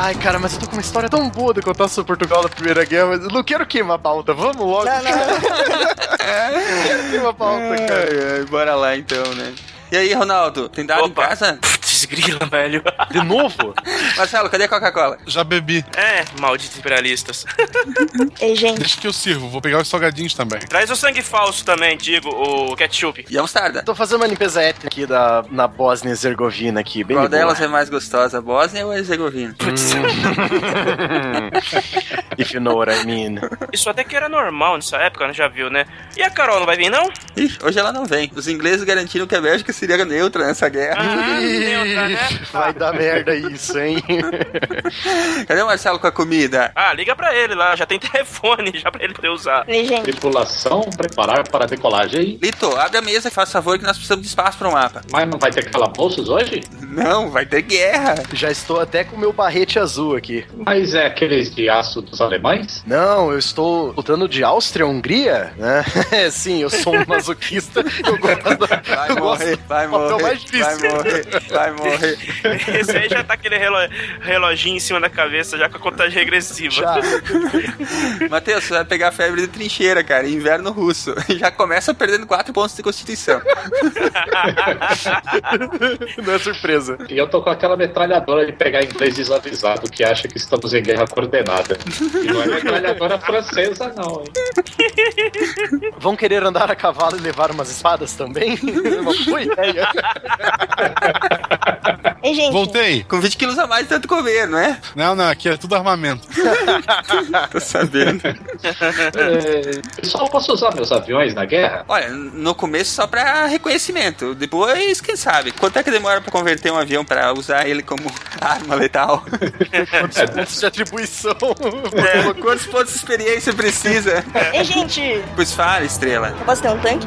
Ai, cara, mas eu tô com uma história tão boa de contar sobre Portugal na Primeira Guerra, mas eu não quero queimar a pauta. Vamos logo. Não, não, não. quero queimar a pauta, cara. Ai, bora lá então, né? E aí, Ronaldo, tem dado Opa. em casa? Desgrila, velho. De novo? Marcelo, cadê a Coca-Cola? Já bebi. É, malditos imperialistas. Ei, gente. Deixa que eu sirvo. Vou pegar os salgadinhos também. Traz o sangue falso também, digo, o ketchup. E a mostarda? Tô fazendo uma limpeza étnica aqui da, na Bósnia e Herzegovina aqui, bem Qual delas é mais gostosa, a Bósnia ou a Herzegovina? If you know what I mean. Isso até que era normal nessa época, né? Já viu, né? E a Carol não vai vir, não? Ih, hoje ela não vem. Os ingleses garantiram que a Bélgica seria neutra nessa guerra. Ah, neutra, né? Vai dar merda isso, hein? Cadê o Marcelo com a comida? Ah, liga pra ele lá, já tem telefone já pra ele poder usar. Gente. Tripulação, preparar para a decolagem. Lito, abre a mesa e faz favor que nós precisamos de espaço para o mapa. Mas não vai ter calabouços hoje? Não, vai ter guerra. Já estou até com o meu barrete azul aqui. Mas é aqueles de aço dos alemães? Não, eu estou lutando de Áustria-Hungria, né? Sim, eu sou um masoquista. Eu gosto, Vai eu gosto morrer, vai do papel morrer, mais difícil. vai morrer, vai morrer. Esse aí já tá aquele relo- reloginho em cima da cabeça, já com a contagem regressiva. Já. Matheus, você vai pegar febre de trincheira, cara, inverno russo. Já começa perdendo 4 pontos de constituição. Não é surpresa. E eu tô com aquela metralhadora de pegar inglês desavisado que acha que estamos em guerra coordenada. E não é metralhadora francesa, não, hein? Vão querer andar a cavalo e levar umas espadas também? Uma boa ideia. Ei, gente. Voltei. Com 20 quilos a mais tanto comer, não é? Não, não, aqui é tudo armamento. Tô sabendo. É, Pessoal, posso usar meus aviões na guerra? Olha, no começo só pra reconhecimento. Depois, quem sabe? Quanto é que demora pra converter um avião pra usar ele como arma letal? Quantos pontos de atribuição? É, quantos pontos de experiência precisa? Ei, gente. Pois fala, estrela. Eu posso ter um tanque?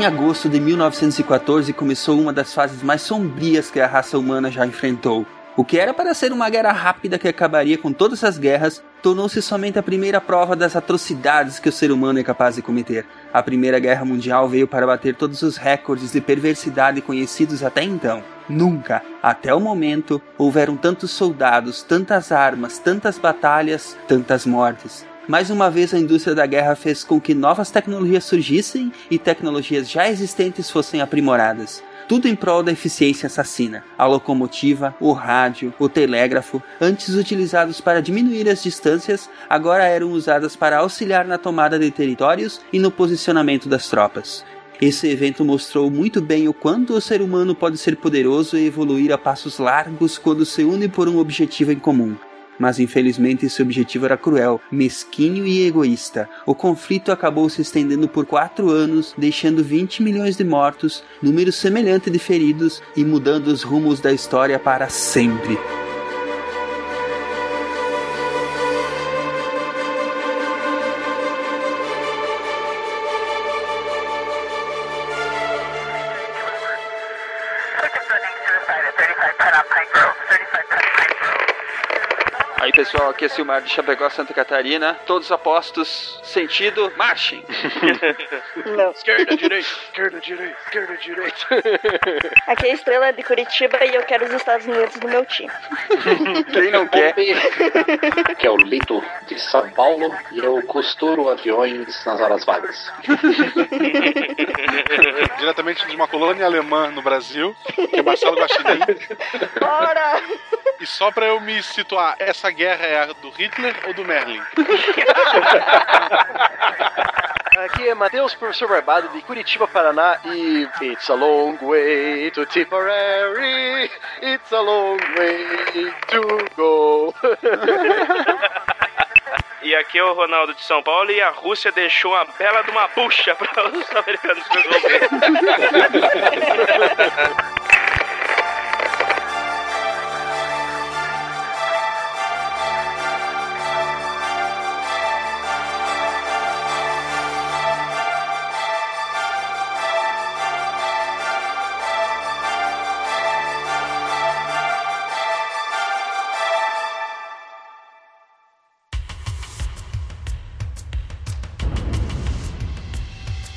Em agosto de 1914 começou uma das fases mais sombrias que a raça humana já enfrentou. O que era para ser uma guerra rápida que acabaria com todas as guerras, tornou-se somente a primeira prova das atrocidades que o ser humano é capaz de cometer. A Primeira Guerra Mundial veio para bater todos os recordes de perversidade conhecidos até então. Nunca, até o momento, houveram tantos soldados, tantas armas, tantas batalhas, tantas mortes. Mais uma vez, a indústria da guerra fez com que novas tecnologias surgissem e tecnologias já existentes fossem aprimoradas. Tudo em prol da eficiência assassina. A locomotiva, o rádio, o telégrafo, antes utilizados para diminuir as distâncias, agora eram usadas para auxiliar na tomada de territórios e no posicionamento das tropas. Esse evento mostrou muito bem o quanto o ser humano pode ser poderoso e evoluir a passos largos quando se une por um objetivo em comum mas infelizmente esse objetivo era cruel, mesquinho e egoísta. O conflito acabou se estendendo por quatro anos, deixando 20 milhões de mortos, número semelhante de feridos e mudando os rumos da história para sempre. Pessoal, aqui é Silmar de Chapecó, Santa Catarina. Todos apostos, sentido, marchem! Não. Esquerda, direita, esquerda, direita, esquerda, direita. Aqui é a estrela de Curitiba e eu quero os Estados Unidos no meu time. Quem não quer? Que é o Lito de São Paulo e eu costuro aviões nas horas vagas. Diretamente de uma colônia alemã no Brasil, que é Marcelo Guaxinim. Bora! E só pra eu me situar, essa guerra é a do Hitler ou do Merlin? Aqui é Matheus, professor Barbado de Curitiba, Paraná e It's a long way to Tipperary, it's a long way to go. E aqui é o Ronaldo de São Paulo e a Rússia deixou uma bela de uma bucha para os americanos resolver.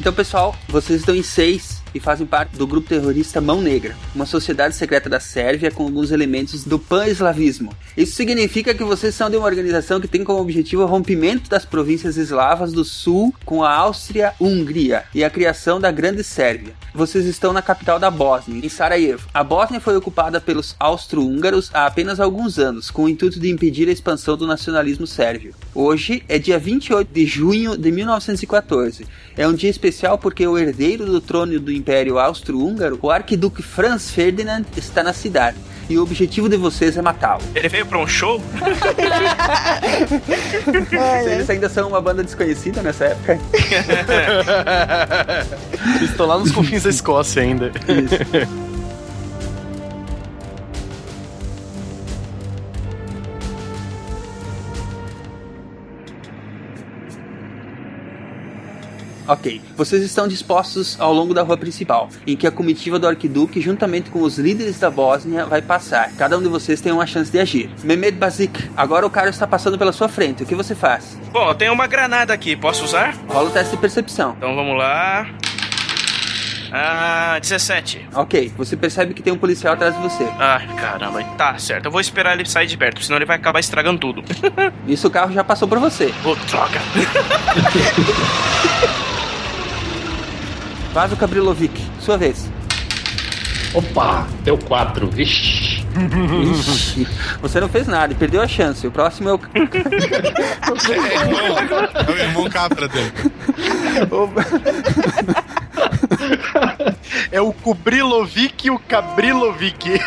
Então, pessoal, vocês estão em seis e fazem parte do grupo terrorista Mão Negra, uma sociedade secreta da Sérvia com alguns elementos do pan-eslavismo. Isso significa que vocês são de uma organização que tem como objetivo o rompimento das províncias eslavas do sul com a Áustria-Hungria e a criação da Grande Sérvia. Vocês estão na capital da Bósnia, em Sarajevo. A Bósnia foi ocupada pelos austro-húngaros há apenas alguns anos, com o intuito de impedir a expansão do nacionalismo sérvio. Hoje é dia 28 de junho de 1914. É um dia especial porque o herdeiro do trono do Império Austro-Húngaro, o arquiduque Franz Ferdinand, está na cidade. E o objetivo de vocês é matá-lo. Ele veio pra um show? Eles ainda são uma banda desconhecida nessa época. Estou lá nos confins da Escócia ainda. Ok, vocês estão dispostos ao longo da rua principal, em que a comitiva do Arquiduque, juntamente com os líderes da Bósnia, vai passar. Cada um de vocês tem uma chance de agir. Mehmed Bazik, agora o cara está passando pela sua frente. O que você faz? Bom, eu tenho uma granada aqui, posso usar? Rola o teste de percepção. Então vamos lá. Ah, 17. Ok, você percebe que tem um policial atrás de você. Ah, caramba. Tá, certo. Eu vou esperar ele sair de perto, senão ele vai acabar estragando tudo. Isso o carro já passou por você. Ô, droga. Vávio Kabrilovic, sua vez. Opa, deu quatro. Vixe. Ixi, você não fez nada perdeu a chance. O próximo é o. É o irmão Capra dele. É o Kubrilovic e o Cabrilovic.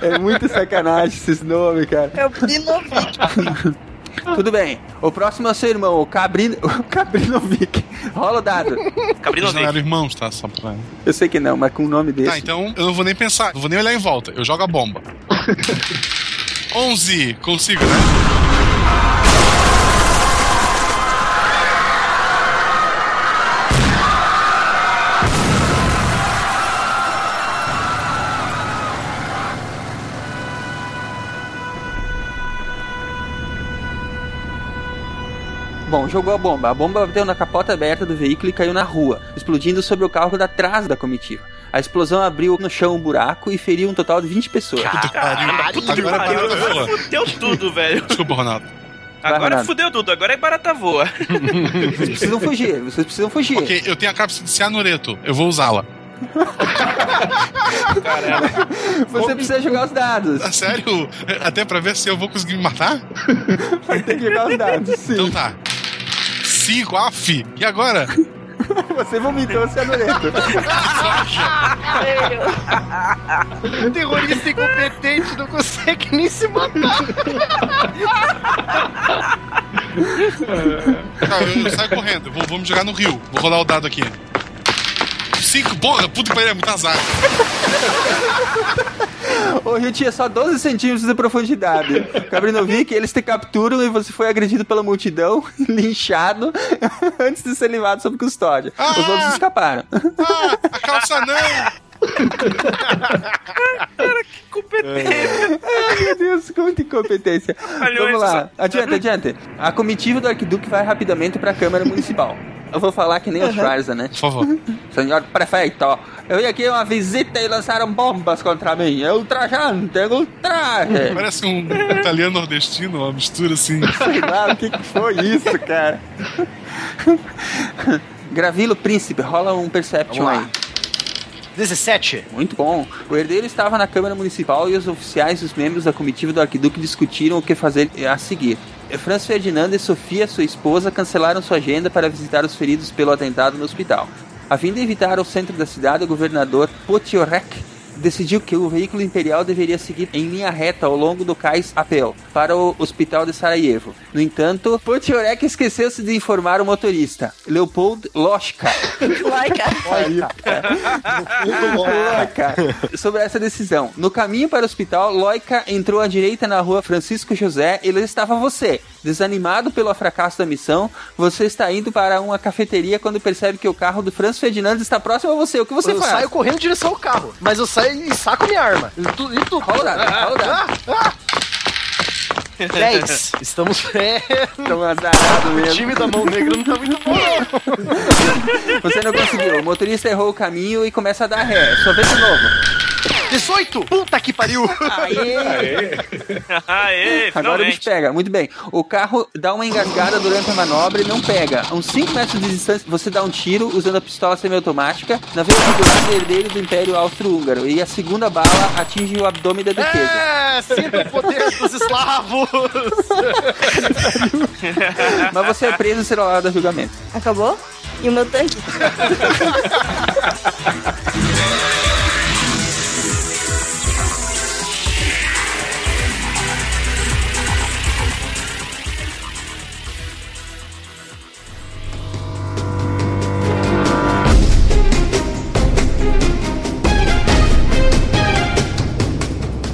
É muito sacanagem esses nomes, cara. É o Brinovic. Tudo bem. O próximo é o seu irmão, o, Cabri... o Cabrinovic. Rola o dado. Cabrino Eles não eram irmãos, tá? Só pra... Eu sei que não, mas com o nome desse. Tá, então eu não vou nem pensar, não vou nem olhar em volta. Eu jogo a bomba. 11, consigo, né? Bom, jogou a bomba. A bomba bateu na capota aberta do veículo e caiu na rua, explodindo sobre o carro da trás da comitiva. A explosão abriu no chão um buraco e feriu um total de 20 pessoas. Pariu. Puta que é pariu. fudeu tudo, velho. Desculpa, Ronaldo. Agora Ronaldo. fudeu tudo. Agora é barata voa. Vocês precisam fugir, vocês precisam fugir. Ok, eu tenho a cápsula de cianureto. Eu vou usá-la. Você precisa jogar os dados. Ah, sério? Até pra ver se eu vou conseguir me matar? Vai ter que jogar os dados, sim. Então tá. 5, af. E agora? Você vomitou cianureto. O terrorista incompetente não consegue nem se matar. Tá, eu, eu saio correndo. Vou, vou me jogar no rio. Vou rolar o dado aqui. 5, porra, puta que pariu, é muito azar. O rio tinha só 12 centímetros de profundidade. Cabrinovic, eles te capturam e você foi agredido pela multidão, linchado, antes de ser levado sob custódia. Os Ah! outros escaparam. Ah, a calça não! Competente. Ai, meu Deus, muita incompetência. Olha, Vamos lá, adiante, adiante. A comitiva do arquiduque vai rapidamente para a Câmara Municipal. Eu vou falar que nem o Schwarza, né? Por favor. Senhor prefeito, eu vim aqui uma visita e lançaram bombas contra mim. É ultrajante, é ultraje. Parece um italiano nordestino, uma mistura assim. Sei lá, o que, que foi isso, cara? Gravilo Príncipe, rola um Perception aí. Lá. 17. Muito bom. O herdeiro estava na Câmara Municipal e os oficiais e os membros da comitiva do arquiduque discutiram o que fazer a seguir. Franz Ferdinando e Sofia, sua esposa, cancelaram sua agenda para visitar os feridos pelo atentado no hospital. A fim de evitar o centro da cidade, o governador Potiorek decidiu que o veículo imperial deveria seguir em linha reta ao longo do cais Apel para o hospital de Sarajevo. No entanto, Potiorek esqueceu-se de informar o motorista, Leopold Loschka. Loica sobre essa decisão. No caminho para o hospital, Loica entrou à direita na rua Francisco José e lá estava você. Desanimado pelo fracasso da missão, você está indo para uma cafeteria quando percebe que o carro do Franz Ferdinand está próximo a você. O que você eu faz? saio correndo em direção ao carro, mas eu saio e saco minha arma. E tu, e tu o dado, rola o dado. Ah, ah. 10. Estamos. É, Tão azarado o mesmo. time da mão negra não tá muito bom, não. Você não conseguiu. O motorista errou o caminho e começa a dar ré. Sua vez de novo. 18! Puta que pariu! Aê! Aê, Agora o bicho pega, muito bem. O carro dá uma engasgada durante a manobra e não pega. A uns 5 metros de distância, você dá um tiro usando a pistola semiautomática na do herdeiro do Império Austro-Húngaro. E a segunda bala atinge o abdômen da defesa. É, sinta o poder dos eslavos! Mas você é preso e será a julgamento. Acabou? E o meu tanque?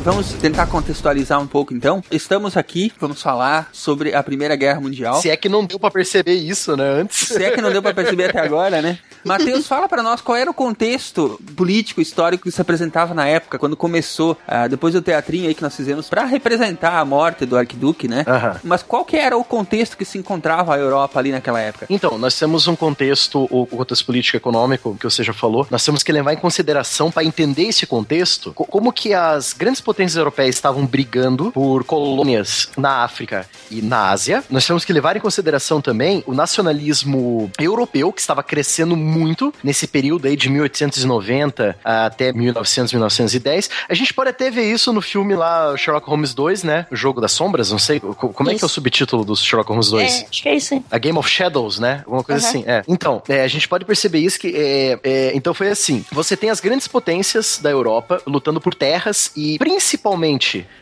Vamos tentar contextualizar um pouco então. Estamos aqui, vamos falar sobre a Primeira Guerra Mundial. Se é que não deu pra perceber isso, né, antes. Se é que não deu pra perceber até agora, né? Matheus, fala pra nós qual era o contexto político, histórico que se apresentava na época, quando começou, ah, depois do teatrinho aí que nós fizemos, pra representar a morte do arquiduque, né? Mas qual que era o contexto que se encontrava a Europa ali naquela época? Então, nós temos um contexto, o contexto político e econômico, que você já falou, nós temos que levar em consideração, para entender esse contexto, co- como que as grandes potências europeias estavam brigando por colônias na África e na Ásia. Nós temos que levar em consideração também o nacionalismo europeu, que estava crescendo muito nesse período aí de 1890 até 1900, 1910. A gente pode até ver isso no filme lá, Sherlock Holmes 2, né? O Jogo das Sombras, não sei, co- como é que é o Isso. subtítulo do Sherlock Holmes 2? É, acho que é isso, hein? A Game of Shadows, né? Alguma coisa Aham. assim. É. Então, é, a gente pode perceber isso que. é, é, então foi assim: você tem as grandes potências da Europa lutando por terras e, principalmente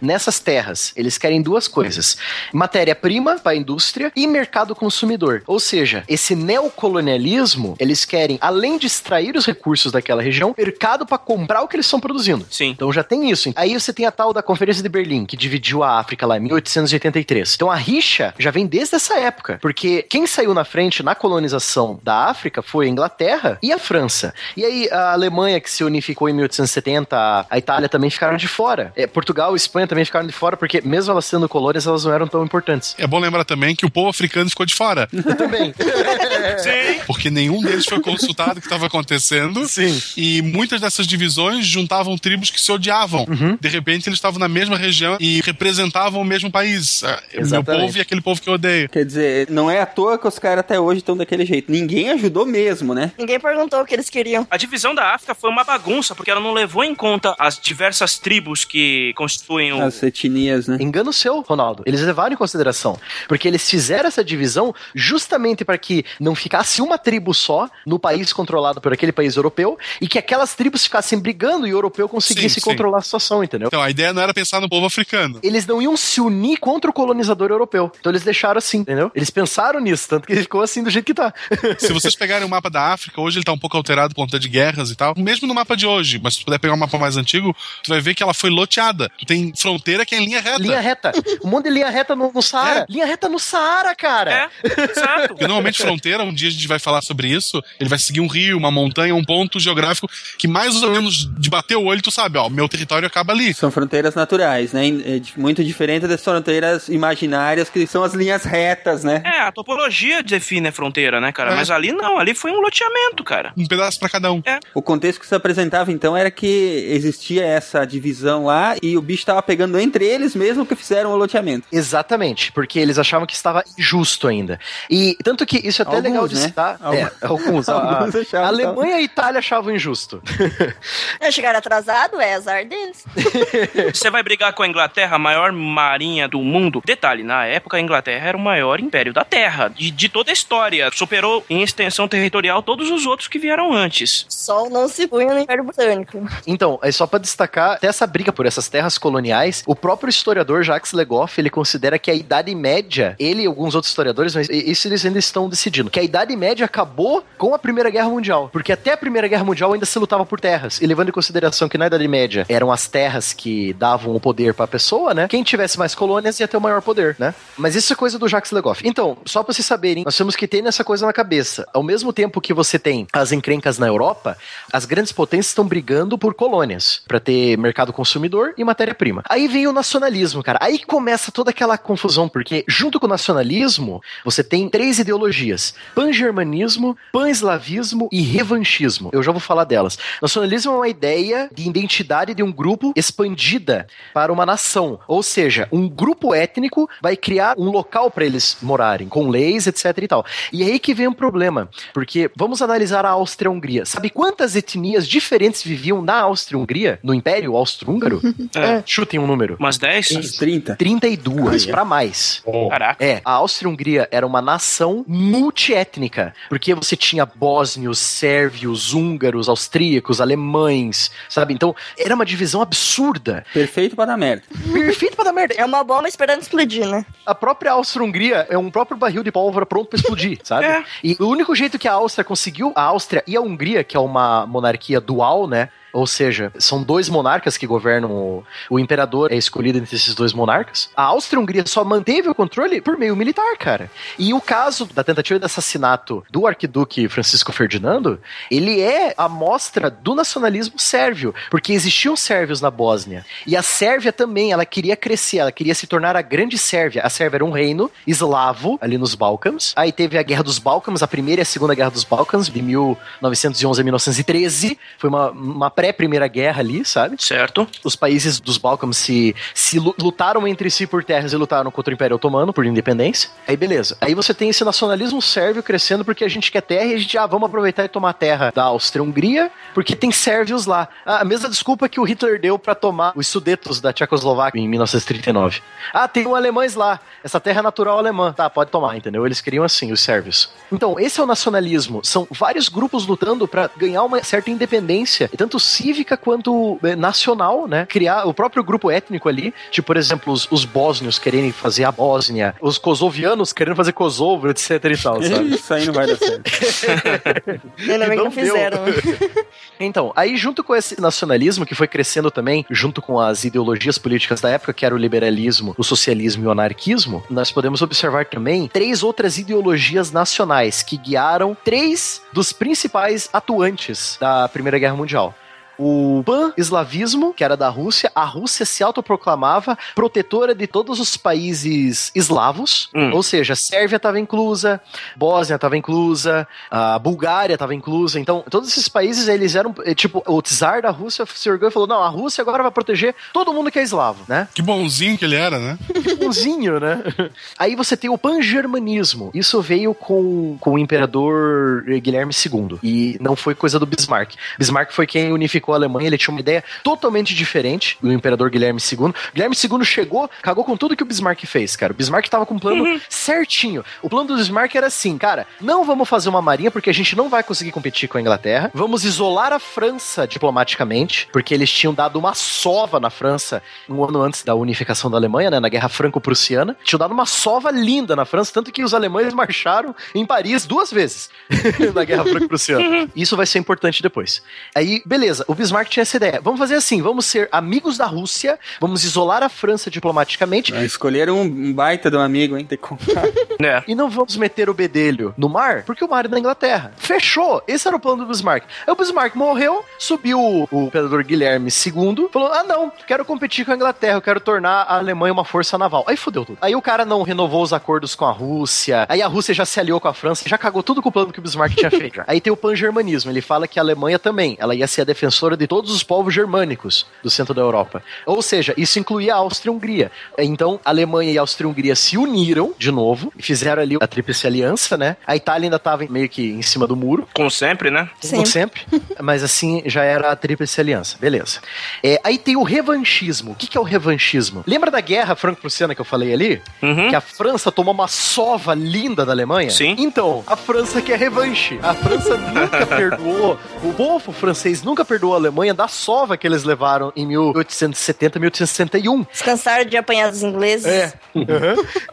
nessas terras, eles querem duas coisas: matéria-prima para a indústria e mercado consumidor. Ou seja, esse neocolonialismo, eles querem, além de extrair os recursos daquela região, mercado para comprar o que eles estão produzindo. Sim. Então já tem isso. Aí você tem a tal da Conferência de Berlim, que dividiu a África lá em 1883. Então a rixa já vem desde essa época, porque quem saiu na frente na colonização da África foi a Inglaterra e a França. E aí a Alemanha, que se unificou em 1870, a- a Itália também ficaram de fora. É, Portugal e Espanha também ficaram de fora, porque mesmo elas sendo colônias, elas não eram tão importantes. É bom lembrar também que o povo africano ficou de fora, Eu também. Sim. porque nenhum deles foi consultado o que estava acontecendo. Sim. E muitas dessas divisões juntavam tribos que se odiavam. Uhum. De repente, eles estavam na mesma região e representavam o mesmo país. Ah, O meu Exatamente. povo e aquele povo que eu odeio. Quer dizer, não é à toa que os caras até hoje estão daquele jeito. Ninguém ajudou mesmo, né? Ninguém perguntou o que eles queriam. A divisão da África foi uma bagunça, porque ela não levou em conta as diversas tribos que constituem o. As etnias, né? Engano seu, Ronaldo. Eles levaram em consideração. Porque eles fizeram essa divisão justamente para que não ficasse uma tribo só no país controlado por aquele país europeu e que aquelas tribos ficassem brigando e o europeu conseguisse Sim, sim. controlar a situação, entendeu? Então, a ideia não era pensar no povo africano. Eles não iam se unir contra o colonizador europeu. Então eles deixaram assim, entendeu? Eles pensaram nisso, tanto que ele ficou assim do jeito que tá. Se vocês pegarem o mapa da África, hoje ele tá um pouco alterado por conta de guerras e tal. Mesmo no mapa de hoje, mas se tu puder pegar um mapa mais antigo, tu vai ver que ela foi loteada. Tu tem fronteira que é em linha reta. linha reta. Um monte de linha reta no, no Saara. É. Linha reta no Saara, cara. É, exato. Porque normalmente fronteira, um dia a gente vai falar sobre isso, ele vai seguir um rio, uma montanha, um ponto geográfico que mais ou menos de bater o olho, tu sabe, ó, meu território acaba ali. São fronteiras naturais, né? É muito diferente das fronteiras imaginárias, que são as linhas retas, né? É, a topologia define a fronteira, né, cara? É. Mas ali não, ali foi um loteamento, cara. Um pedaço pra cada um. O contexto que se apresentava então era que existia essa divisão lá lá e o bicho tava pegando entre eles mesmo que fizeram o loteamento. Exatamente, porque eles achavam que estava injusto ainda. E tanto que isso é até Alguns, legal de né? citar. Alguns. É, alguns. A, Alguns a achavam Alemanha e a Itália achavam injusto. É, chegaram atrasado, é azar deles. Você vai brigar com a Inglaterra, a maior marinha do mundo. Detalhe, na época a Inglaterra era o maior império da Terra, de, de toda a história. Superou em extensão territorial todos os outros que vieram antes. Sol não se punha no Império Britânico. Então, é só pra destacar, até essa briga por essas terras coloniais, o próprio historiador Jacques Legoff, ele considera que a Idade Média, ele e alguns outros historiadores, mas isso eles ainda estão decidindo, que a Idade Média acabou com a Primeira Guerra Mundial, porque até a Primeira Guerra Mundial ainda se lutava por terras, e levando em consideração que na Idade Média eram as terras que davam o poder pra pessoa, né? Quem tivesse mais colônias ia ter o maior poder, né? Mas isso é coisa do Jacques Legoff. Então, só pra vocês saberem, nós temos que ter nessa coisa na cabeça. Ao mesmo tempo que você tem as encrencas na Europa, as grandes potências estão brigando por colônias, pra ter mercado consumidor e matéria-prima. Aí vem o nacionalismo, cara. Aí começa toda aquela confusão, porque junto com o nacionalismo, você tem três ideologias: pan-germanismo, pan-eslavismo e revanchismo. Eu já vou falar delas. Nacionalismo é uma ideia de identidade de um grupo expandida para uma nação, ou seja, um grupo étnico vai criar um local para eles morarem, com leis, etc e tal. E aí que vem um problema, porque vamos analisar a Áustria-Hungria. Sabe quantas etnias diferentes viviam na Áustria-Hungria, no Império Austro-Húngaro? É. Chutem um número. Umas 10? Uns 30. 32 Ai, é. para mais. Oh, Caraca. É, a Áustria-Hungria era uma nação multiétnica, porque você tinha bósnios, sérvios, húngaros, austríacos, alemães, sabe? Então, era uma divisão absurda. Perfeito pra dar merda. Perfeito pra dar merda. É uma bomba esperando explodir, né? A própria Áustria-Hungria é um próprio barril de pólvora pronto pra explodir, sabe? É. E o único jeito que a Áustria conseguiu, a Áustria e a Hungria, que é uma monarquia dual, né? Ou seja, são dois monarcas que governam o, o imperador é escolhido entre esses dois monarcas. A Áustria e a Hungria só manteve o controle por meio militar, cara. E o caso da tentativa de assassinato do arquiduque Francisco Ferdinando, ele é a mostra do nacionalismo sérvio, porque existiam sérvios na Bósnia. E a Sérvia também, ela queria crescer, ela queria se tornar a grande Sérvia. A Sérvia era um reino eslavo ali nos Balcãs. Aí teve a Guerra dos Balcãs, a primeira e a segunda Guerra dos Balcãs, de 1911 a 1913. Foi uma, uma pré-primeira guerra ali, sabe? Certo. Os países dos Balcãs se, se lu- lutaram entre si por terras e lutaram contra o Império Otomano por independência. Aí beleza. Aí você tem esse nacionalismo sérvio crescendo porque a gente quer terra e a gente, ah, vamos aproveitar e tomar terra da Áustria-Hungria porque tem sérvios lá. Ah, a mesma desculpa que o Hitler deu pra tomar os Sudetos da Tchecoslováquia em 1939. Ah, tem um alemães lá. Essa terra é natural alemã. Tá, pode tomar, entendeu? Eles queriam assim, os sérvios. Então, esse é o nacionalismo. São vários grupos lutando pra ganhar uma certa independência, tanto cívica quanto eh, nacional, né? Criar o próprio grupo étnico ali. Tipo, por exemplo, os, os bósnios querendo fazer a Bósnia, os kosovianos querendo fazer Kosovo, etc e tal, sabe? Isso aí não vai dar certo. Ainda bem que Não fizeram. né? Então, aí junto com esse nacionalismo que foi crescendo também, junto com as ideologias políticas da época, que era o liberalismo, o socialismo e o anarquismo, nós podemos observar também três outras ideologias nacionais que guiaram três dos principais atuantes da Primeira Guerra Mundial. O pan-eslavismo, que era da Rússia, a Rússia se autoproclamava protetora de todos os países eslavos, Hum. ou seja, a Sérvia estava inclusa, Bósnia estava inclusa, a Bulgária estava inclusa. Então, todos esses países, eles eram, eh, tipo, o czar da Rússia se orgulhou e falou: não, a Rússia agora vai proteger todo mundo que é eslavo, né? Que bonzinho que ele era, né? bonzinho, né? Aí você tem o pan-germanismo. Isso veio com, com o imperador Guilherme II. E não foi coisa do Bismarck. Bismarck foi quem unificou a Alemanha. Ele tinha uma ideia totalmente diferente do imperador Guilherme II. Guilherme II chegou, cagou com tudo que o Bismarck fez, cara. O Bismarck tava com um plano certinho. O plano do Bismarck era assim, cara, não vamos fazer uma marinha porque a gente não vai conseguir competir com a Inglaterra. Vamos isolar a França diplomaticamente, porque eles tinham dado uma sova na França um ano antes da unificação da Alemanha, né, na Guerra Franco-Prussiana. Tinham dado uma sova linda na França, tanto que os alemães marcharam em Paris duas vezes na Guerra Franco-Prussiana. Isso vai ser importante depois. Aí, beleza, o Bismarck tinha essa ideia. Vamos fazer assim, vamos ser amigos da Rússia, vamos isolar a França diplomaticamente Escolheram um baita de um amigo, hein? Tem que comprar. É. e não vamos meter o bedelho no mar, porque o mar é da Inglaterra. Fechou! Esse era o plano do Bismarck. Aí o Bismarck morreu, subiu o, o imperador Guilherme II, falou: ah, não, quero competir com a Inglaterra, eu quero tornar a Alemanha uma força naval. Aí fudeu tudo. Aí o cara não renovou os acordos com a Rússia, aí a Rússia já se aliou com a França, já cagou tudo com o plano que o Bismarck tinha feito. Aí tem o pan-germanismo, ele fala que a Alemanha também, ela ia ser a defensora protetora de todos os povos germânicos do centro da Europa. Ou seja, isso incluía a Áustria-Hungria. Então, a Alemanha e a Áustria-Hungria se uniram de novo e fizeram ali a Tríplice Aliança, né? A Itália ainda estava meio que em cima do muro, Como sempre, né? como sempre. Mas assim, já era a Tríplice Aliança. Beleza. É, aí tem o revanchismo. O que, que é o revanchismo? Lembra da guerra franco-prussiana que eu falei ali? Uhum. Que a França tomou uma sova linda da Alemanha? Sim. Então, a França quer revanche. A França nunca perdoou, o povo francês nunca perdoou Alemanha da sova que eles levaram em 1870, 1861. Descansaram de apanhar dos ingleses. É. Uhum.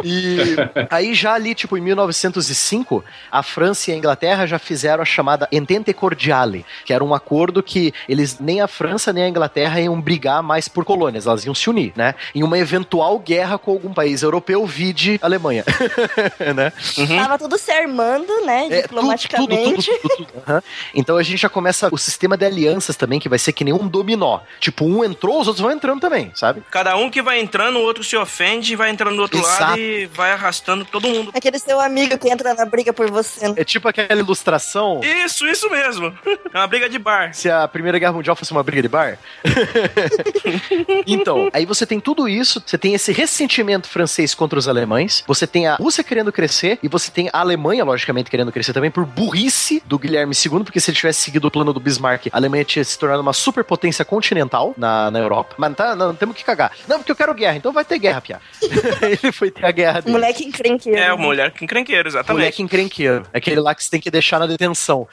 E aí já ali, tipo, em 1905, a França e a Inglaterra já fizeram a chamada Entente Cordiale, que era um acordo que eles, nem a França nem a Inglaterra iam brigar mais por colônias, elas iam se unir, né? Em uma eventual guerra com algum país europeu, vide Alemanha, né? Tava tudo se armando, né? É, diplomaticamente. tudo, tudo, tudo, tudo. Aham. Então a gente já começa o sistema de alianças também, que vai ser que nem um dominó. Tipo, um entrou, os outros vão entrando também, sabe? Cada um que vai entrando, o outro se ofende, vai entrando do outro Exato. lado e vai arrastando todo mundo. Aquele seu amigo que entra na briga por você. né? É tipo aquela ilustração. Isso, isso mesmo. É uma briga de bar. Se a Primeira Guerra Mundial fosse uma briga de bar? então, aí você tem tudo isso, você tem esse ressentimento francês contra os alemães, você tem a Rússia querendo crescer, e você tem a Alemanha, logicamente, querendo crescer também por burrice do Guilherme II, porque se ele tivesse seguido o plano do Bismarck, a Alemanha tinha se tornado uma superpotência continental na, na Europa. Mas tá, não, temos que cagar. Não, porque eu quero guerra, então vai ter guerra, Pia. ele foi ter a guerra dele. Moleque encrenqueiro. É, o mulher que encrenqueiro, exatamente. Moleque encrenqueiro. É aquele lá que você tem que deixar na detenção.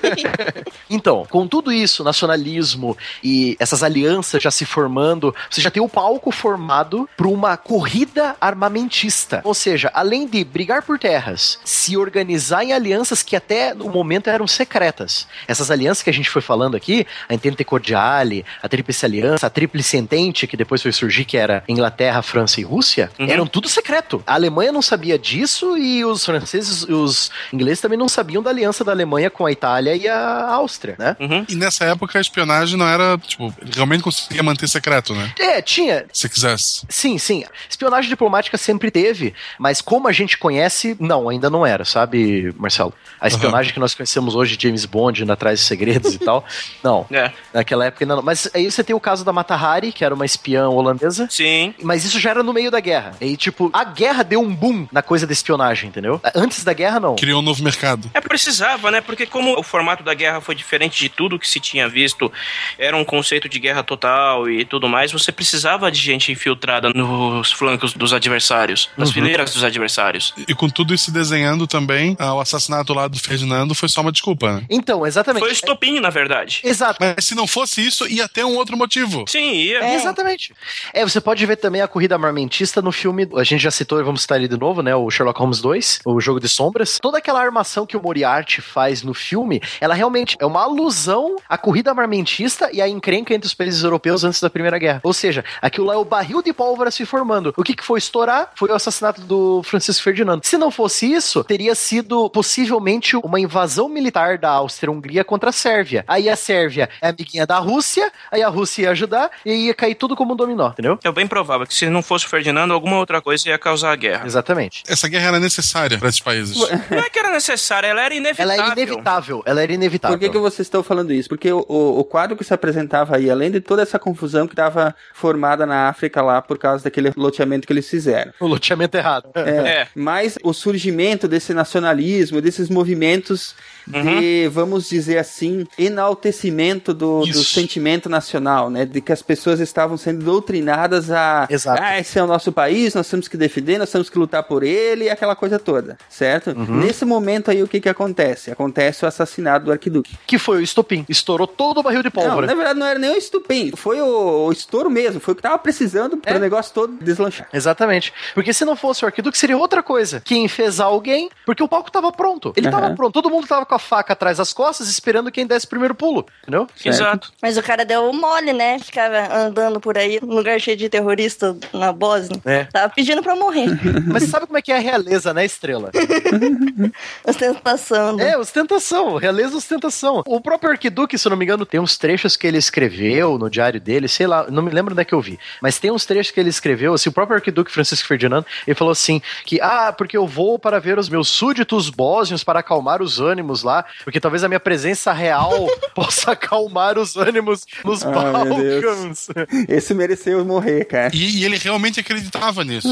então, com tudo isso, nacionalismo e essas alianças já se formando, você já tem o palco formado para uma corrida armamentista. Ou seja, além de brigar por terras, se organizar em alianças que até no momento eram secretas. Essas alianças que a gente foi falando aqui, a Entente Cordiale, a Tríplice Aliança, a Tríplice Entente, que depois foi surgir, que era Inglaterra, França e Rússia, Uhum. eram tudo secreto. A Alemanha não sabia disso e os franceses e os ingleses também não sabiam da aliança da Alemanha com a Itália e a Áustria, né? Uhum. E nessa época a espionagem não era, tipo, realmente conseguia manter secreto, né? É, tinha. Se quisesse. Sim, sim. Espionagem diplomática sempre teve, mas como a gente conhece, não, ainda não era, sabe, Marcelo? A espionagem que nós conhecemos hoje, James Bond, indo atrás de segredos e tal, não. É. Naquela época ainda não. Mas aí você tem o caso da Mata Hari, que era uma espiã holandesa. Sim. Mas isso já era no meio da guerra. E, tipo, a guerra deu um boom na coisa da espionagem, entendeu? Antes da guerra, não. Criou um novo mercado. É, precisava, né? Porque como o formato da guerra foi diferente de tudo que se tinha visto, era um conceito de guerra total e tudo mais, você precisava de gente infiltrada nos flancos dos adversários, nas fileiras dos adversários. E com tudo isso desenhando também, ah, o assassinato lá do Ferdinando foi só uma desculpa, né? Então, exatamente. Foi o estopim, na verdade. Exato. Mas se não fosse isso, ia ter um outro motivo. Sim, ia. É. Exatamente. É, você pode ver também a corrida armamentista no filme, a gente já citou, e vamos citar ele de novo, né? O Sherlock Holmes 2, o Jogo de Sombras. Toda aquela armação que o Moriarty faz no filme, ela realmente é uma alusão à corrida armamentista e à encrenca entre os países europeus antes da Primeira Guerra. Ou seja, aquilo lá é o barril de pólvora se formando. O que, que foi estourar foi o assassinato do Francisco Ferdinando. Se não fosse isso, teria sido possivelmente uma invasão militar da Áustria-Hungria contra a Sérvia. Aí a Sérvia é amiguinha da Rússia, aí a Rússia ia ajudar e ia cair tudo como um dominó, entendeu? É bem provável que se não fosse o Ferdinando, alguma outra coisa ia causar a guerra. Exatamente. Essa guerra era necessária para esses países. Não é que era necessária, ela era Ela inevitável. é inevitável, ela era inevitável. Por que, que vocês estão falando isso? Porque o, o, o quadro que se apresentava aí, além de toda essa confusão que estava formada na África lá por causa daquele loteamento que eles fizeram. O loteamento errado. É. Mas o surgimento desse nacionalismo, desses movimentos de, vamos dizer assim, enaltecimento do, do sentimento nacional, né? De que as pessoas estavam sendo doutrinadas a. Exato. Ah, esse é o nosso país, nós temos que defender, nós temos que lutar por ele, e aquela coisa toda, certo? Nesse momento aí, o que que acontece? Acontece o assassinato do arquiduque. Que foi o estopim. Estourou todo o barril de Não, pólvora. na verdade não era nem o estupim, foi o, o estouro mesmo, foi o que tava precisando para É. o negócio todo deslanchar. Exatamente. Porque se não fosse o arquiduque, seria outra coisa. Que enfesar alguém, porque o palco tava pronto. Ele tava Aham. pronto. Todo mundo tava com a faca atrás das costas, esperando quem desse o primeiro pulo. Entendeu? Exato. Mas o cara deu mole, né? Ficava andando por aí, num lugar cheio de terrorista na Bósnia. É. Tava pedindo pra morrer. Mas você sabe como é que é a realeza, né, Estrela? Ostentação. né? É, ostentação, realeza ostentação. O próprio Arquiduque, se eu não me engano, tem uns trechos que ele escreveu no diário dele, sei lá, não me lembro onde é que eu vi, mas tem uns trechos que ele escreveu, assim, o próprio Arquiduque Francisco Ferdinando, ele falou assim, que, ah, porque eu vou para ver os meus súditos bósnios para acalmar os ânimos lá, porque talvez a minha presença real possa acalmar os ânimos nos. Balcãs. Esse mereceu morrer, cara. E, e ele realmente acreditava nisso.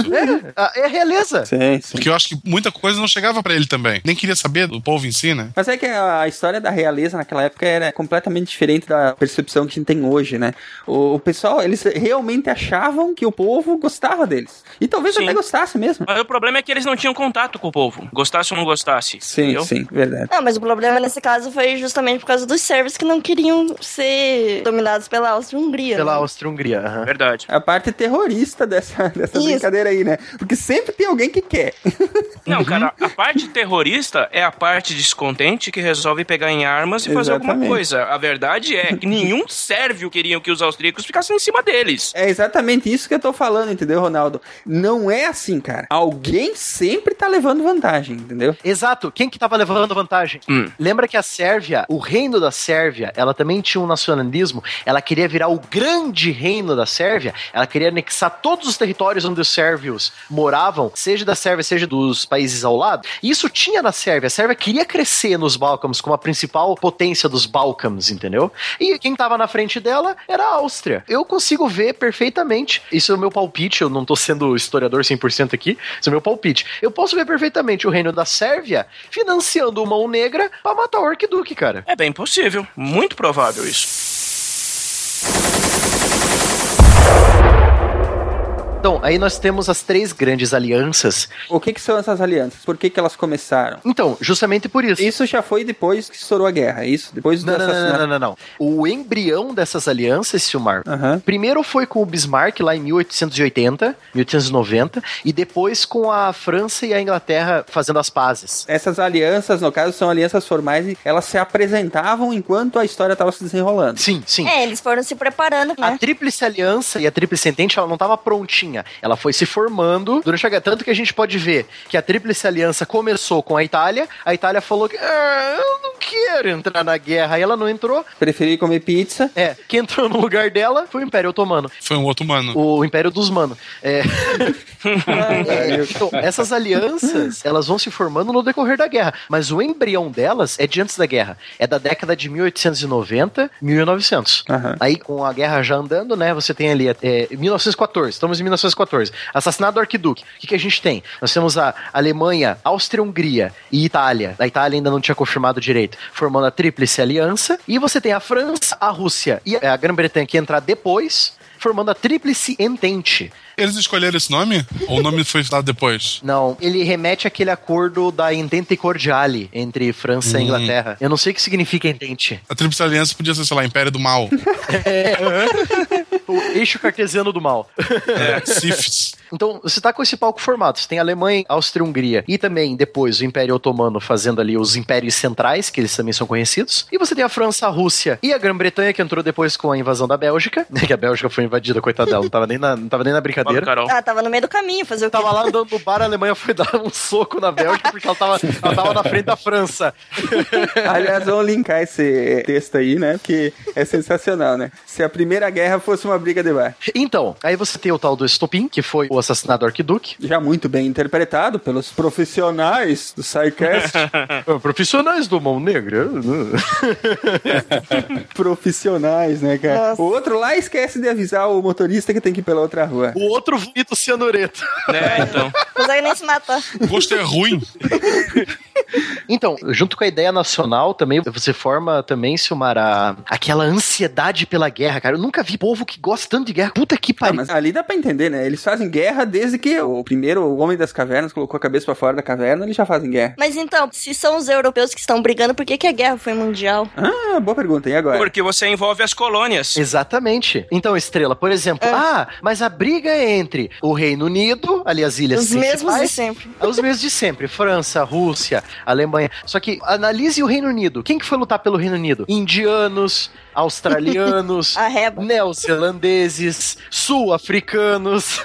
Ah, É a realeza. Sim, sim. Porque eu acho que muita coisa não chegava pra ele também. Nem queria saber do povo em si, né? Mas é que a história da realeza naquela época era completamente diferente da percepção que a gente tem hoje, né? O, o pessoal, eles realmente achavam que o povo gostava deles. E talvez Sim. até gostasse mesmo. Mas o problema é que eles não tinham contato com o povo. Gostasse ou não gostasse. Sim, entendeu? sim, verdade. Não, mas o problema nesse caso foi justamente por causa dos sérvios que não queriam ser dominados pela Áustria-Hungria. Pela né? Áustria-Hungria. Verdade. A parte terrorista dessa, dessa Isso. brincadeira aí, né? Porque sempre tem alguém que quer. Não, cara, a parte terrorista é a parte descontente que resolve pegar em armas e fazer alguma Exatamente. coisa. A verdade é que nenhum sérvio queria que os austríacos ficassem em cima deles. É exatamente isso que eu tô falando, entendeu, Ronaldo? Não é assim, cara. Alguém sempre tá levando vantagem, entendeu? Exato. Quem que tava levando vantagem? Hum. Lembra que a Sérvia, o reino da Sérvia, ela também tinha um nacionalismo. Ela queria virar o grande reino da Sérvia. Ela queria anexar todos os territórios onde os sérvios moravam, seja da Sérvia, seja dos países ao lado. E isso tinha na Sérvia. A Sérvia queria crescer nos Balcãs como a principal potência dos Balcãs, entendeu? E quem tava na frente dela era a Áustria. Eu consigo ver perfeitamente. Isso é o meu palpite. Eu não tô sendo historiador 100% aqui. Isso é o meu palpite. Eu posso ver perfeitamente o reino da Sérvia financiando o Mão Negra pra matar o Arquiduque, cara. É bem possível. Muito provável isso. Então, aí nós temos as três grandes alianças. O que que são essas alianças? Por que que elas começaram? Então, justamente por isso. Isso já foi depois que estourou a guerra, é isso? Depois do Não, não, não, assassinato. não, não, não. O embrião dessas alianças, Silmar. Primeiro foi com o Bismarck lá em 1880, 1890, e depois com a França e a Inglaterra fazendo as pazes. Essas alianças, no caso, são alianças formais e elas se apresentavam enquanto a história estava se desenrolando. Sim, sim. É, eles foram se preparando, A né? Tríplice Aliança e a Tríplice Entente, ela não estava prontinha. Ela foi se formando durante a guerra. Tanto que a gente pode ver que a Tríplice Aliança começou com a Itália. A Itália falou que "Ah, eu não quero entrar na guerra. Aí ela não entrou. Preferi comer pizza. É, quem entrou no lugar dela foi o Império Otomano. Foi um outro mano. O Império dos Mano. É. É, então, essas alianças, elas vão se formando no decorrer da guerra, mas o embrião delas é de antes da guerra. É da década de 1890, 1900. Aham. Aí, com a guerra já andando, né, você tem ali é, 1914, estamos em 1914. Assassinado do Arquiduque. O que, que a gente tem? Nós temos a Alemanha, Áustria-Hungria e Itália. A Itália ainda não tinha confirmado direito, formando a Tríplice Aliança. E você tem a França, a Rússia e a Grã-Bretanha que entrar depois, formando a Tríplice Entente. Eles escolheram esse nome? Ou o nome foi dado depois? Não, ele remete àquele acordo da Entente Cordiale entre França e Hum. Inglaterra. Eu não sei o que significa Entente. A Tríplice Aliança podia ser, sei lá, Império do Mal. O eixo cartesiano do mal. É, Sifis. Então, você tá com esse palco formado. Você tem a Alemanha, Áustria-Hungria e também depois o Império Otomano fazendo ali os impérios centrais, que eles também são conhecidos. E você tem a França, a Rússia e a Grã-Bretanha, que entrou depois com a invasão da Bélgica. Que a Bélgica foi invadida, coitada dela. Não tava nem na, não tava nem na Fala, brincadeira. Carol. Ah, tava no meio do caminho fazer o quê? Tava lá andando no bar, a Alemanha foi dar um soco na Bélgica porque ela tava, ela tava na frente da França. Aliás, vamos linkar esse texto aí, né? Porque é sensacional, né? Se a Primeira Guerra fosse uma briga de bar. Então, aí você tem o tal do Estopim, que foi o assassinato do Arquiduque. Já muito bem interpretado pelos profissionais do SciCast. Profissionais do Mão Negra. profissionais, né, cara? Nossa. O outro lá esquece de avisar o motorista que tem que ir pela outra rua. O outro vomita o cianureto. É, então. Não consegue nem se matar. O gosto é ruim. Então, junto com a ideia nacional também, você forma também, Silmar, a- aquela ansiedade pela guerra, cara. Eu nunca vi povo que gosta tanto de guerra. Puta que Ah, pariu. mas ali dá pra entender, né? Eles fazem guerra desde que o primeiro o Homem das Cavernas colocou a cabeça pra fora da caverna, eles já fazem guerra. Mas então, se são os europeus que estão brigando, por que, que a guerra foi mundial? Ah, boa pergunta. E agora? Porque você envolve as colônias. Exatamente. Então, Estrela, por exemplo, ah, mas a briga é entre o Reino Unido, ali as ilhas Os mesmos de sempre. Os mesmos de sempre. França, Rússia, Alemanha. Só que analise o Reino Unido. Quem que foi lutar pelo Reino Unido? Indianos, australianos, neozelandeses, sul-africanos,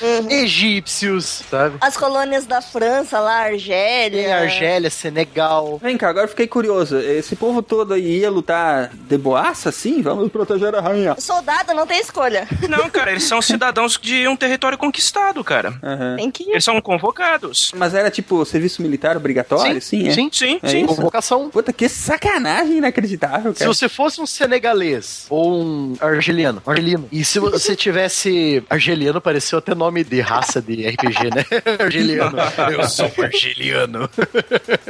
Uhum. egípcios, sabe? As colônias da França lá, Argélia. Tem Argélia, Senegal. Vem cá, agora eu fiquei curioso. Esse povo todo aí ia lutar de boaça, assim? Vamos proteger a rainha. Soldado não tem escolha. Não, cara, eles são cidadãos de um território conquistado, cara. Aham. Tem que ir. Eles são convocados. Mas era tipo serviço militar obrigatório, sim? é? sim, Sim, É sim. Convocação. Puta, que sacanagem inacreditável, Se cara. você fosse um senegalês ou um argeliano, argelino, e se você tivesse argeliano, pareceu até nome de raça de RPG, né? argeliano. Eu sou argeliano.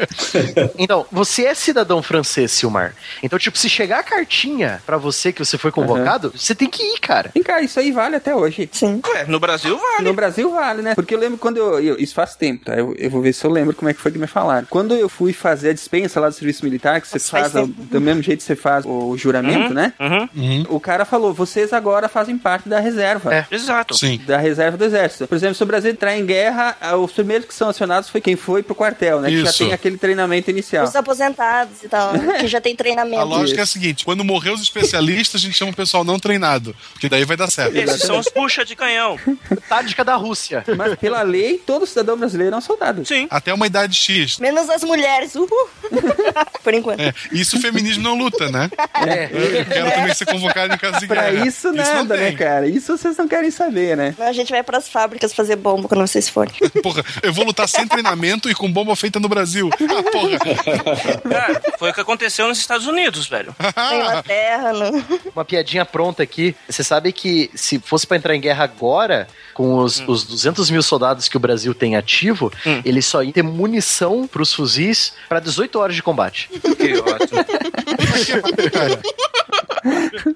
então, você é cidadão francês, Silmar. Então, tipo, se chegar a cartinha pra você que você foi convocado, você tem que ir, cara. Vem cá, isso aí vale até hoje. Sim. Ué, no Brasil vale. No Brasil vale, né? Porque eu lembro quando eu. eu- isso faz tempo, tá? Eu, eu vou ver se eu lembro como é que foi que me falaram. Quando eu fui fazer a dispensa lá do serviço militar, que você Nossa, faz faz do mesmo jeito que você faz o juramento, né? Uhum, O cara falou: vocês agora fazem parte da reserva. É. exato. Sim. Da reserva do exército. Por exemplo, se o Brasil entrar em guerra, ah, os primeiros que são acionados foi quem foi pro quartel, né? Que já Isso. tem aquele treinamento inicial. Os aposentados e tal, que já tem A treinamento. lógica é a seguinte: quando morrer os especialistas, a gente chama o pessoal não treinado. Porque daí vai dar certo. Esses são os puxa de canhão. Tática da Rússia. Mas pela lei, todo cidadão brasileiro é um soldado. Sim. Até uma idade X. Menos as mulheres. Uhul. Por enquanto. É, isso o feminismo não luta, né? É. Eu quero também ser convocado em casa de Pra guerra. isso não nada, né, tem. cara? Isso vocês não querem saber, né? A gente vai pras fábricas fazer bomba quando vocês forem. Porra, eu vou lutar sem treinamento e com bomba feita no Brasil. Ah, porra. Cara, foi o que aconteceu nos Estados Unidos, velho. Na Inglaterra, no... Uma piadinha pronta aqui. Você sabe que se fosse pra entrar em guerra agora, com os, os 200 mil soldados que o Brasil tem ativo, Hum. eles só iam ter munição pros fuzis pra 18 horas de combate. Que ótimo.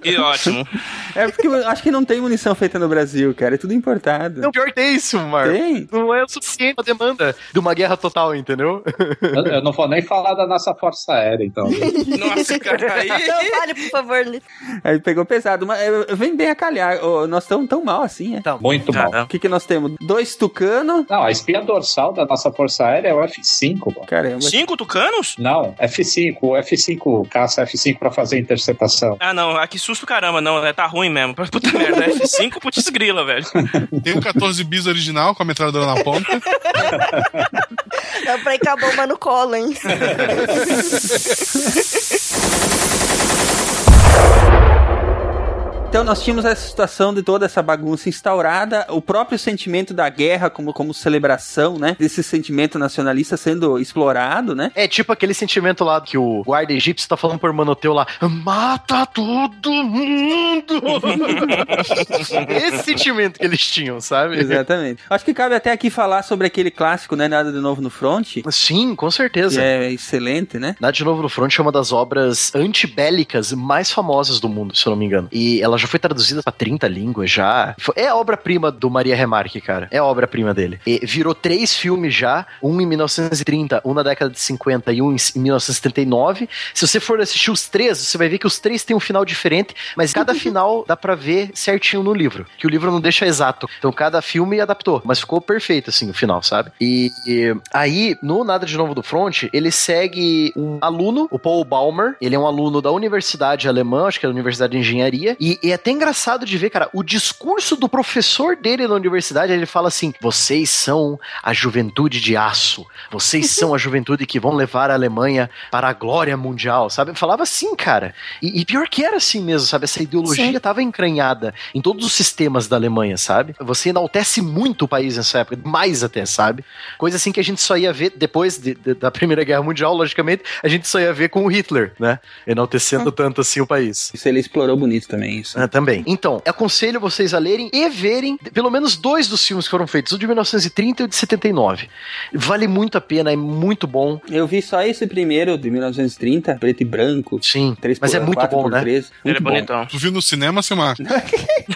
Que ótimo. É porque eu acho que não tem munição feita no Brasil, cara. É tudo importado. Não, pior que é isso, Mar. Tem? Não é o suficiente pra demanda de uma guerra total, entendeu? Eu, eu não vou nem falar da nossa Força Aérea, então. Nossa, cara, aí. Não, fale, por favor. Lito. Aí pegou pesado. Mas vem bem a calhar. Nós estamos tão mal assim, é? Tá. Muito mal. O que, que nós temos? Dois tucano. Não, a espinha dorsal da nossa Força Aérea é o F5, pô. Caramba. cinco tucanos? Não, F5, o F5, caça F5 pra fazer interceptação. Ah, não. Ah, que susto caramba. Não, é, tá ruim mesmo. Puta merda. F5 putz grila, velho. Tem o 14 bis original com a metralhadora na ponta. Dá pra ir com a bomba no colo, hein? Então nós tínhamos essa situação de toda essa bagunça instaurada, o próprio sentimento da guerra como, como celebração, né? Desse sentimento nacionalista sendo explorado, né? É tipo aquele sentimento lá que o guarda egípcio tá falando por Manoteu lá: mata todo mundo! Esse sentimento que eles tinham, sabe? Exatamente. Acho que cabe até aqui falar sobre aquele clássico, né? Nada de novo no front. Sim, com certeza. é excelente, né? Nada de Novo no Front é uma das obras antibélicas mais famosas do mundo, se eu não me engano. E ela já foi traduzida pra 30 línguas já. É a obra-prima do Maria Remarque, cara. É a obra-prima dele. E virou três filmes já, um em 1930, um na década de 50 e um em 1979. Se você for assistir os três, você vai ver que os três têm um final diferente, mas cada final dá pra ver certinho no livro, que o livro não deixa exato. Então cada filme adaptou, mas ficou perfeito assim o final, sabe? E, e aí, no Nada de Novo do Front, ele segue um aluno, o Paul Baumer, ele é um aluno da Universidade Alemã, acho que é da Universidade de Engenharia, e, e é até engraçado de ver, cara, o discurso do professor dele na universidade, ele fala assim: "Vocês são a juventude de aço. Vocês são a juventude que vão levar a Alemanha para a glória mundial", sabe? Falava assim, cara. E, e pior que era assim mesmo, sabe? Essa ideologia estava encranhada em todos os sistemas da Alemanha, sabe? Você enaltece muito o país nessa época, mais até, sabe? Coisa assim que a gente só ia ver depois de- de- da Primeira Guerra Mundial, logicamente, a gente só ia ver com o Hitler, né? Enaltecendo tanto assim o país. Isso ele explorou bonito também, isso. Também. Então, aconselho vocês a lerem e verem pelo menos dois dos filmes que foram feitos, o de 1930 e o de 79. Vale muito a pena, é muito bom. Eu vi só esse primeiro, de 1930, preto e branco. Sim, 3 mas é muito bom, né? Muito Ele é bom. bonitão. Tu viu no cinema, Silmar?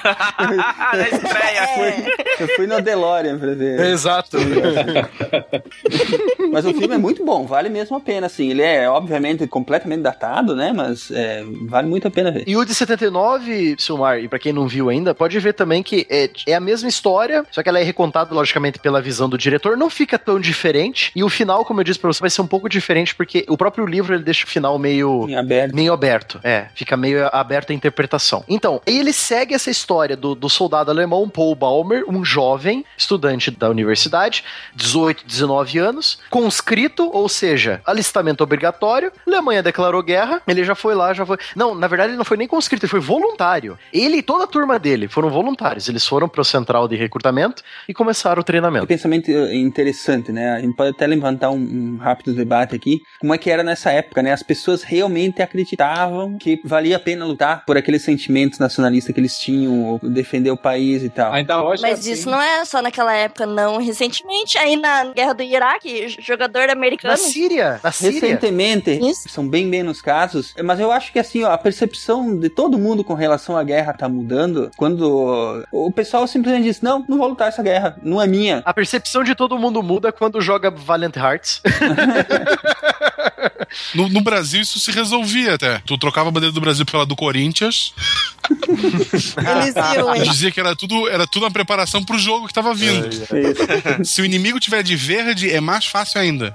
Na estreia. Eu fui no DeLorean pra ver. Exato. Mas o filme é muito bom, vale mesmo a pena, assim. Ele é, obviamente, completamente datado, né? Mas é, vale muito a pena ver. E o de 79, Silmar, e pra quem não viu ainda, pode ver também que é, é a mesma história, só que ela é recontada, logicamente, pela visão do diretor. Não fica tão diferente. E o final, como eu disse pra você, vai ser um pouco diferente, porque o próprio livro ele deixa o final meio. Em aberto. Meio aberto, é. Fica meio aberto a interpretação. Então, ele segue essa história do, do soldado alemão Paul Baumer, um jovem estudante da universidade, 18, 19 anos, conscrito, ou seja, alistamento obrigatório. Alemanha declarou guerra, ele já foi lá, já foi. Não, na verdade, ele não foi nem conscrito, ele foi voluntário. Ele e toda a turma dele foram voluntários. Eles foram pro central de recrutamento e começaram o Um treinamento. pensamento eh, interessante, né? A gente pode até levantar um, um rápido debate aqui. Como é que era nessa época, né? As pessoas realmente acreditavam que valia a pena lutar por aqueles sentimentos nacionalistas que eles tinham, ou defender o país e tal. Ainda hoje Mas assim, isso não é só naquela época, não. Recentemente, aí na guerra do Iraque, jogador americano. Na Síria, na Síria. Recentemente, Isso. são bem menos casos, mas eu acho que assim, ó, a percepção de todo mundo com relação à guerra tá mudando quando o pessoal simplesmente diz: Não, não vou lutar essa guerra, não é minha. A percepção de todo mundo muda quando joga Valiant Hearts. No, no Brasil isso se resolvia até. Tu trocava a bandeira do Brasil pela do Corinthians Eles iam, hein? dizia que era tudo, era tudo uma preparação pro jogo que tava vindo. Se o inimigo tiver de verde, é mais fácil ainda.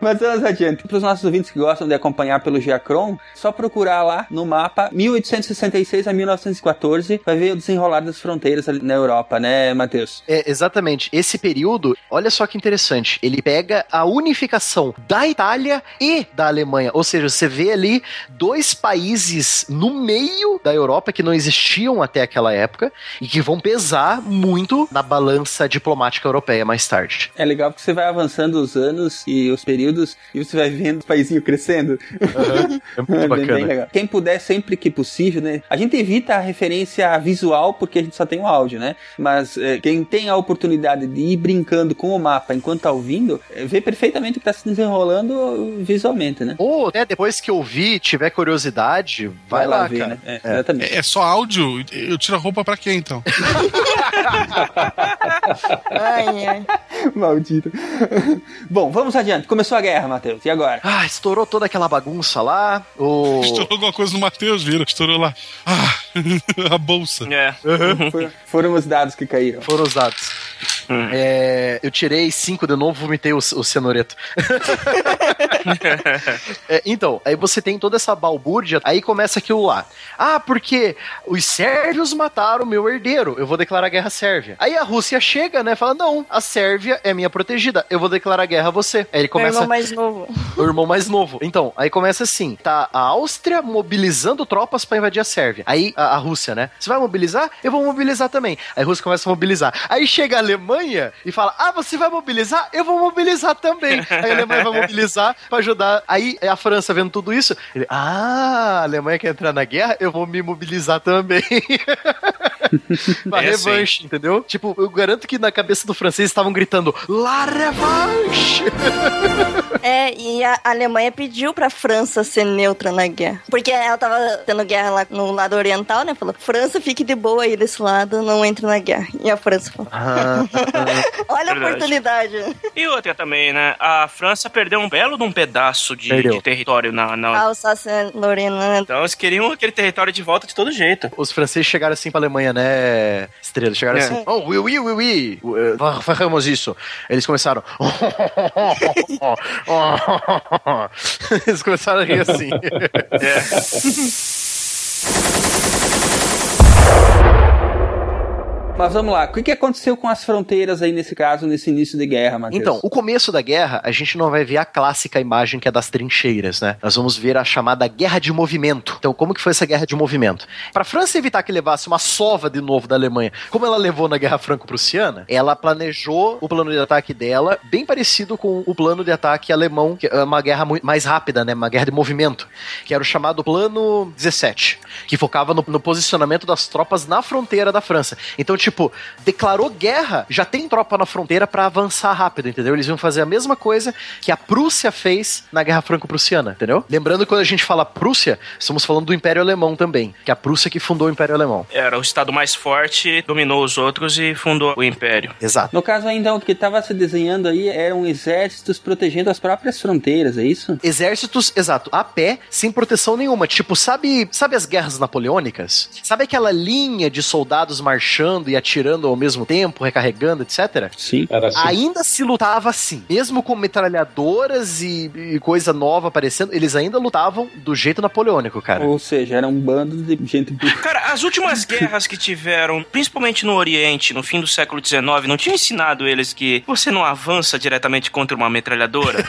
Mas vamos adiante. Para os nossos ouvintes que gostam de acompanhar pelo Geacron, só procurar lá no mapa 1866 a 1914, vai ver o desenrolar das fronteiras ali na Europa, né, Matheus? É, exatamente. Esse período, olha só que interessante. Ele pega a unificação da Itália e da Alemanha. Ou seja, você vê ali dois países no meio da Europa que não existiam até aquela época e que vão pesar muito na balança diplomática europeia mais tarde. É legal porque você vai avançando os anos e os períodos e você vai vendo o paísinho crescendo. É muito É bem, bem bacana. legal. Quem puder, sempre que possível, né? A gente evita a referência visual porque a gente só tem o áudio, né? Mas é, quem tem a oportunidade de ir brincando com o mapa enquanto tá ouvindo, é, vê perfeitamente o que tá se desenrolando visualmente, né? Ou até depois que ouvir, tiver curiosidade, vai, lá, ver, cara. né? É, Exatamente. É, é só áudio? Eu tiro a roupa pra quê, então? Ai, ai. Maldito. Bom, vamos adiante. Começou a guerra, Matheus. E agora? Ah, estourou toda aquela bagunça lá. O... Estourou alguma coisa no Matheus, viram? Estourou lá. Ah, a bolsa. É. For- foram os dados que caíram. Foram usados. É, eu tirei cinco de novo, vomitei o, o cenoreto. É, então, aí você tem toda essa balbúrdia, aí começa aquilo lá. Ah, porque os sérvios mataram o meu herdeiro, eu vou declarar guerra à Sérvia. Aí a Rússia chega, né, fala, não, a Sérvia é minha protegida, eu vou declarar guerra a você. Aí ele Meu começa... irmão mais novo. O irmão mais novo. Então, aí começa assim: tá a Áustria mobilizando tropas pra invadir a Sérvia. Aí a, a Rússia, né? Você vai mobilizar? Eu vou mobilizar também. Aí a Rússia começa a mobilizar. Aí chega a Alemanha e fala: Ah, você vai mobilizar? Eu vou mobilizar também. Aí a Alemanha vai mobilizar pra ajudar. Aí a França vendo tudo isso, ele: Ah, a Alemanha quer entrar na guerra? Eu vou me mobilizar também. Uma É assim. revanche, entendeu? Tipo, eu garanto que na cabeça do francês estavam gritando: La revanche! É, e a Alemanha pediu pra França ser neutra na guerra. Porque ela tava tendo guerra lá no lado oriental, né? Falou, França, fique de boa aí desse lado, não entre na guerra. E a França falou, Ah, olha a oportunidade. E outra também, né? A França perdeu um belo de um pedaço de, de território na, na- A Alsácia-Lorena, né? Então eles queriam aquele território de volta de todo jeito. Os franceses chegaram assim pra Alemanha, né, Estrela? Chegaram É. assim, oh, oui, oui, oui, oui, eh, faremos isso. Eles começaram... Eles começaram a rir assim. Mas vamos lá, o que, aconteceu com as fronteiras aí nesse caso, nesse início de guerra, Matheus? Então, o começo da guerra, a gente não vai ver a clássica imagem que é das trincheiras, né? Nós vamos ver a chamada guerra de movimento. Então, como que foi essa guerra de movimento? Para a França evitar que levasse uma sova de novo da Alemanha, como ela levou na Guerra Franco-Prussiana, ela planejou o plano de ataque dela bem parecido com o plano de ataque alemão, que é uma guerra mais rápida, né? Uma guerra de movimento, que era o chamado Plano 17, que focava no, no posicionamento das tropas na fronteira da França. Então, tipo, tipo, declarou guerra, já tem tropa na fronteira pra avançar rápido, entendeu? Eles iam fazer a mesma coisa que a Prússia fez na Guerra Franco-Prussiana, entendeu? Lembrando que quando a gente fala Prússia, estamos falando do Império Alemão também, que é a Prússia que fundou o Império Alemão. Era o estado mais forte, dominou os outros e fundou o império. Exato. No caso ainda, o que estava se desenhando aí eram exércitos protegendo as próprias fronteiras, é isso? Exércitos, exato, a pé, sem proteção nenhuma. Tipo, sabe, sabe as guerras napoleônicas? Sabe aquela linha de soldados marchando e atirando ao mesmo tempo, recarregando, etc? Sim. Era assim. Ainda se lutava assim. Mesmo com metralhadoras e, e coisa nova aparecendo, eles ainda lutavam do jeito napoleônico, cara. Ou seja, era um bando de gente. Cara, as últimas guerras que tiveram, principalmente no Oriente, no fim do século XIX, não tinham ensinado eles que você não avança diretamente contra uma metralhadora?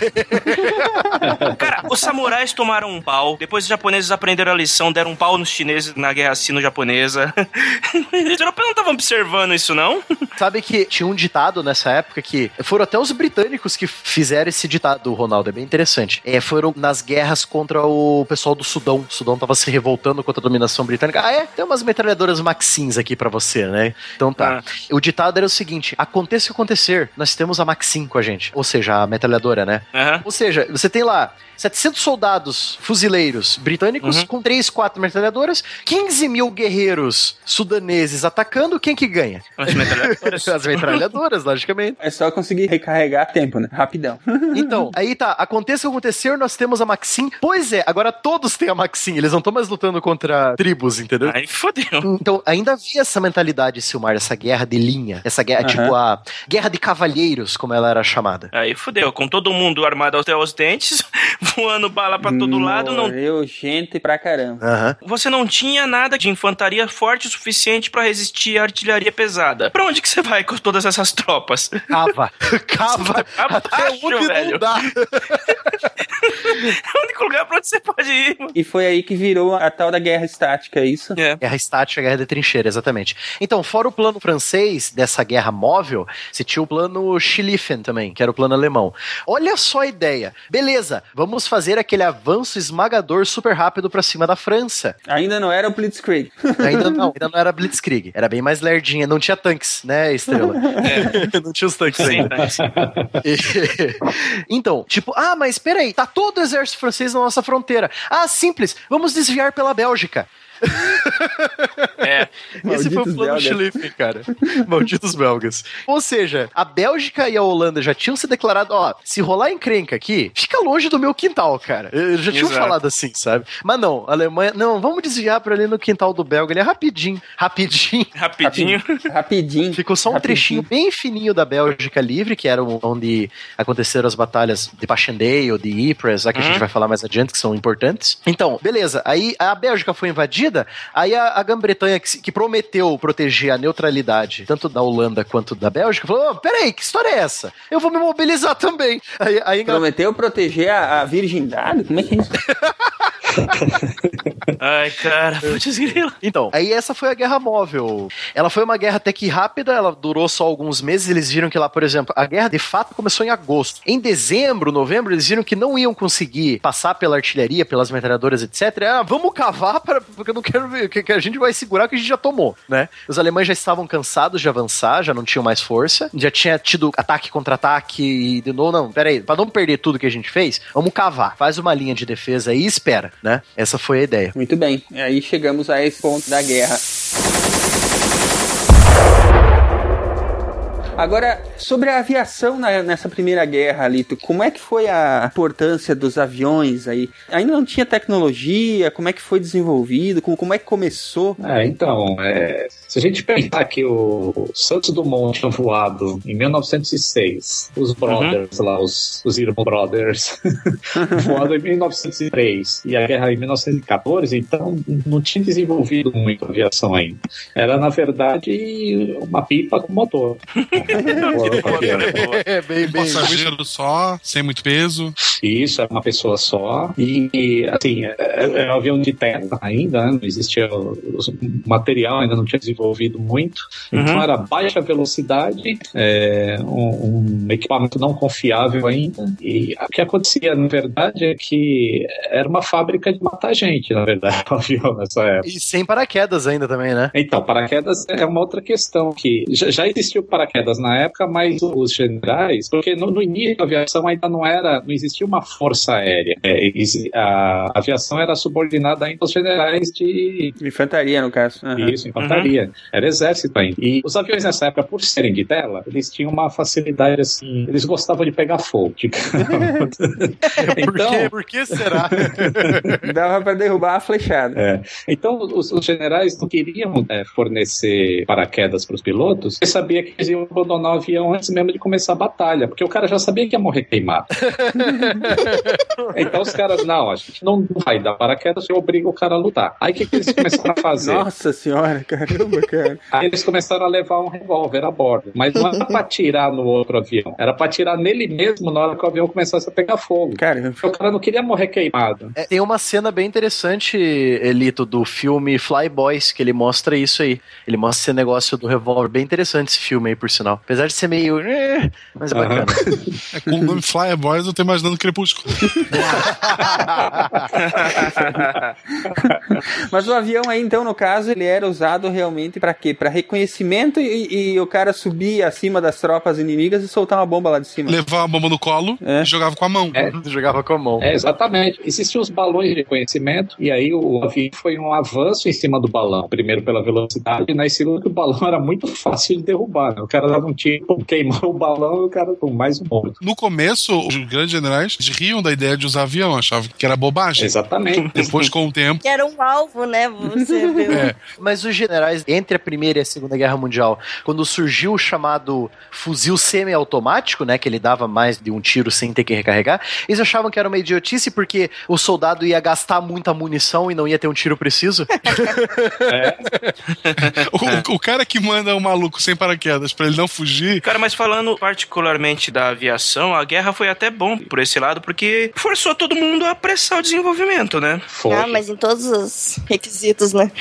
Cara, os samurais tomaram um pau, depois os japoneses aprenderam a lição, deram um pau nos chineses na guerra sino-japonesa. Os europeus não estavam observando isso, não? Sabe que tinha um ditado nessa época que foram até os britânicos que fizeram esse ditado, Ronaldo, é bem interessante. É, foram nas guerras contra o pessoal do Sudão. O Sudão tava se revoltando contra a dominação britânica. Ah, é? Tem umas metralhadoras Maxins aqui pra você, né? Então tá. Ah. O ditado era o seguinte: aconteça o que acontecer, nós temos a Maxim com a gente. Ou seja, a metralhadora, né? Aham. Ou seja, você tem lá 700 soldados fuzileiros britânicos Uhum. com 3, 4 metralhadoras, 15 mil guerreiros sudaneses atacando, quem que ganha? As metralhadoras. As metralhadoras, logicamente. É só conseguir recarregar a tempo, né? Rapidão. Então, aí tá, aconteça o que acontecer, nós temos a Maxim. Pois é, agora todos têm a Maxim, eles não estão mais lutando contra tribos, entendeu? Aí fodeu. Então, ainda havia essa mentalidade, Silmar, essa guerra de linha, essa guerra, Aham. tipo a guerra de cavalheiros, como ela era chamada. Aí fodeu, com todo mundo armado até os dentes, voando bala pra todo lado, não Morreu gente pra caramba. Aham. Você não tinha nada de infantaria forte o suficiente pra resistir à artilharia pesada. Pra onde que você vai com todas essas tropas? Cava. Cava. Abaixo, Até onde velho. não dá. É o único lugar pra onde você pode ir. mano. E foi aí que virou a tal da guerra estática, é isso? É. Guerra estática, guerra de trincheira, exatamente. Então, fora o plano francês dessa guerra móvel, se tinha o plano Schlieffen também, que era o plano alemão. Olha só a ideia. Beleza, vamos fazer aquele avanço esmagador super rápido pra cima da França. Ainda não era o Blitzkrieg. Ainda não, ainda não era Blitzkrieg. Era bem mais lerdinha. Não tinha tanques, né, Estrela? não tinha os tanques ainda. sim. E- então, tipo, ah, mas peraí, tá todo o exército francês na nossa fronteira. Ah, simples, vamos desviar pela Bélgica. É. Esse foi o Malditos plano belgas. Schlieffen, cara. Malditos belgas. Ou seja, a Bélgica e a Holanda já tinham se declarado, ó, se rolar encrenca aqui, fica longe do meu quintal, cara. Eles já tinham Exato. falado assim, sabe? Mas não, a Alemanha, não, vamos desviar pra ali no quintal do belga, ele é rapidinho, rapidinho. Rapidinho. Rapidinho. Ficou só um Rapidinho. trechinho bem fininho da Bélgica livre, que era onde aconteceram as batalhas de Passchendaele, de Ypres, lá que a gente vai falar mais adiante, que são importantes. Então, beleza. Aí a Bélgica foi invadida, aí a, a Grã-Bretanha, que, que prometeu proteger a neutralidade, tanto da Holanda quanto da Bélgica, falou: "Ô, peraí, que história é essa? Eu vou me mobilizar também. Aí, aí Inglaterra- Prometeu proteger a, a virgindade? Como é que é isso? Ai, cara, putz grila. Então, aí essa foi a guerra móvel. Ela foi uma guerra até que rápida, ela durou só alguns meses. Eles viram que lá, por exemplo, a guerra de fato começou em agosto. Em dezembro, novembro, eles viram que não iam conseguir passar pela artilharia, pelas metralhadoras, etc. Ah, vamos cavar, porque eu não quero ver, que, que a gente vai segurar o que a gente já tomou, né? Os alemães já estavam cansados de avançar, já não tinham mais força, já tinha tido ataque contra ataque e de novo, não, peraí, pra não perder tudo que a gente fez, vamos cavar, faz uma linha de defesa aí e espera, né? Essa foi a ideia. Muito bem. Aí chegamos a esse ponto da guerra. Agora, sobre a aviação na- nessa primeira guerra, Lito, como é que foi a importância dos aviões aí? Ainda não tinha tecnologia? Como é que foi desenvolvido? Como, como é que começou? É, então, é, se a gente pensar que o Santos Dumont tinha voado em 1906, os brothers lá, os, os irmãos brothers, voado em 1903 e a guerra em 1914, então não tinha desenvolvido muito a aviação ainda. Era, na verdade, uma pipa com motor. É bem, Um bem. passageiro só, sem muito peso. Isso, era uma pessoa só. E, assim, é- é- era um avião de terra ainda, né? não existia. O, o material ainda não tinha desenvolvido muito. Então era baixa velocidade, é, um, um equipamento não confiável ainda. E o que acontecia, na verdade, é que era uma fábrica de matar gente, na verdade, o avião nessa época. E sem paraquedas ainda também, né? Então, paraquedas é uma outra questão que já, já existiu paraquedas na época, mas os generais, porque no, no início da aviação ainda não era, não existia uma força aérea. É, a aviação era subordinada ainda aos generais de Infantaria, no caso. Aham. isso, infantaria. Era exército ainda. E os aviões nessa época, por serem de tela, eles tinham uma facilidade assim, eles gostavam de pegar fogo. Por, então, quê? Por que será? Dava pra derrubar a flechada. É. Então, os, os generais não queriam é, fornecer paraquedas para os pilotos, porque sabia que eles iam abandonar o avião antes mesmo de começar a batalha, porque o cara já sabia que ia morrer queimado. então, os caras, não, a gente não vai dar paraquedas, eu obrigo o cara a lutar. Aí, o que, que eles começaram a fazer? Nossa senhora, caramba, cara. Aí, eles começaram a levar um revólver a bordo, mas não era para atirar no outro avião, era para atirar nele mesmo na hora que o avião começasse a pegar fogo. Cara, Porque o cara não queria morrer queimado. É, tem uma cena bem interessante, Elito, do filme Fly Boys, que ele mostra isso aí. Ele mostra esse negócio do revólver. Bem interessante esse filme aí, por sinal. Apesar de ser meio. eh, Mas é Aham. bacana. É, com o nome Fly Boys, eu tô imaginando Crepúsculo. Mas o avião aí, então, no caso, ele era usado realmente pra quê? Pra reconhecimento e, e o cara subir acima das tropas inimigas e soltar uma bomba lá de cima. Levava uma bomba no colo É. e jogava com a mão. É. Jogava com a mão. É, exatamente. Existiam os balões de reconhecimento, e aí o avião foi um avanço em cima do balão. Primeiro pela velocidade, e na segunda que o balão era muito fácil de derrubar. Né? O cara dava um tiro, queimou o balão e o cara com mais um morto. No começo, os grandes generais riam da ideia de usar avião, achavam que era bobagem. Exatamente. Depois, com o tempo, Que era um alvo, né? Você viu. é, Mas os generais, entre a Primeira e a Segunda Guerra Mundial, quando surgiu o chamado fuzil semiautomático, né, que ele dava mais de um tiro sem ter que recarregar, eles achavam que era uma idiotice porque o soldado ia gastar muita munição e não ia ter um tiro preciso. o, o cara que manda o maluco sem paraquedas pra ele não fugir, Cara, mas falando particularmente da aviação, a guerra foi até bom por esse lado, porque forçou todo mundo a apressar o desenvolvimento, né? Foi. Ah, mas em todos os requisitos, né?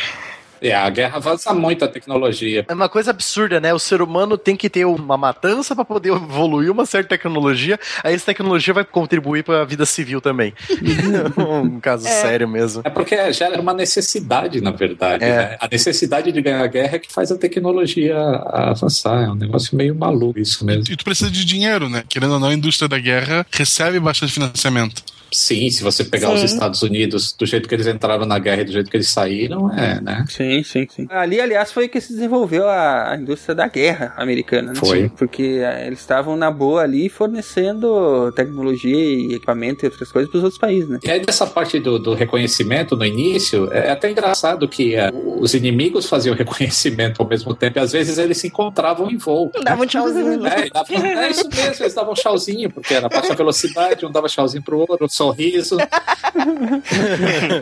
É, a guerra avança muito a tecnologia. É uma coisa absurda, né? O ser humano tem que ter uma matança para poder evoluir uma certa tecnologia, aí essa tecnologia vai contribuir para a vida civil também. um caso É. sério mesmo. É porque gera uma necessidade, na verdade. É. né? A necessidade de ganhar a guerra é que faz a tecnologia avançar. É um negócio meio maluco isso mesmo. e tu precisa de dinheiro, né? Querendo ou não, a indústria da guerra recebe bastante financiamento. Sim, se você pegar os Sim. Estados Unidos do jeito que eles entraram na guerra e do jeito que eles saíram, é, né? Sim, sim, sim. Ali, aliás, foi que se desenvolveu a, a indústria da guerra americana, né? Foi. Porque eh, eles estavam na boa ali fornecendo tecnologia e equipamento e outras coisas para os outros países, né? E aí, dessa parte do, do reconhecimento no início, é até engraçado que é, os inimigos faziam reconhecimento ao mesmo tempo e às vezes eles se encontravam em voo. Dava um tchauzinho, né? É, dava- é isso mesmo, eles davam tchauzinho, porque era baixa velocidade, um dava tchauzinho pro outro sorriso.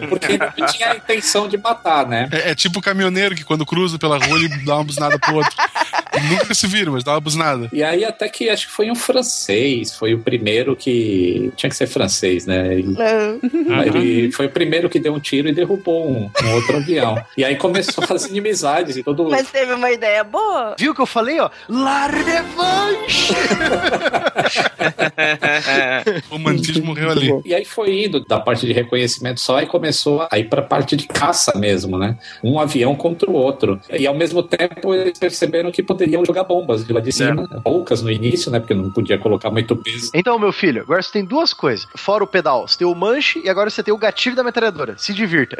Porque não tinha a intenção de matar, né? É, é tipo o caminhoneiro que quando cruza pela rua ele dá uma buzinada pro outro. Nunca se viram, mas dá uma buzinada. E aí até que acho que foi um francês, foi o primeiro que. Tinha que ser francês, né? Ele, Não. ele foi o primeiro que deu um tiro e derrubou um, um outro avião. E aí começou as inimizades e todo Mas teve uma ideia boa. Viu o que eu falei, ó? La revanche! O romantismo morreu ali. E aí foi indo da parte de reconhecimento só e começou a ir pra parte de caça mesmo, né? Um avião contra o outro. E ao mesmo tempo eles perceberam que poderiam jogar bombas de lá de cima. Poucas no início, né? Porque não podia colocar muito peso. Então, meu filho, agora você tem duas coisas. Fora o pedal, você tem o manche e agora você tem o gatilho da metralhadora. Se divirta.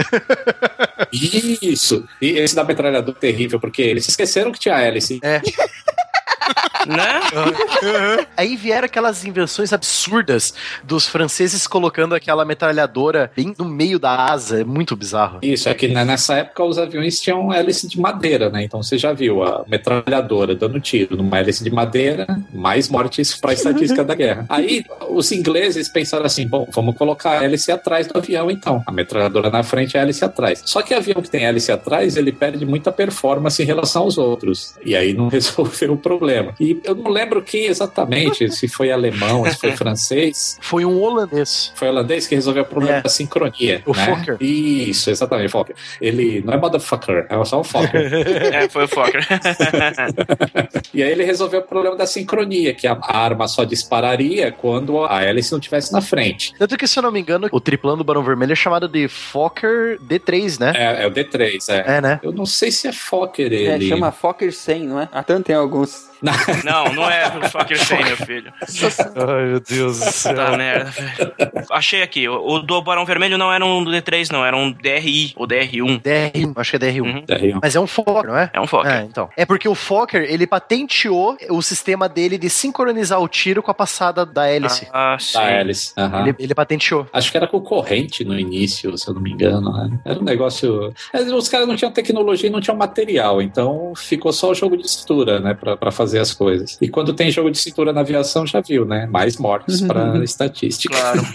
Isso! E esse da metralhadora é terrível, porque eles esqueceram que tinha hélice. É. Né? Aí vieram aquelas invenções absurdas dos franceses colocando aquela metralhadora bem no meio da asa. É muito bizarro. Isso, é que né, nessa época os aviões tinham hélice de madeira, né? Então você já viu a metralhadora dando tiro numa hélice de madeira, mais mortes para a estatística da guerra. Aí os ingleses pensaram assim: bom, vamos colocar a hélice atrás do avião então. A metralhadora na frente, a hélice atrás. Só que avião que tem hélice atrás, ele perde muita performance em relação aos outros. E aí não resolveu o problema. E Eu não lembro quem exatamente, se foi alemão, se foi francês. Foi um holandês. Foi holandês que resolveu o problema É. da sincronia. O né? Fokker. Isso, exatamente, Fokker. Ele não é motherfucker, é só um Fokker. É, foi o Fokker. e aí ele resolveu o problema da sincronia, que a arma só dispararia quando a hélice não estivesse na frente. Tanto que, se eu não me engano, o triplano do Barão Vermelho é chamado de Fokker D3, né? É, é o D3, é. É, né? Eu não sei se é Fokker É, ele. chama Fokker 100, não é? Tanto tem alguns. Não, não é o Fokker 100, meu filho. Ai, meu Deus do céu. Tá merda, velho. Achei aqui. O, do Barão Vermelho não era um D3, não. Era um DRI ou DR1. DR1, acho que é DR1. Uhum. R1. Mas é um Fokker, não é? É um Fokker. É, então. É porque o Fokker, ele patenteou o sistema dele de sincronizar o tiro com a passada da hélice. Ah, sim. Da hélice. aham. Ele, ele patenteou. Acho que era com corrente no início, se eu não me engano. Né? Era um negócio. Mas Os caras não tinham tecnologia e não tinham material, então ficou só o jogo de cintura, né, pra, pra fazer as coisas. E quando tem jogo de cintura na aviação, já viu, né? Mais mortes pra estatística. Claro.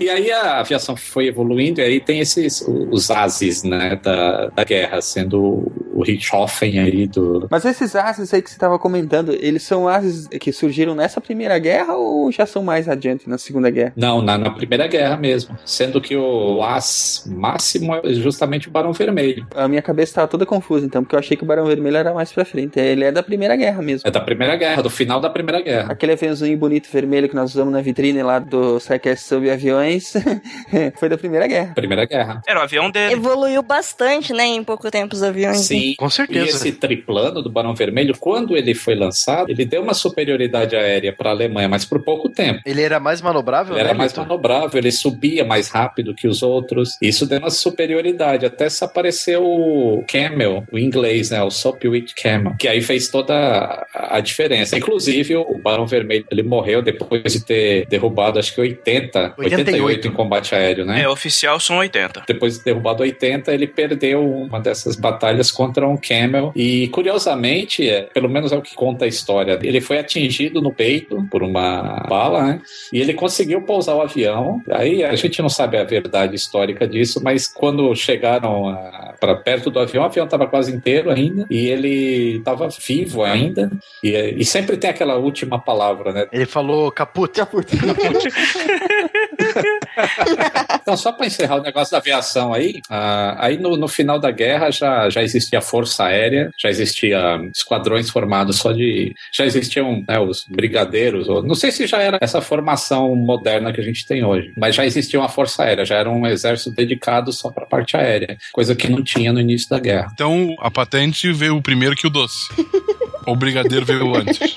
E aí a aviação foi evoluindo, e aí tem esses os ases, né, da, da guerra, sendo o Richthofen aí do. Mas esses ases aí que você estava comentando, eles são ases que surgiram nessa primeira guerra ou já são mais adiante, na segunda guerra? Não, na, na Primeira Guerra mesmo. Sendo que o as máximo é justamente o Barão Vermelho. A minha cabeça estava toda confusa, então, porque eu achei que o Barão Vermelho era mais pra frente. Ele é da primeira guerra mesmo. É da Primeira Guerra, do final da Primeira Guerra. Aquele aviãozinho bonito vermelho que nós usamos na vitrine lá do SciCast sobre aviões foi da primeira guerra. Primeira Guerra. Era o avião dele. Evoluiu bastante, né, em pouco tempo os aviões. né? Sim. Com certeza. E esse triplano do Barão Vermelho, quando ele foi lançado, ele deu uma superioridade aérea para a Alemanha, mas por pouco tempo. Ele era mais manobrável, Ele era né, mais Vitor? manobrável, ele subia mais rápido que os outros. Isso deu uma superioridade. Até se apareceu o Camel, o inglês, né? O Sopwith Camel. Que aí fez toda a, a diferença. Inclusive, o Barão Vermelho, ele morreu depois de ter derrubado, acho que 80, 88, 88 em combate aéreo, né? É, oficial são 80. Depois de derrubado 80, ele perdeu uma dessas batalhas contra um Camel. E, curiosamente, é, pelo menos é o que conta a história, ele foi atingido no peito por uma bala, né? E ele conseguiu pousar o avião. Aí a gente não sabe a verdade histórica disso, mas quando chegaram para perto do avião, o avião estava quase inteiro ainda. E ele estava vivo ainda. E, e sempre tem aquela última palavra, né? Ele falou caput. Então, só para encerrar o negócio da aviação aí, ah, aí no, no final da guerra já, já existia força aérea, já existia esquadrões formados só de. Já existiam né, os brigadeiros, ou, não sei se já era essa formação moderna que a gente tem hoje, mas já existia uma força aérea, já era um exército dedicado só para a parte aérea, coisa que não tinha no início da guerra. Então a patente veio primeiro que o doce. o brigadeiro veio antes.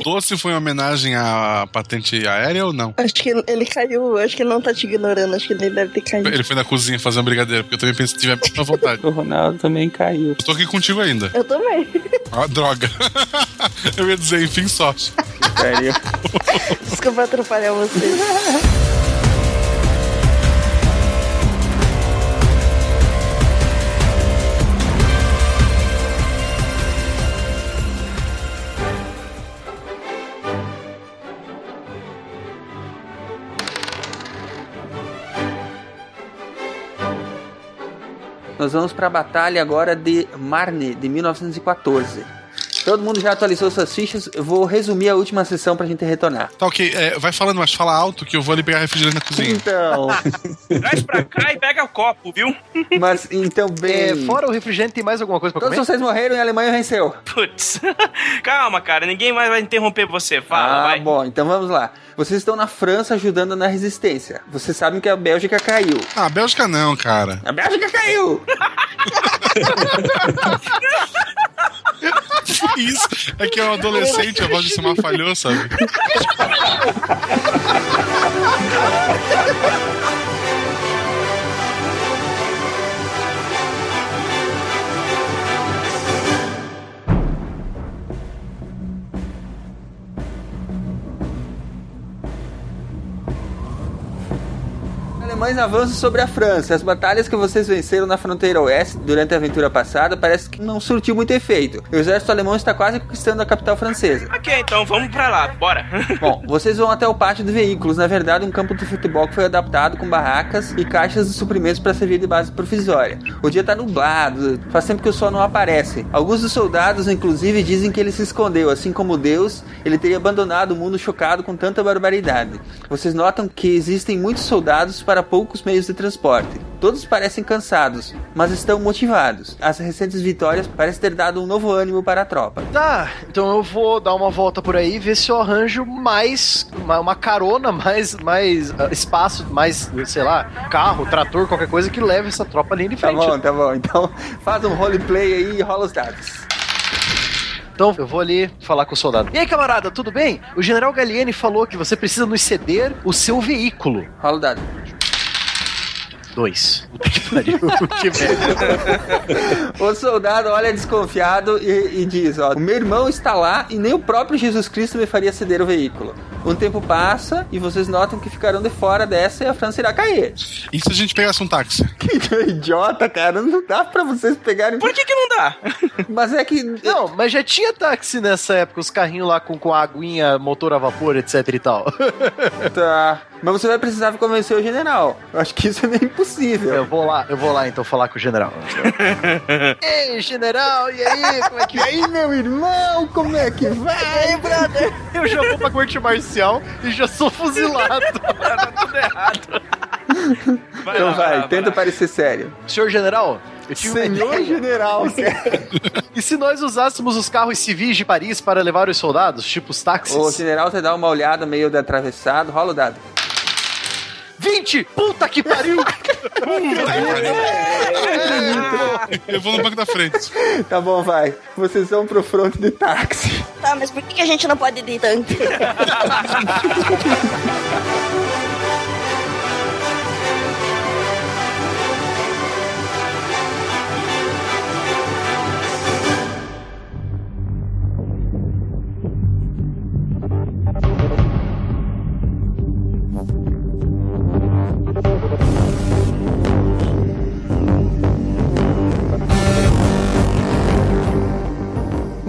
O doce foi uma homenagem à patente aérea ou não? acho que ele caiu, acho que ele não tá te ignorando, acho que ele deve ter caído. Ele foi na cozinha fazer um brigadeiro, porque eu também pensei que tiver muita vontade. O Ronaldo também caiu. Eu tô aqui contigo ainda. Eu também. Ah, droga. eu ia dizer, enfim, sorte. Sério. Desculpa atrapalhar vocês. Nós vamos para a batalha agora de Marne, de 1914. Todo mundo já atualizou suas fichas. Eu vou resumir a última sessão pra gente retornar. Tá ok, é, vai falando, mas fala alto que eu vou ali pegar refrigerante na cozinha. Então, Traz pra cá e pega o copo, viu? mas então É, bem. fora o refrigerante, tem mais alguma coisa pra Todos comer? vocês morreram e a Alemanha venceu. Putz. Calma, cara. Ninguém mais vai interromper você. Fala, ah, vai. bom, então vamos lá. Vocês estão na França ajudando na resistência. Vocês sabem que a Bélgica caiu. Ah, Bélgica não, cara. A Bélgica caiu! Isso? É que é um adolescente, a voz de Samar falhou, sabe? A alemães avançam sobre a França. As batalhas que vocês venceram na fronteira oeste durante a aventura passada parece que não surtiu muito efeito. O exército alemão está quase conquistando a capital francesa. Ok, então vamos pra lá, bora. Bom, vocês vão até o pátio de veículos, na verdade um campo de futebol que foi adaptado com barracas e caixas de suprimentos para servir de base provisória. O dia tá nublado, faz tempo que o sol não aparece. Alguns dos soldados, inclusive, dizem que ele se escondeu, assim como Deus, ele teria abandonado o mundo chocado com tanta barbaridade. Vocês notam que existem muitos soldados para poucos meios de transporte. Todos parecem cansados, mas estão motivados. As recentes vitórias parecem ter dado um novo ânimo para a tropa. Tá, então eu vou dar uma volta por aí e ver se eu arranjo mais uma, uma carona, mais, mais uh, espaço, mais, sei lá, carro, trator, qualquer coisa que leve essa tropa ali de Tá frente. bom, tá bom. Então faz um roleplay aí e rola os dados. Então eu vou ali falar com o soldado. E aí, camarada, tudo bem? O general Gallieni falou que você precisa nos ceder o seu veículo. Rola o dado. Dois. Puta que pariu. que. O soldado olha desconfiado e, e diz: Ó, o meu irmão está lá e nem o próprio Jesus Cristo me faria ceder o veículo. Um tempo passa e vocês notam que ficarão de fora dessa e a França irá cair. E se a gente pegasse um táxi? Que idiota, cara. Não dá pra vocês pegarem. Por que que não dá? Mas é que. Não, mas já tinha táxi nessa época, os carrinhos lá com, com a aguinha, motor a vapor, etc e tal. Tá. Mas você vai precisar convencer o general. Eu acho que isso é meio impossível. Eu vou lá, eu vou lá então falar com o general. Ei, general, e aí, como é que E aí, meu irmão, como é que vai? brother? Eu já vou pra corte marcial e já sou fuzilado. tá tudo errado. Vai Então lá, vai, lá, tenta lá. parecer sério. Senhor general, Senhor general, E se nós usássemos os carros civis de Paris para levar os soldados, tipo os táxis? o general te dá uma olhada meio de atravessado, rola o dado. 20! Puta que pariu! Eu vou no banco da frente. Tá bom, vai. Vocês vão pro front de táxi. Tá, mas por que que a gente não pode ir de tanque?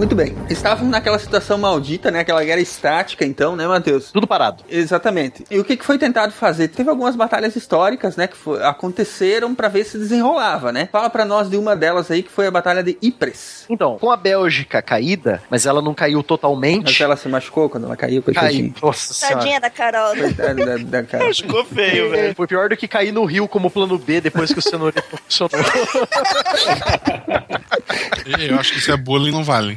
Muito bem. Estavam naquela situação maldita, né? Aquela guerra estática, então, né, Matheus? Tudo parado. Exatamente. E o que que foi tentado fazer? Teve algumas batalhas históricas, né, que fo- aconteceram pra ver se desenrolava, né? Fala pra nós de uma delas aí que foi a batalha de Ypres. Então, com a Bélgica caída, mas ela não caiu Mas totalmente. ela se machucou quando ela caiu, coitadinha. Caiu. Nossa senhora. Tadinha da Carol. né? Coitada da, da cara. Ficou feio, velho. Foi pior do que cair no rio como plano B depois que o cenourinho funcionou. Eu acho que isso é bullying não vale.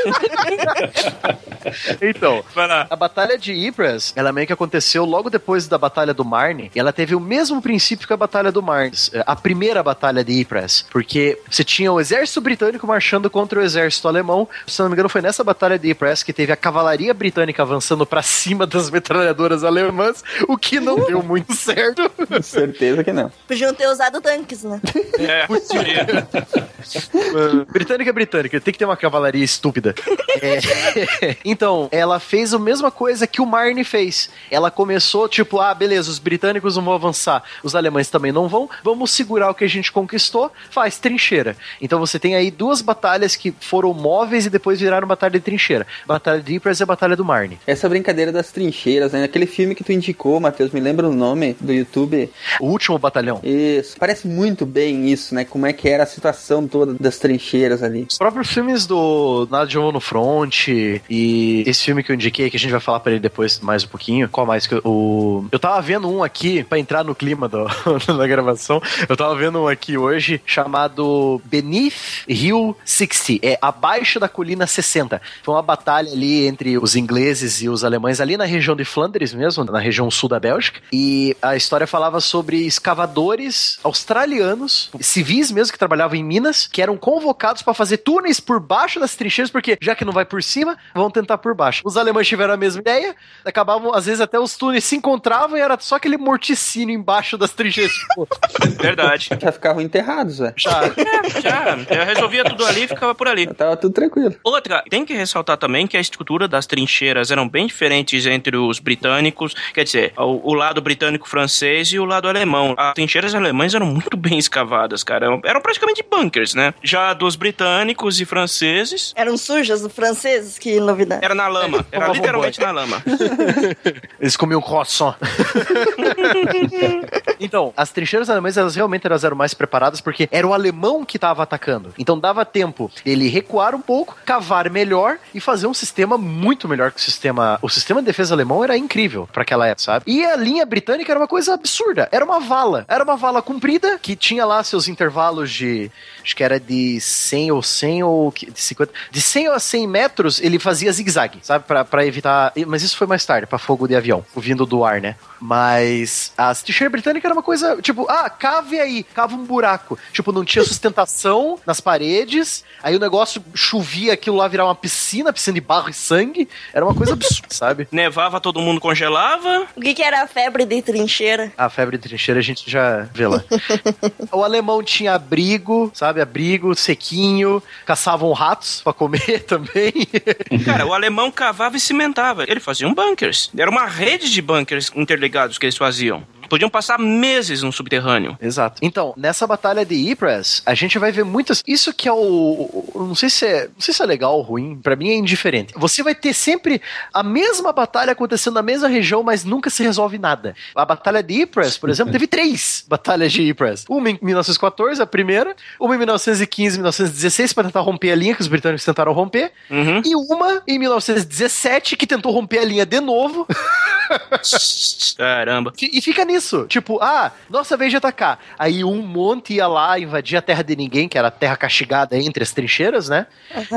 Então, Vai lá. a batalha de Ypres, ela meio que aconteceu logo depois da batalha do Marne, e ela teve o mesmo princípio que a batalha do Marne, a primeira batalha de Ypres, porque você tinha o exército britânico marchando contra o exército alemão, se não me engano foi nessa batalha de Ypres que teve a cavalaria britânica avançando pra cima das metralhadoras alemãs, o que não deu muito certo. Certeza que não. Podiam ter usado tanques, né? É, podia. britânica é britânica, tem que ter uma cavalaria estúpida. É, Então, ela fez a mesma coisa que o Marne fez. Ela começou, tipo, ah, beleza, os britânicos não vão avançar, os alemães também não vão, vamos segurar o que a gente conquistou, faz trincheira. Então você tem aí duas batalhas que foram móveis e depois viraram batalha de trincheira. Batalha de Ypres e a batalha do Marne. Essa brincadeira das trincheiras, né? Aquele filme que tu indicou, Matheus, me lembra o nome do YouTube? O último batalhão. Isso. Parece muito bem isso, né? Como é que era a situação toda das trincheiras ali. Os próprios filmes do Nada no Front e esse filme que eu indiquei, que a gente vai falar pra ele depois mais um pouquinho. Qual mais que eu, o... Eu tava vendo um aqui, pra entrar no clima do, da gravação, eu tava vendo um aqui hoje chamado Beneath Hill 60. É Abaixo da Colina 60. Foi uma batalha ali entre os ingleses e os alemães ali na região de Flandres mesmo, na região sul da Bélgica. E a história falava sobre escavadores australianos, civis mesmo que trabalhavam em minas, que eram convocados pra fazer túneis por baixo das trincheiras, porque porque já que não vai por cima, vamos tentar por baixo. Os alemães tiveram a mesma ideia, acabavam, às vezes até os túneis se encontravam e era só aquele morticínio embaixo das trincheiras. Tipo, Verdade. Já ficavam enterrados, velho. já. Já, já resolvia tudo ali e ficava por ali. Tava tudo tranquilo. Outra, tem que ressaltar também que a estrutura das trincheiras eram bem diferentes entre os britânicos, quer dizer, o, o lado britânico-francês e o lado alemão. As trincheiras alemãs eram muito bem escavadas, cara. Eram, eram praticamente bunkers, né? Já dos britânicos e franceses, Eram sujas os franceses? Que novidade. era na lama. Era literalmente na lama. Eles comiam croissant. então, as trincheiras alemãs, elas realmente elas eram mais preparadas porque era o alemão que estava atacando. Então dava tempo ele recuar um pouco, cavar melhor e fazer um sistema muito melhor que o sistema. O sistema de defesa alemão era incrível para aquela época, sabe? E a linha britânica era uma coisa absurda. Era uma vala. Era uma vala comprida que tinha lá seus intervalos de. Acho que era de 100 ou 100 ou de 50. De 100 a 100 metros ele fazia zigue-zague, sabe? Pra, pra evitar. Mas isso foi mais tarde, pra fogo de avião, vindo do ar, né? Mas as trincheiras britânicas era uma coisa, tipo, ah, cave aí, cava um buraco. Tipo, não tinha sustentação nas paredes, aí o negócio chovia, aquilo lá virava uma piscina, piscina de barro e sangue. Era uma coisa absurda, sabe? Nevava, todo mundo congelava. O que, que era a febre de trincheira? A febre de trincheira a gente já vê lá. o alemão tinha abrigo, sabe? Abrigo, sequinho, caçavam ratos pra comer também. Cara, o alemão cavava e cimentava. Ele fazia um bunkers. Era uma rede de bunkers interligados que eles faziam. Podiam passar meses no subterrâneo. Exato. Então, nessa batalha de Ypres, a gente vai ver muitas. Isso que é o. Não sei se é. Não sei se é legal ou ruim. Pra mim é indiferente. Você vai ter sempre a mesma batalha acontecendo na mesma região, mas nunca se resolve nada. A batalha de Ypres, por exemplo, teve três batalhas de Ypres. Uma em 1914, a primeira. Uma em 1915, 1916, pra tentar romper a linha que os britânicos tentaram romper. Uhum. E uma em 1917, que tentou romper a linha de novo. Caramba. E fica nisso. Tipo, ah, nossa vez de atacar. Aí um monte ia lá invadir a terra de ninguém, que era a terra castigada entre as trincheiras, né?